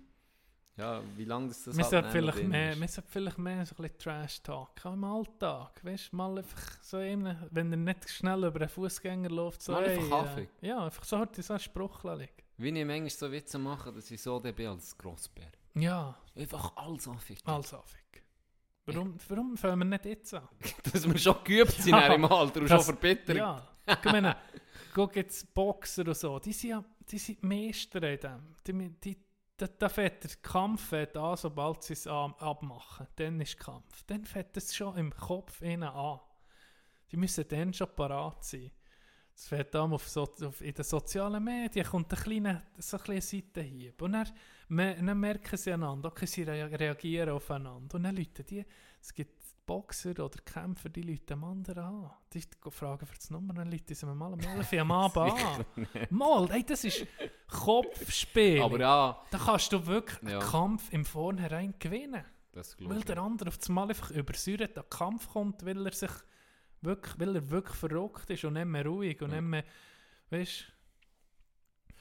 ja, wie lange das, das Wir halt vielleicht mehr, wir sollten vielleicht mehr so ein bisschen Trash-Talk auch im Alltag. Weißt du, mal einfach so eben, wenn er nicht schnell über einen Fußgänger läuft, so Mal einfach hey, Kaffee. äh, Ja, einfach so so einen Spruch liegen. Wie ich manchmal so Witze mache, dass ich so der bin als Grossbär. Ja, Einfach alles anfickt. also fick. Warum, warum fangen wir nicht jetzt an? *laughs* Dass wir schon geübt sind Ja, im Alter und das- schon verbittert. Ja, ich meine, guck jetzt Boxer und so, die sind ja die sind Meister in dem. Die, die, da, da fährt der Kampf fährt an, sobald sie es abmachen. Dann ist Kampf. Dann fährt es schon im Kopf innen an. Die müssen dann schon parat sein. Es fährt dann auf, so, auf in den sozialen Medien, kommt ein kleiner, so ein kleiner Seitenhieb. Und dann, dann merken sie einander, okay, sie rea- reagieren aufeinander. Und dann Leute, die, es gibt Boxer oder Kämpfer, die Leute am anderen an. Die fragen für das Nummer, dann Leute sie mal am 11 Uhr am Abend an. *laughs* Mal, ey, das ist Kopfspiel. Aber ja, da kannst du wirklich Ja. einen Kampf im Vornherein gewinnen. das Weil der andere auf das Mal einfach übersäuert an den Kampf kommt, weil er sich wirklich, weil er wirklich verrückt ist und nicht mehr ruhig und Ja. nicht mehr, weißt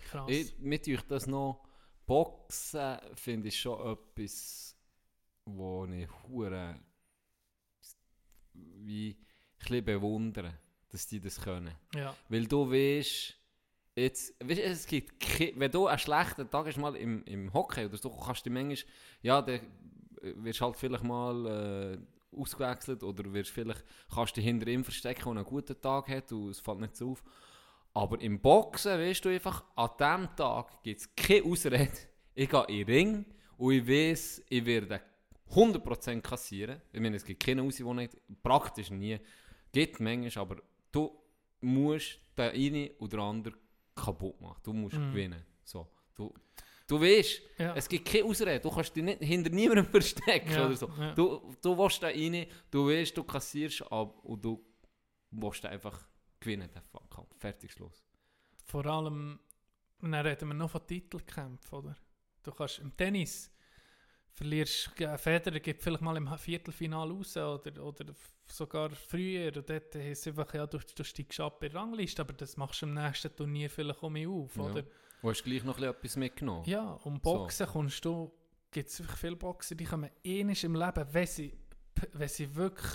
krass. Ich, mit euch das noch Boxen finde ich schon etwas, wo ich hure wie ein bewundere, dass die das können. ja. Weil du weißt, jetzt, weißt, es gibt, wenn du einen schlechten Tag hast, mal im, im Hockey oder so, kannst du manchmal, ja, dann wirst halt vielleicht mal äh, ausgewechselt oder wirst vielleicht, kannst du hinter ihm verstecken und einen guten Tag hat und es fällt nicht so auf. Aber im Boxen weißt du einfach, an diesem Tag gibt es keine Ausrede. Ich gehe in den Ring und ich weiß, ich werde 100% kassieren. Ich meine, es gibt keine Ausrede, die nicht, praktisch nie, gibt manchmal, aber du musst den einen oder anderen kaputt machen. Du musst Mhm. gewinnen. So. Du, du weißt, Ja. es gibt keine Ausrede. Du kannst dich nicht hinter niemandem *laughs* verstecken Ja, oder so. ja. Du, du willst da rein, du weißt, du kassierst ab und du willst einfach gewinnen, den Kampf. Fertig, Schluss. Vor allem, dann reden wir noch von Titelkämpfen, oder? Du kannst im Tennis verlierst, ja, Federer geht vielleicht mal im Viertelfinale raus oder, oder sogar früher und dort es einfach, ja, du, du steigst ab in die Rangliste, aber das machst du im nächsten Turnier vielleicht um mich auf, oder? Du hast gleich noch etwas mitgenommen. Ja, um Boxen kommst du, gibt es viele Boxer, die kommen ähnlich im Leben, wenn sie, wenn sie wirklich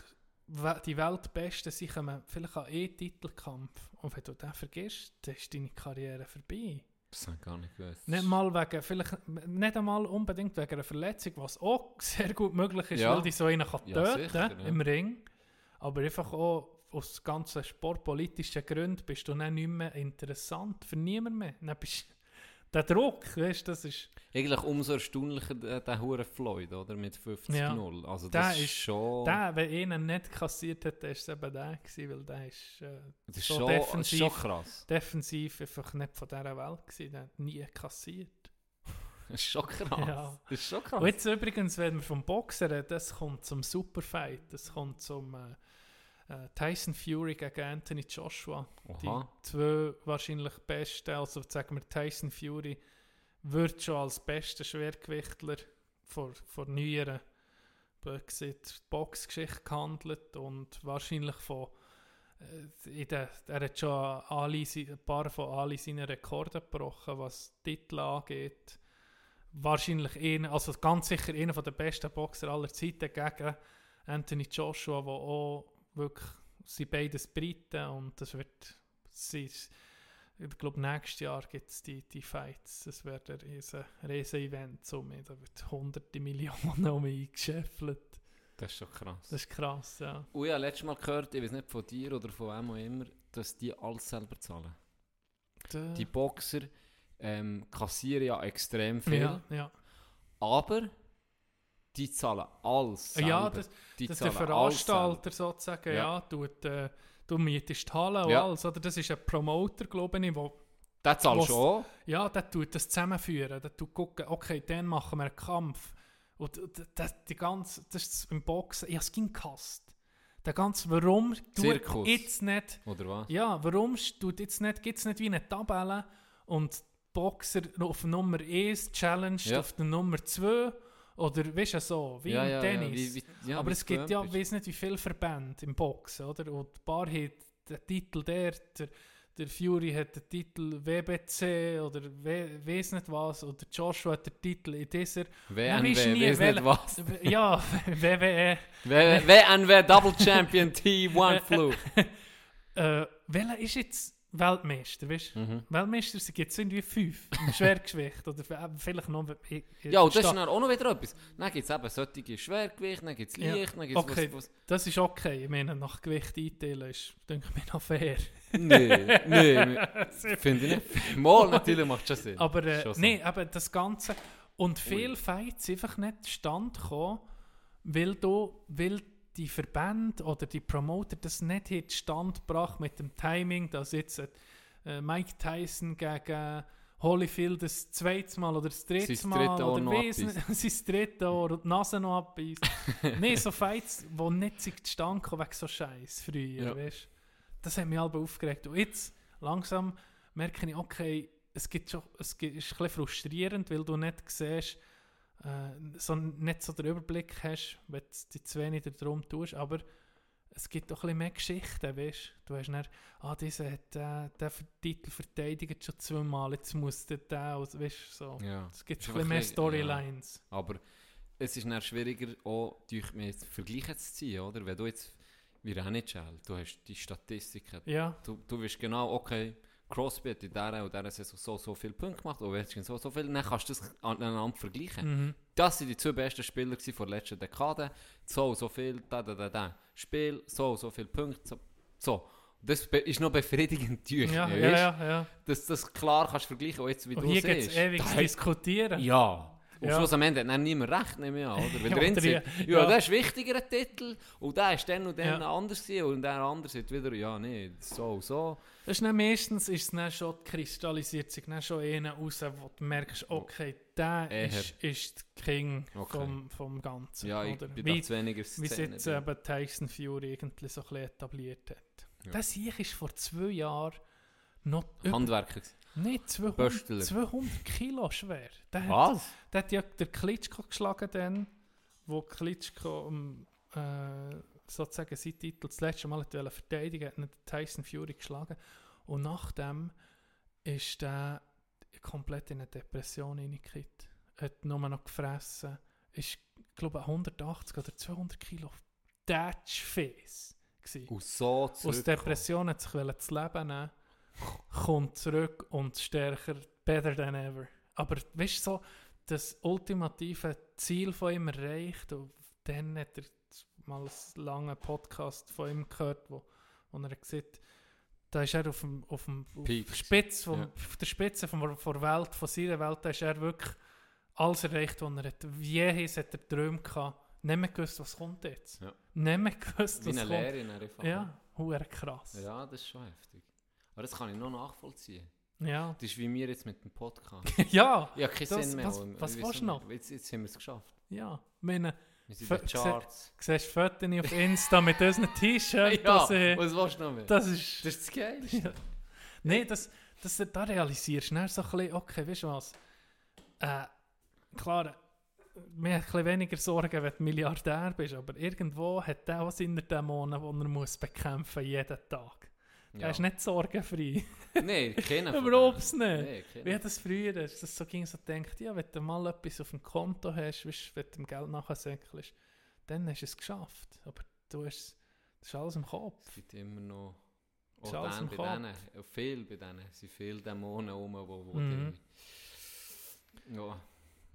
die Weltbesten sind, kommen vielleicht an einen Titelkampf. Und wenn du den vergisst, dann ist deine Karriere vorbei. Das habe ich gar nicht gewusst. Nicht mal wegen, vielleicht nicht einmal unbedingt wegen einer Verletzung, was auch sehr gut möglich ist, Ja. weil die so einen kann Ja, töten sicher, ja. im Ring. Aber einfach auch aus ganzen sportpolitischen Gründen bist du dann nicht mehr interessant für niemanden mehr. Dann bist der Druck, weißt du, das ist, Eigentlich umso erstaunlicher der, der Hure Floyd, oder? Mit 50-0. Also Der das ist, ist- schon... der, wenn einer nicht kassiert hat, ist es eben der gewesen, weil der ist äh, das ist so schon, defensiv. schon krass. defensiv einfach nicht von dieser Welt gewesen, der hat nie kassiert. *laughs* Das ist schon krass. Ja. Das ist schon krass. Und jetzt übrigens, wenn wir vom Boxen reden, das kommt zum Superfight, das kommt zum äh, äh, Tyson Fury gegen Anthony Joshua. Die Oha. zwei wahrscheinlich besten, also sagen wir Tyson Fury, wird schon als bester Schwergewichtler vor, vor neueren Boxgeschichte gehandelt und wahrscheinlich von äh, in der, er hat schon alle, ein paar von alle seine Rekorde gebrochen, was Titel angeht. Wahrscheinlich einer, also ganz sicher einer der besten Boxer aller Zeiten gegen Anthony Joshua, der auch wirklich, sie beides Briten und das wird, sie, ich glaube nächstes Jahr gibt es die, die Fights, das wird ein riesen, riesen Event, so da wird hunderte Millionen *laughs* um mich eingeschäffelt. Das ist schon krass. Das ist krass, ja. Und ich habe letztes Mal gehört, ich weiß nicht von dir oder von wem auch immer, dass die alles selber zahlen. Die Boxer ähm, kassieren ja extrem viel, ja, ja. aber die zahlen alles selber. Ja, das, die dass der Veranstalter sozusagen, ja, Ja. tut, äh, du mietest die Halle und Ja. alles, oder? Das ist ein Promoter, glaube ich, wo. Der zahlt schon. ja, der tut das zusammenführen, der tut gucken, okay, dann machen wir einen Kampf. Und das, die ganze, das ist im Boxen, habe es gehasst. Der ganze, warum tut Zirkus. jetzt nicht, Oder was? ja, warum tut jetzt nicht, gibt es nicht wie eine Tabelle und Boxer auf Nummer 1 challenged Ja. auf der Nummer 2 oder weißt du so, wie ja, im ja, Tennis. Ja, wie, wie, Aber es gibt ja, ich weiß nicht, wie viele Verbände im Boxen, oder? Und ein paar hat den Titel der, der, der Fury hat den Titel WBC oder we, weiß nicht was, oder Joshua hat den Titel in dieser. WNW, welche- nicht was. Ja, *laughs* WWE. WNW Double Champion T1 Flu. *laughs* Äh, welcher ist jetzt Weltmeister, weißt du? Mhm. Weltmeister gibt es irgendwie fünf im Schwergewicht oder v- vielleicht noch. Ja, und das ist dann auch noch wieder etwas. Dann gibt es eben solche Schwergewicht, dann gibt es Ja. Licht, dann gibt es Okay. was, was... Das ist okay. Ich meine, nach Gewicht einteilen ist, denke ich mir, noch fair. Nee, nee, *laughs* finde ich nicht. Mal, natürlich macht schon Sinn. Aber äh, Schon nee, aber das Ganze. Und viele Fights einfach nicht zustande gekommen, weil, du, weil die Verbände oder die Promoter das nicht in Stand gebracht mit dem Timing, dass jetzt äh, Mike Tyson gegen Holyfield das zweite Mal oder das dritte Mal dritte oder weiss nicht, *laughs* sein dritte Ohr und die Nase noch abbeißt. *laughs* nee, so Fights, die nicht zustande kommen wegen so Scheiß früher, Ja. weißt Das hat mich aber aufgeregt. Und jetzt langsam merke ich, okay, es, gibt schon, es ist ein bisschen frustrierend, weil du nicht siehst, äh, so, nicht so den Überblick hast, wenn du die zwei nicht darum tust, aber es gibt doch ein bisschen mehr Geschichten, weißt du? hast dann, ah, dieser hat äh, den Titel verteidigt schon zweimal, jetzt muss der den, und, weißt du, so. Ja. Es gibt ein bisschen mehr Storylines. Aber es ist dann schwieriger, auch durch mir jetzt Vergleiche zu ziehen, oder? Wenn du jetzt, wie NHL, du hast die Statistiken, Ja, du, du weißt genau, okay, Crosby hat in dieser und dieser Saison so, so viele Punkte gemacht, oder jetzt so, so viel, dann kannst du das aneinander vergleichen. mhm. Das waren die zwei besten Spieler der letzten Dekade. So, so viel, da, da, da, da. Spiel, so, so viele Punkte. So. so. Das ist noch befriedigend, durch, ja, ja, ja, ja. Dass du das klar kannst vergleichen, und jetzt, wie Und du hier siehst. ewig da diskutieren. Ja, Und Ja. Schluss am Ende hat dann niemand recht, nehme ich an, oder? Weil sagt, die- ja, ja. der ist wichtiger ein Titel, und der ist dann und dann Ja. anders gewesen, und der andere sagt wieder, ja, nee, so so. Das ist dann meistens ist es dann schon kristallisiert sich dann schon einer raus, wo du merkst, okay, der Eher. ist, ist der King Okay. vom, vom Ganzen. Ja, ich oder? bin Wie, weniger wie es Szene jetzt drin. eben Tyson Fury irgendwie so ein etabliert hat. Ja. Das hier ist vor zwei Jahren noch Handwerker. Nicht 200, Böstler. 200 Kilo schwer. Der hat, Was? der hat ja der Klitschko geschlagen dann, wo Klitschko um, äh, sozusagen seinen Titel das letzte Mal hat verteidigen hat, ihn Tyson Fury geschlagen. Und nachdem ist der komplett in eine Depression hineingekippt. Hat nur noch gefressen. Ist, glaube ich, 180 oder 200 Kilo Datschface gewesen. Und so Aus zurückgekommen. Depression hat sich das Leben nehmen, kommt zurück und stärker, better than ever. Aber weißt du, so, das ultimative Ziel von ihm erreicht und dann hat er mal einen langen Podcast von ihm gehört, wo, wo er gesagt da ist er auf, dem, auf, dem, auf, Spitze vom, Ja. auf der Spitze von, von der Welt, von seiner Welt, da ist er wirklich alles erreicht, was er hat. Jehes hat er Träume gehabt. Nicht mehr gewusst, was kommt jetzt. Ja. Nicht mehr gewusst, Wie was eine kommt. Lehrerin einfach. Ja, krass. Ja, das ist schon heftig. Aber das kann ich noch nachvollziehen. Ja. Das ist wie wir jetzt mit dem Podcast. *laughs* ja, Ja, keinen Das- Sinn mehr. was- was willst du noch? Jetzt, jetzt haben wir es geschafft. ja. Meine, Wir sind in den Charts. siehst Fotos auf Insta mit unseren T-Shirts. *laughs* ja, das, äh, was willst du noch mehr? das ist... Das ist das Geilste. Ja. Nein, das, das, da realisierst du so ein bisschen, okay, weißt du was? Äh, klar, mir ein bisschen weniger Sorgen, wenn du Milliardär bist, aber irgendwo hat der auch seine Dämonen, die er muss bekämpfen jeden Tag. Er Ja. ist nicht sorgenfrei. Nein, keiner *laughs* Überhaupt nicht. Nee. Wie hat das früher, dass das so ging, so denkt, ja, wenn du mal etwas auf dem Konto hast, weißt, wenn du dem Geld nachsäckelst, dann hast du es geschafft. Aber du hast, das ist alles im Kopf. Es gibt immer noch. Alles dann bei denen, äh, viel bei denen, sind viele Dämonen rum, wo, wo Mhm. die, ja,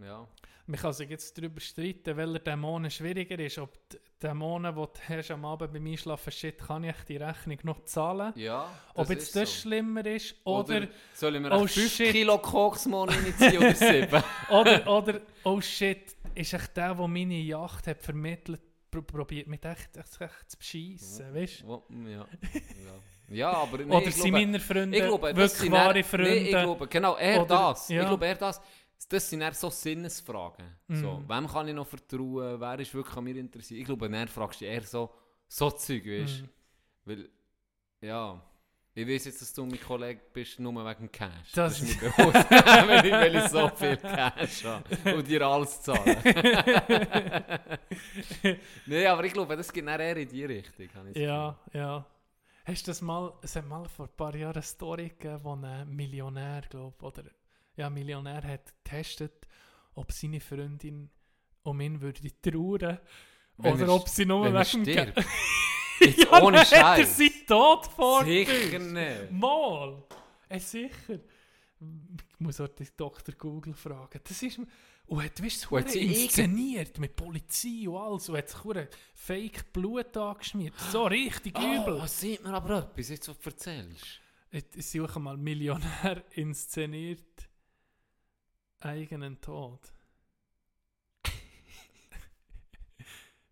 ja. Man kann sich jetzt darüber streiten, welcher Dämonen schwieriger ist. Ob die Dämonen, die du hast am Abend beim Einschlafen shit, kann ich die Rechnung noch zahlen? ja Ob jetzt das so. schlimmer ist oder, soll ich mir Oh, oh, 5 shit. Kilo Koksmon reinziehen oder 7? *laughs* *laughs* oder, oder, oh shit, ist echt der, der meine Yacht hat vermittelt, pr probiert mich echt, echt, echt zu beschissen, weißt du? Ja. ja. ja, aber *laughs* nee, Oder ich sind glaube, meine Freunde ich glaube, wirklich wahre Freunde? Nee, ich glaube, genau, er Oder- das. ja. Ich glaube, er das. Das sind eher so Sinnesfragen. So, Mhm. wem kann ich noch vertrauen? Wer ist wirklich an mir interessiert? Ich glaube, er fragst du eher so, so Zeug, weißt? Mhm. Weil, ja, ich weiß jetzt, dass du mein Kollege bist, nur wegen dem Cash. Das- ist mir *laughs* bewusst. *laughs* weil, ich, weil ich so viel Cash habe und dir alles zahle. *laughs* Nein, aber ich glaube, das geht dann eher in die Richtung. das Ja, ja. Hast du das mal, es hat mal vor ein paar Jahren eine Story gegeben, wo ein Millionär, glaube oder ja, Millionär hat getestet, ob seine Freundin um ihn würde trauern Wenn oder er- ob sie nur wegen dem. *laughs* Jetzt ja, ohne er Scheiß. seinen Tod vor Sicher nicht. Mal. Äh, sicher. Ich muss auch den Dr. Google fragen. Das ist... Und hat, weißt du, Und hat sie inszeniert mit Polizei und alles. Und hat sich Fake Blut angeschmiert. So richtig übel. Oh, sieht mir aber etwas, jetzt was du erzählst. Ich suche mal Millionär inszeniert eigenen Tod. *laughs*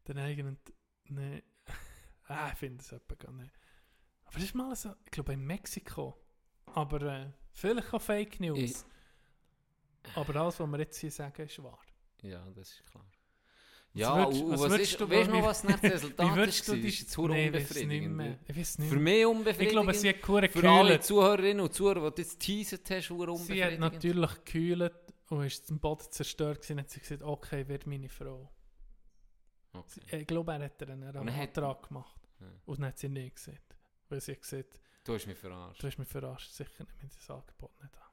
Den eigenen. Nee. *laughs* Ah, ich finde es etwa gar nicht. Aber das ist mal so, ich glaube in Mexiko. Aber äh, vielleicht auch Fake News. Ich- Aber alles, was wir jetzt hier sagen, ist wahr. Ja, das ist klar. Ja, würdest- was was, würdest ist, du- weißt du noch, was das Resultat *laughs* Wie würdest du die... Ist jetzt Nee, ich nicht unbefriedigend. Ich weiß nicht Für mich Ich unbefriedigend. glaube, sie hat Für alle gekühlt. Zuhörerinnen und Zuhörer, die du jetzt teasert hast, hure Sie hat unbefriedigend. natürlich gekühlt und ist zum Boden zerstört gewesen, hat sie gesagt, okay, wird meine Frau. Okay. Ich glaube, er hat einen hat- Antrag gemacht. Ja. Und dann hat sie nicht gesehen. Weil sie gesagt, Du hast mich verarscht. du hast mich verarscht, sicher nicht mit das Angebot nicht an.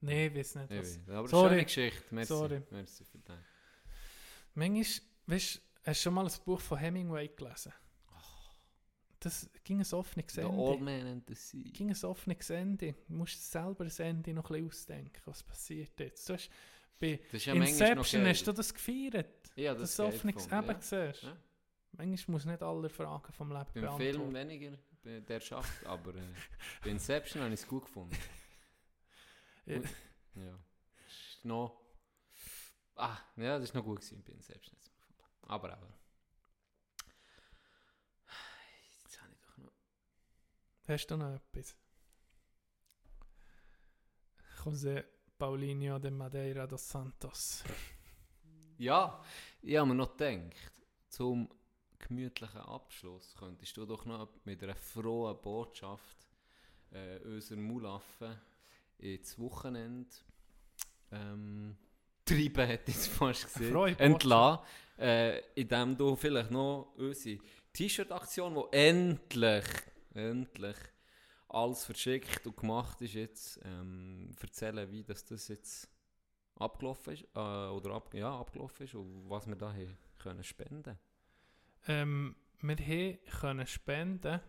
Nein, ich weiß nicht. Ich Was. weiß. Aber Sorry. schöne Geschichte. Merci. Sorry. Merci für das. Manchmal, weißt du, hast du schon mal ein Buch von Hemingway gelesen? Das ging ein offenes The Old Ende. Man and the Sea. ging ein offenes Ende. Du musst selber das Ende noch ein bisschen ausdenken, was passiert jetzt. Du hast, bei Das ja Inception hast du das gefeiert. Ja, Das, das offenes Eben ja. siehst. Ja. Manchmal muss nicht alle Fragen vom Leben Beim beantworten. Film weniger, bei der schafft, *laughs* aber äh, bei Inception habe ich es gut gefunden. *laughs* Ja. Ja. Ist noch... Ah, ja, das ist noch gut gewesen. Selbst nicht so Aber auch. Jetzt habe ich doch noch. Hast du noch etwas? José Paulinho de Madeira dos Santos. Ja, ich habe mir noch gedacht, zum gemütlichen Abschluss könntest du doch noch mit einer frohen Botschaft äh, unseren Mulaffen ins Wochenende ähm, treiben, hätte ich jetzt fast gesehen, entlassen, äh, indem du vielleicht noch unsere T-Shirt-Aktion, die endlich, endlich alles verschickt und gemacht ist jetzt, ähm, erzählen, wie das, das jetzt abgelaufen ist, äh, oder ab, ja, abgelaufen ist und was wir da haben können spenden. Ähm, wir haben können spenden,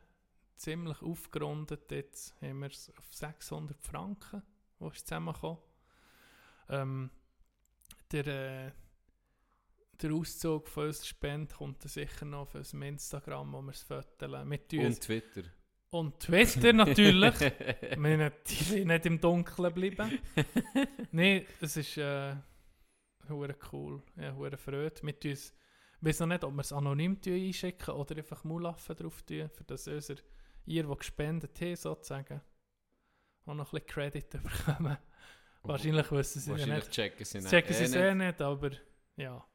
ziemlich aufgerundet, jetzt haben wir es auf 600 Franken, wo ist zusammengekommen. Ähm, der, äh, der Auszug von unserer Spende kommt dann sicher noch auf unserem Instagram, wo wir es tun Und es- Twitter. und Twitter natürlich. *laughs* Wir sind- nicht im Dunkeln geblieben. *laughs* Nein, es ist äh, cool. Ja, hure Freude. Wir tun es, ich weiß noch nicht, ob wir es anonym einschicken oder einfach Mulaffen drauf tun, für das unser, ihr, die gespendet haben, sozusagen, auch noch ein bisschen Credit *laughs* bekommen. Wahrscheinlich wissen sie Wahrscheinlich nicht. checken sie nicht. checken sie eh es eh nicht, aber ja.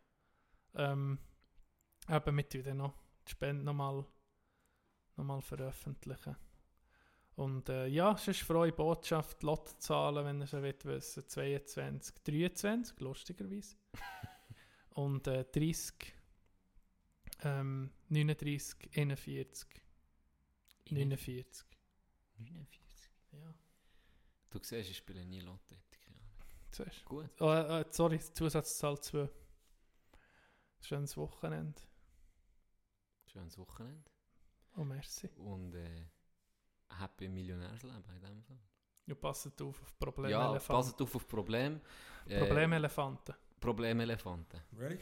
Ähm, eben, wir tun dann noch die Spende nochmal noch veröffentlichen. Und äh, ja, es ist eine frohe Botschaft, Lottozahlen, wenn ihr sie wollt wissen, 22, 23, lustigerweise. *laughs* Und äh, 30, ähm, 39, 41, 49. 49. Ja, Du siehst, ich spiele nie Lotto. du. Gut. Oh, äh, sorry, Zusatzzahl 2. Schönes Wochenende. Schönes Wochenende. Oh, merci. Und äh, happy Millionärsleben in dem Fall. Ja, passet auf auf Problemelefanten. Ja, passet auf auf Problem. Äh, Problemelefanten. Problemelefanten. Ready?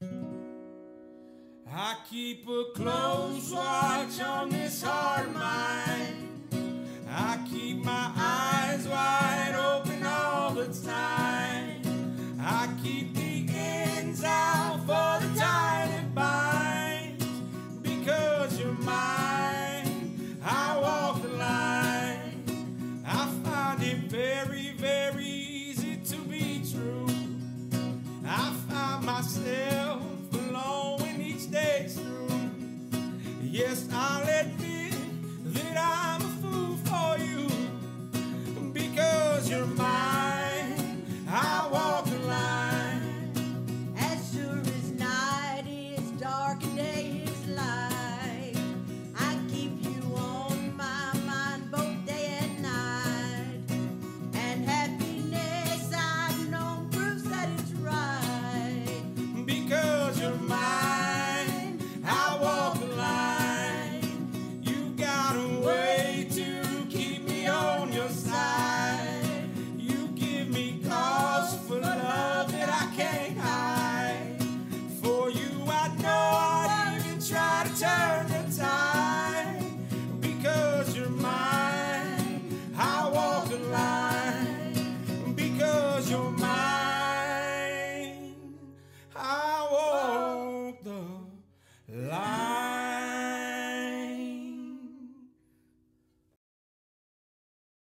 Yeah. I keep a close watch on this heart of mine I keep my eyes wide open all the time.